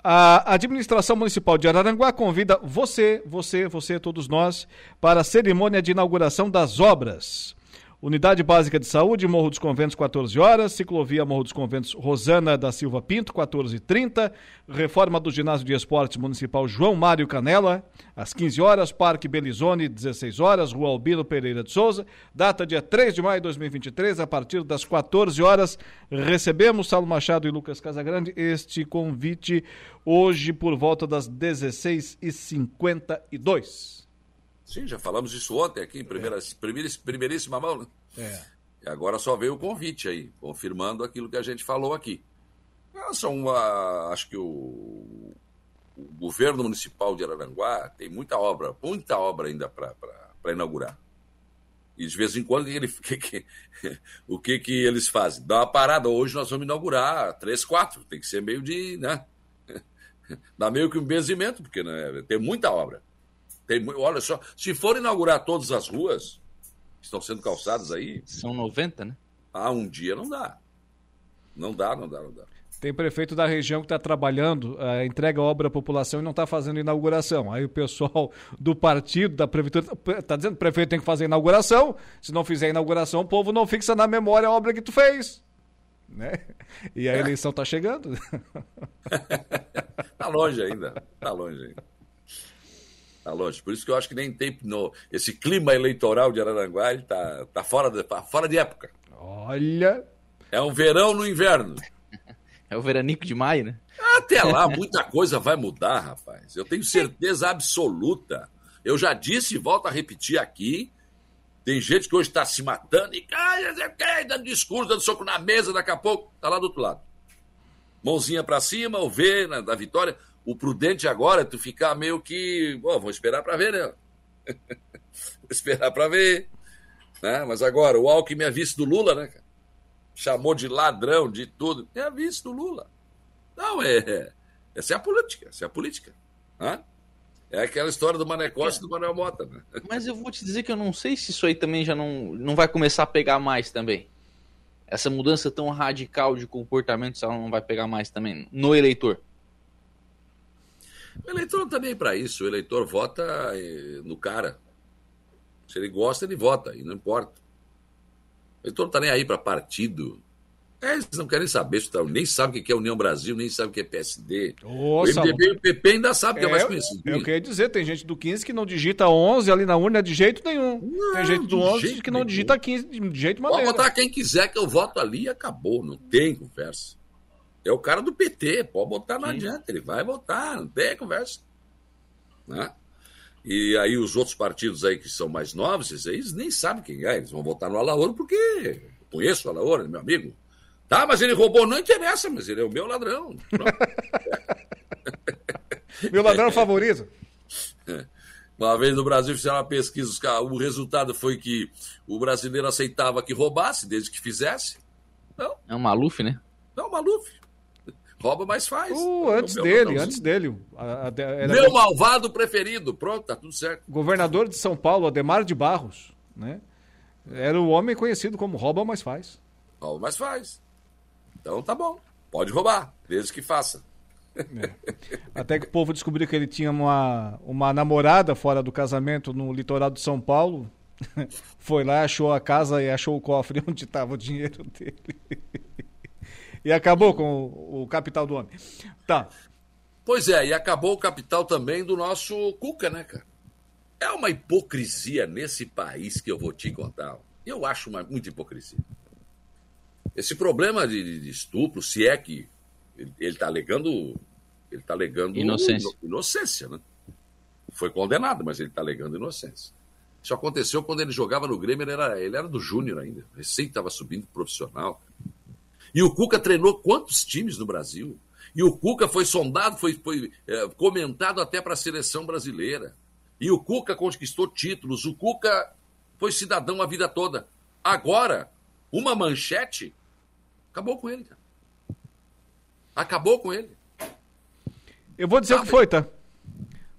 A administração municipal de Araranguá convida você, você, você, todos nós, para a cerimônia de inauguração das obras. Unidade Básica de Saúde, Morro dos Conventos, 14 horas. Ciclovia Morro dos Conventos, Rosana da Silva Pinto, 14h30. Reforma do Ginásio de Esportes Municipal João Mário Canela, às 15 horas. Parque Belizone, 16 horas. Rua Albino Pereira de Souza. Data dia 3 de maio de 2023, a partir das 14 horas. Recebemos Saulo Machado e Lucas Casagrande este convite hoje por volta das 16h52. Sim, já falamos isso ontem aqui, em primeira, é. primeira, primeiríssima mão, né? É. E agora só veio o convite aí, confirmando aquilo que a gente falou aqui. São, uh, acho que o, o, governo municipal de Araranguá tem muita obra, muita obra ainda para inaugurar. E de vez em quando ele, <laughs> que, que, o que, que eles fazem? Dá uma parada, hoje nós vamos inaugurar três, quatro, tem que ser meio de. Né? <laughs> Dá meio que um benzimento, porque né, tem muita obra. Tem, olha só, se for inaugurar todas as ruas que estão sendo calçadas aí. São 90, né? Ah, um dia não dá. Não dá, não dá, não dá. Tem prefeito da região que está trabalhando, uh, entrega a obra à população e não está fazendo inauguração. Aí o pessoal <laughs> do partido, da prefeitura, está dizendo que o prefeito tem que fazer inauguração. Se não fizer inauguração, o povo não fixa na memória a obra que tu fez. Né? E a é. eleição está chegando. Está <laughs> <laughs> longe ainda. Está longe ainda. Tá longe. Por isso que eu acho que nem tem no, esse clima eleitoral de Araranguá está tá fora, de, tá fora de época. Olha. É um verão no inverno. <laughs> É o veranico de maio, né? Até lá, <laughs> muita coisa vai mudar, rapaz. Eu tenho certeza absoluta. Eu já disse e volto a repetir aqui. Tem gente que hoje está se matando e cai, dando discurso, dando soco na mesa, daqui a pouco tá lá do outro lado. Mãozinha para cima, o V né, da vitória. O prudente agora é tu ficar meio que. Bom, vou esperar para ver, né? <laughs> vou esperar para ver. Né? Mas agora, o Alckmin é vice do Lula, né? Chamou de ladrão, de tudo. É vice do Lula. Não, é. Essa é a política. Essa é a política. Hã? É aquela história do Manecócio e do Manuel Mota, né? <laughs> Mas eu vou te dizer que eu não sei se isso aí também já não, não vai começar a pegar mais também. Essa mudança tão radical de comportamento, se ela não vai pegar mais também no eleitor. O eleitor não tá nem para isso. O eleitor vota eh, no cara. Se ele gosta, ele vota, e não importa. O eleitor não tá nem aí para partido. É, eles não querem saber, nem sabem o que é União Brasil, nem sabem o que é PSD. o MDB e o PP ainda sabem que é, mais conhecido. É o que eu ia dizer, tem gente do 15 que não digita 11 ali na urna de jeito nenhum. Não, tem gente do 11 que não digita 15 de jeito maneiro. Pode botar quem quiser que eu voto ali e acabou, não tem conversa. É o cara do PT, pode botar, não Sim. adianta, ele vai votar, não tem conversa. Né? E aí os outros partidos aí que são mais novos, eles nem sabem quem é, eles vão votar no Alaoro porque conheço o Alaoro, meu amigo. Tá, mas ele roubou, não interessa, mas ele é o meu ladrão. <laughs> meu ladrão favorito. <laughs> Uma vez no Brasil fizeram uma pesquisa, o resultado foi que o brasileiro aceitava que roubasse, desde que fizesse. Não. É um Maluf, né? Não, Maluf. Rouba, mas faz. Uh, antes dele, antes dele. A, a, meu malvado preferido. Pronto, tá tudo certo. Governador de São Paulo, Ademar de Barros, né? Era o homem conhecido como rouba, mas faz. Rouba, mas faz. Então tá bom, pode roubar, desde que faça. É. Até que o povo descobriu que ele tinha uma, uma namorada fora do casamento no litoral de São Paulo. <laughs> Foi lá, achou a casa e achou o cofre <laughs> onde estava o dinheiro dele. E acabou com o, o, capital do homem. Tá. Pois é, e acabou o capital também do nosso Cuca, né, cara? É uma hipocrisia nesse país que eu vou te contar. Eu acho uma, muita hipocrisia. Esse problema de, de estupro, se é que ele está alegando, ele está alegando inocência. inocência, né? Foi condenado, mas ele está alegando inocência. Isso aconteceu quando ele jogava no Grêmio, ele era, ele era do Júnior ainda, recém estava subindo profissional. E o Cuca treinou quantos times no Brasil? E o Cuca foi sondado, foi, foi é, comentado até para a seleção brasileira. E o Cuca conquistou títulos, o Cuca foi cidadão a vida toda. Agora, uma manchete Acabou com ele, cara. Acabou com ele. Eu vou dizer Sabe? o que foi, tá?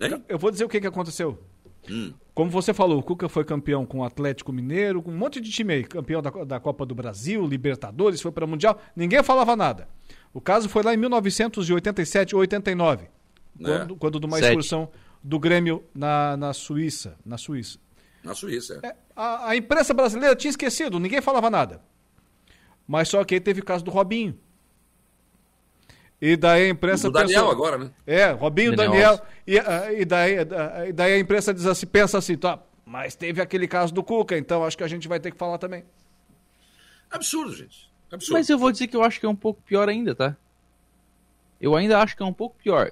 Hein? Eu vou dizer o que, que aconteceu. Hum. Como você falou, o Cuca foi campeão com o Atlético Mineiro, com um monte de time aí, campeão da, da Copa do Brasil, Libertadores, foi para o Mundial, ninguém falava nada. O caso foi lá em 1987 ou 89, é. quando, quando de uma excursão do Grêmio na, na Suíça. Na Suíça. Na Suíça, é. é a, a imprensa brasileira tinha esquecido, ninguém falava nada. Mas só que aí teve o caso do Robinho. E daí a imprensa. O Daniel pensou, agora, né? É, Robinho, Daniel. Daniel e, ah, e, daí, ah, e daí a imprensa diz assim, pensa assim, tá, mas teve aquele caso do Cuca, então acho que a gente vai ter que falar também. Absurdo, gente. Absurdo. Mas eu vou dizer que eu acho que é um pouco pior ainda, tá? Eu ainda acho que é um pouco pior.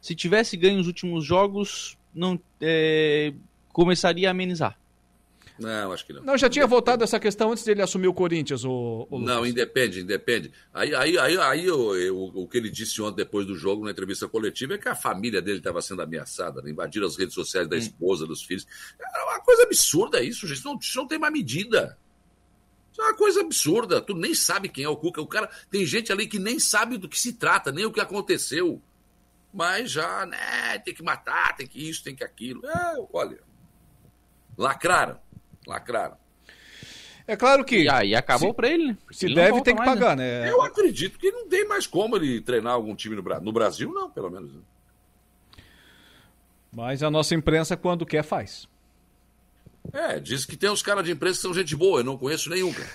Se tivesse ganho os últimos jogos, não é, começaria a amenizar. Não, acho que não. Não, já tinha voltado essa questão antes dele assumir o Corinthians, o, o Não, independe, independe. Aí, aí, aí, aí o, o, o, que ele disse ontem depois do jogo, na entrevista coletiva, é que a família dele estava sendo ameaçada, né? invadiram as redes sociais da hum. esposa, dos filhos. É uma coisa absurda isso, gente. Não, isso não tem mais medida. Isso é uma coisa absurda. Tu nem sabe quem é o Cuca. O cara tem gente ali que nem sabe do que se trata, nem o que aconteceu. Mas já, né, tem que matar, tem que isso, tem que aquilo. É, olha. Lacraram Lacraram. É claro que. E aí acabou pra ele, né? Se ele deve, tem que mais, pagar, né? né? Eu acredito que não tem mais como ele treinar algum time no Brasil. No Brasil, não, pelo menos. Né? Mas a nossa imprensa, quando quer, faz. É, diz que tem uns caras de imprensa que são gente boa, eu não conheço nenhum, cara.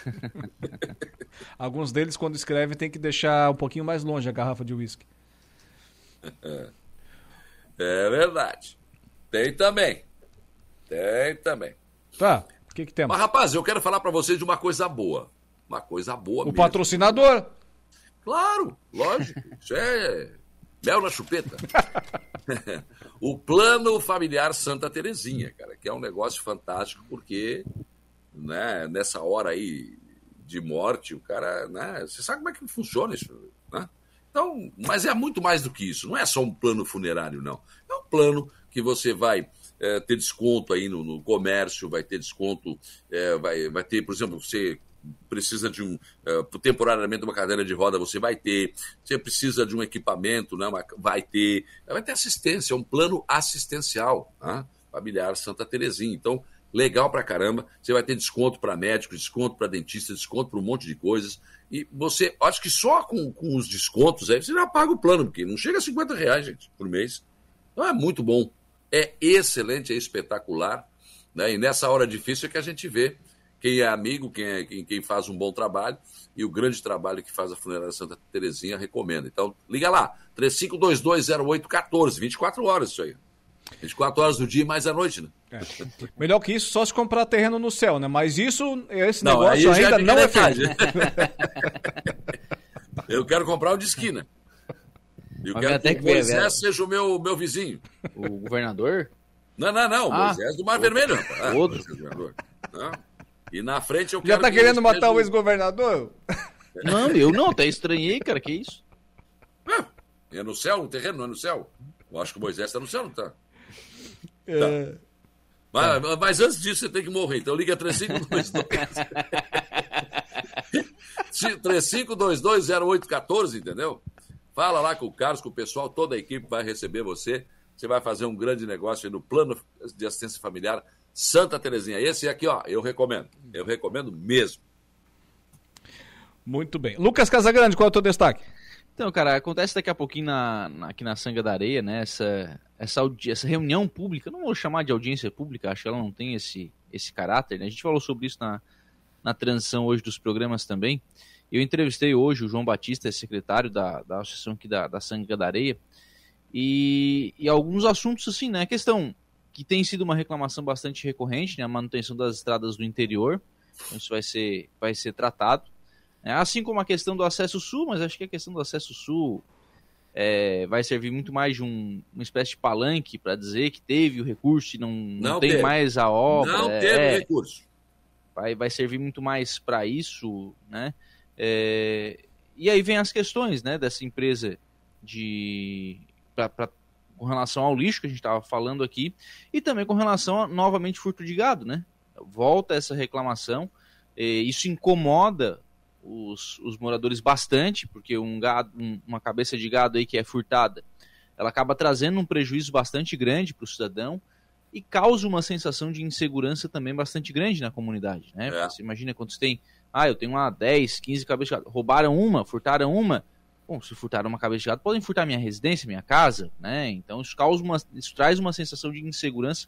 <laughs> Alguns deles, quando escrevem, tem que deixar um pouquinho mais longe a garrafa de uísque. É verdade. Tem também. Tem também. Tá. O que, que temos? Mas, rapaz, eu quero falar para vocês de uma coisa boa. Uma coisa boa O mesmo. patrocinador. Claro, lógico. Isso é mel na chupeta. <laughs> o plano familiar Santa Terezinha, cara, que é um negócio fantástico porque né, nessa hora aí de morte, o cara, né, você sabe como é que funciona isso, né? Então, mas é muito mais do que isso, não é só um plano funerário, não. É um plano que você vai é, ter desconto aí no, no, comércio, vai ter desconto, é, vai, vai ter, por exemplo, você precisa de um uh, temporariamente uma cadeira de roda você vai ter. Você precisa de um equipamento né, uma, vai ter. Vai ter assistência um plano assistencial né, familiar Santa Terezinha. Então legal pra caramba. Você vai ter desconto para médico desconto para dentista desconto para um monte de coisas. E você acho que só com, com os descontos aí você já paga o plano porque não chega a 50 reais gente por mês. Então é muito bom é excelente é espetacular né, e nessa hora difícil é que a gente vê quem é amigo, quem, é, quem, quem, faz um bom trabalho e o grande trabalho que faz a Funerária Santa Terezinha recomenda. Então, liga lá, 35220814, 24 horas isso aí. 24 horas do dia e mais à noite, né? É. Melhor que isso, só se comprar terreno no céu, né? Mas isso, esse não, negócio ainda não é feito. <laughs> Eu quero comprar o de esquina. Eu Mas quero que o Moisés seja o meu, meu vizinho. O governador? Não, não, não. Ah, Moisés do Mar Vermelho. Ah, outro. Não. E na frente eu Já quero. Já tá que querendo matar o ex-governador? Não, eu não, até estranhei, cara, que isso? É no céu, o terreno não é no céu? Eu acho que o Moisés tá no céu, não tá? É... Tá. Mas, tá. mas, antes disso você tem que morrer, então liga 3522. 35220814, <laughs> entendeu? Fala lá com o Carlos, com o pessoal, toda a equipe vai receber você. Você vai fazer um grande negócio aí no plano de assistência familiar Santa Terezinha. Esse aqui, ó, eu recomendo. Eu recomendo mesmo. Muito bem. Lucas Casagrande, qual é o teu destaque? Então, cara, acontece daqui a pouquinho na, na, aqui na Sanga da Areia, né? Essa, essa, essa reunião pública, não vou chamar de audiência pública, acho que ela não tem esse, esse caráter, né? A gente falou sobre isso na, na transição hoje dos programas também. Eu entrevistei hoje o João Batista, secretário da, da associação aqui da, da Sanga da Areia, e, e alguns assuntos assim, né? A questão que tem sido uma reclamação bastante recorrente, né, a manutenção das estradas do interior. Então isso vai ser, vai ser tratado. É, assim como a questão do acesso sul, mas acho que a questão do acesso sul é, vai servir muito mais de um, uma espécie de palanque para dizer que teve o recurso e não, não, não tem teve. mais a obra. Não é, teve recurso. Vai, vai servir muito mais para isso, né? É, e aí vem as questões, né, dessa empresa de para com relação ao lixo que a gente estava falando aqui e também com relação a novamente furto de gado, né? Volta essa reclamação, isso incomoda os, os, moradores bastante, porque um gado, um, uma cabeça de gado aí que é furtada, ela acaba trazendo um prejuízo bastante grande para o cidadão e causa uma sensação de insegurança também bastante grande na comunidade, né? É. Você imagina quando você tem, ah, eu tenho uma 10, 15 cabeças de roubaram uma, furtaram uma, Bom, se furtaram uma cabeça de gado, podem furtar minha residência, minha casa, né? Então isso causa uma, isso traz uma sensação de insegurança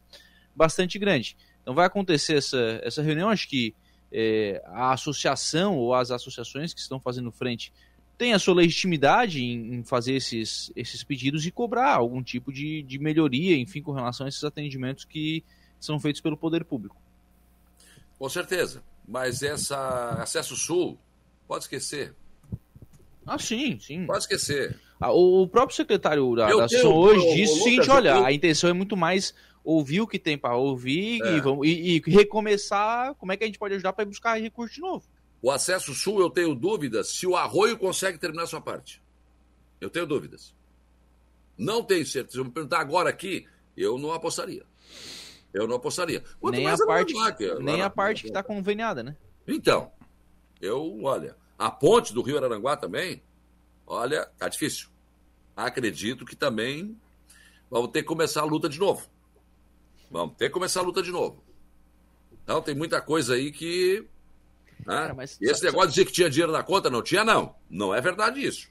bastante grande. Então vai acontecer essa, essa reunião, acho que é, a associação ou as associações que estão fazendo frente têm a sua legitimidade em, em, fazer esses, esses pedidos e cobrar algum tipo de, de melhoria, enfim, com relação a esses atendimentos que são feitos pelo poder público. Com certeza, mas essa acesso sul, pode esquecer, ah, sim, sim. Pode esquecer. Ah, o próprio secretário da, da hoje disse o, seguinte: olha, eu... a intenção é muito mais ouvir o que tem para ouvir é. e, vamos, e, e, recomeçar. Como é que a gente pode ajudar para buscar recurso de novo? O acesso sul, eu tenho dúvidas se o arroio consegue terminar a sua parte. Eu tenho dúvidas. Não tenho certeza. Se eu me perguntar agora aqui, eu não apostaria. Eu não apostaria. Quanto nem a parte, nem a parte que está conveniada, né? Então, eu, olha, a ponte do Rio Araranguá também, olha, tá difícil. Acredito que também vamos ter que começar a luta de novo. Vamos ter que começar a luta de novo. Então tem muita coisa aí que. Né? Cara. Esse negócio de dizer que tinha dinheiro na conta, não tinha, não. Não é verdade isso.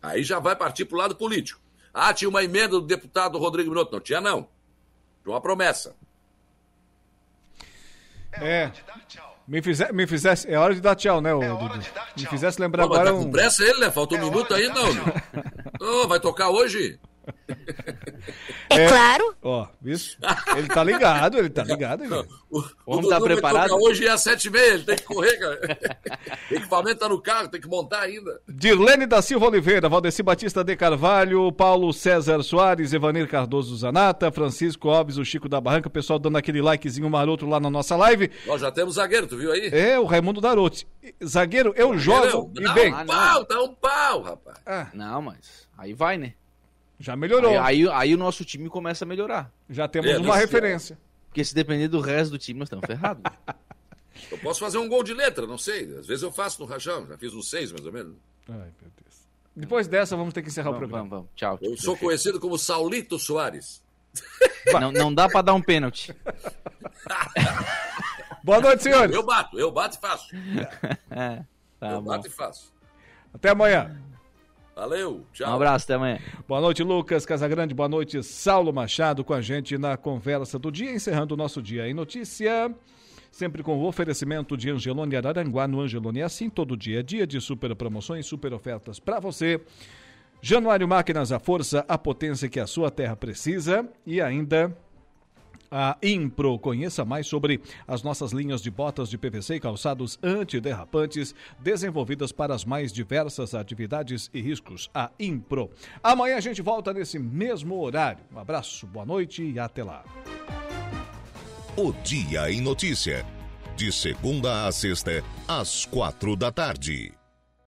Aí já vai partir para o lado político. Ah, tinha uma emenda do deputado Rodrigo Minotto. Não tinha, não. Tinha uma promessa. É. Me, fizer, me fizesse. É hora de dar tchau, né, é Dudu? Me fizesse lembrar Pô, agora. Tá com pressa ele, né? Faltou um é minuto aí, não. oh, vai tocar hoje? É, claro. Ó, isso. Ele tá ligado, ele tá ligado. O, o Dudu tá preparado? Hoje é às sete e meia, ele tem que correr, cara. <laughs> O equipamento tá no carro, tem que montar ainda. Dirlene da Silva Oliveira, Valdeci Batista de Carvalho, Paulo César Soares, Evanir Cardoso Zanata, Francisco Alves, o Chico da Barranca, o pessoal dando aquele likezinho maroto lá na nossa live. Nós já temos zagueiro, tu viu aí? É, o Raimundo Darotti. Zagueiro, eu jogo não, e bem. Dá um pau, dá um pau, rapaz. Ah. Não, mas aí vai, né? Já melhorou. Aí, aí, aí, o nosso time começa a melhorar. Já temos é, uma referência. Porque se depender do resto do time, nós estamos ferrados. <laughs> eu posso fazer um gol de letra, não sei. Às vezes eu faço no rajão, já fiz uns seis mais ou menos. Ai, meu Deus. Depois dessa, vamos ter que encerrar vamos, o programa. Vamos, vamos. Tchau. Eu sou conhecido como Saulito Soares. Não, não dá para dar um pênalti. <laughs> Boa noite, senhores. Eu bato, eu bato e faço. <laughs> É, tá eu bom. bato e faço. Até amanhã. Valeu, tchau. Um abraço, até amanhã. Boa noite, Lucas Casagrande. Boa noite, Saulo Machado, com a gente na conversa do dia, encerrando o nosso dia em notícia. Sempre com o oferecimento de Angelone Araranguá. No Angelone é assim, todo dia dia de super promoções, super ofertas para você. Januário Máquinas, a força, a potência que a sua terra precisa. E ainda a Impro. Conheça mais sobre as nossas linhas de botas de PVC e calçados antiderrapantes desenvolvidas para as mais diversas atividades e riscos. A Impro. Amanhã a gente volta nesse mesmo horário. Um abraço, boa noite e até lá. O Dia em Notícia. De segunda a sexta, às quatro da tarde.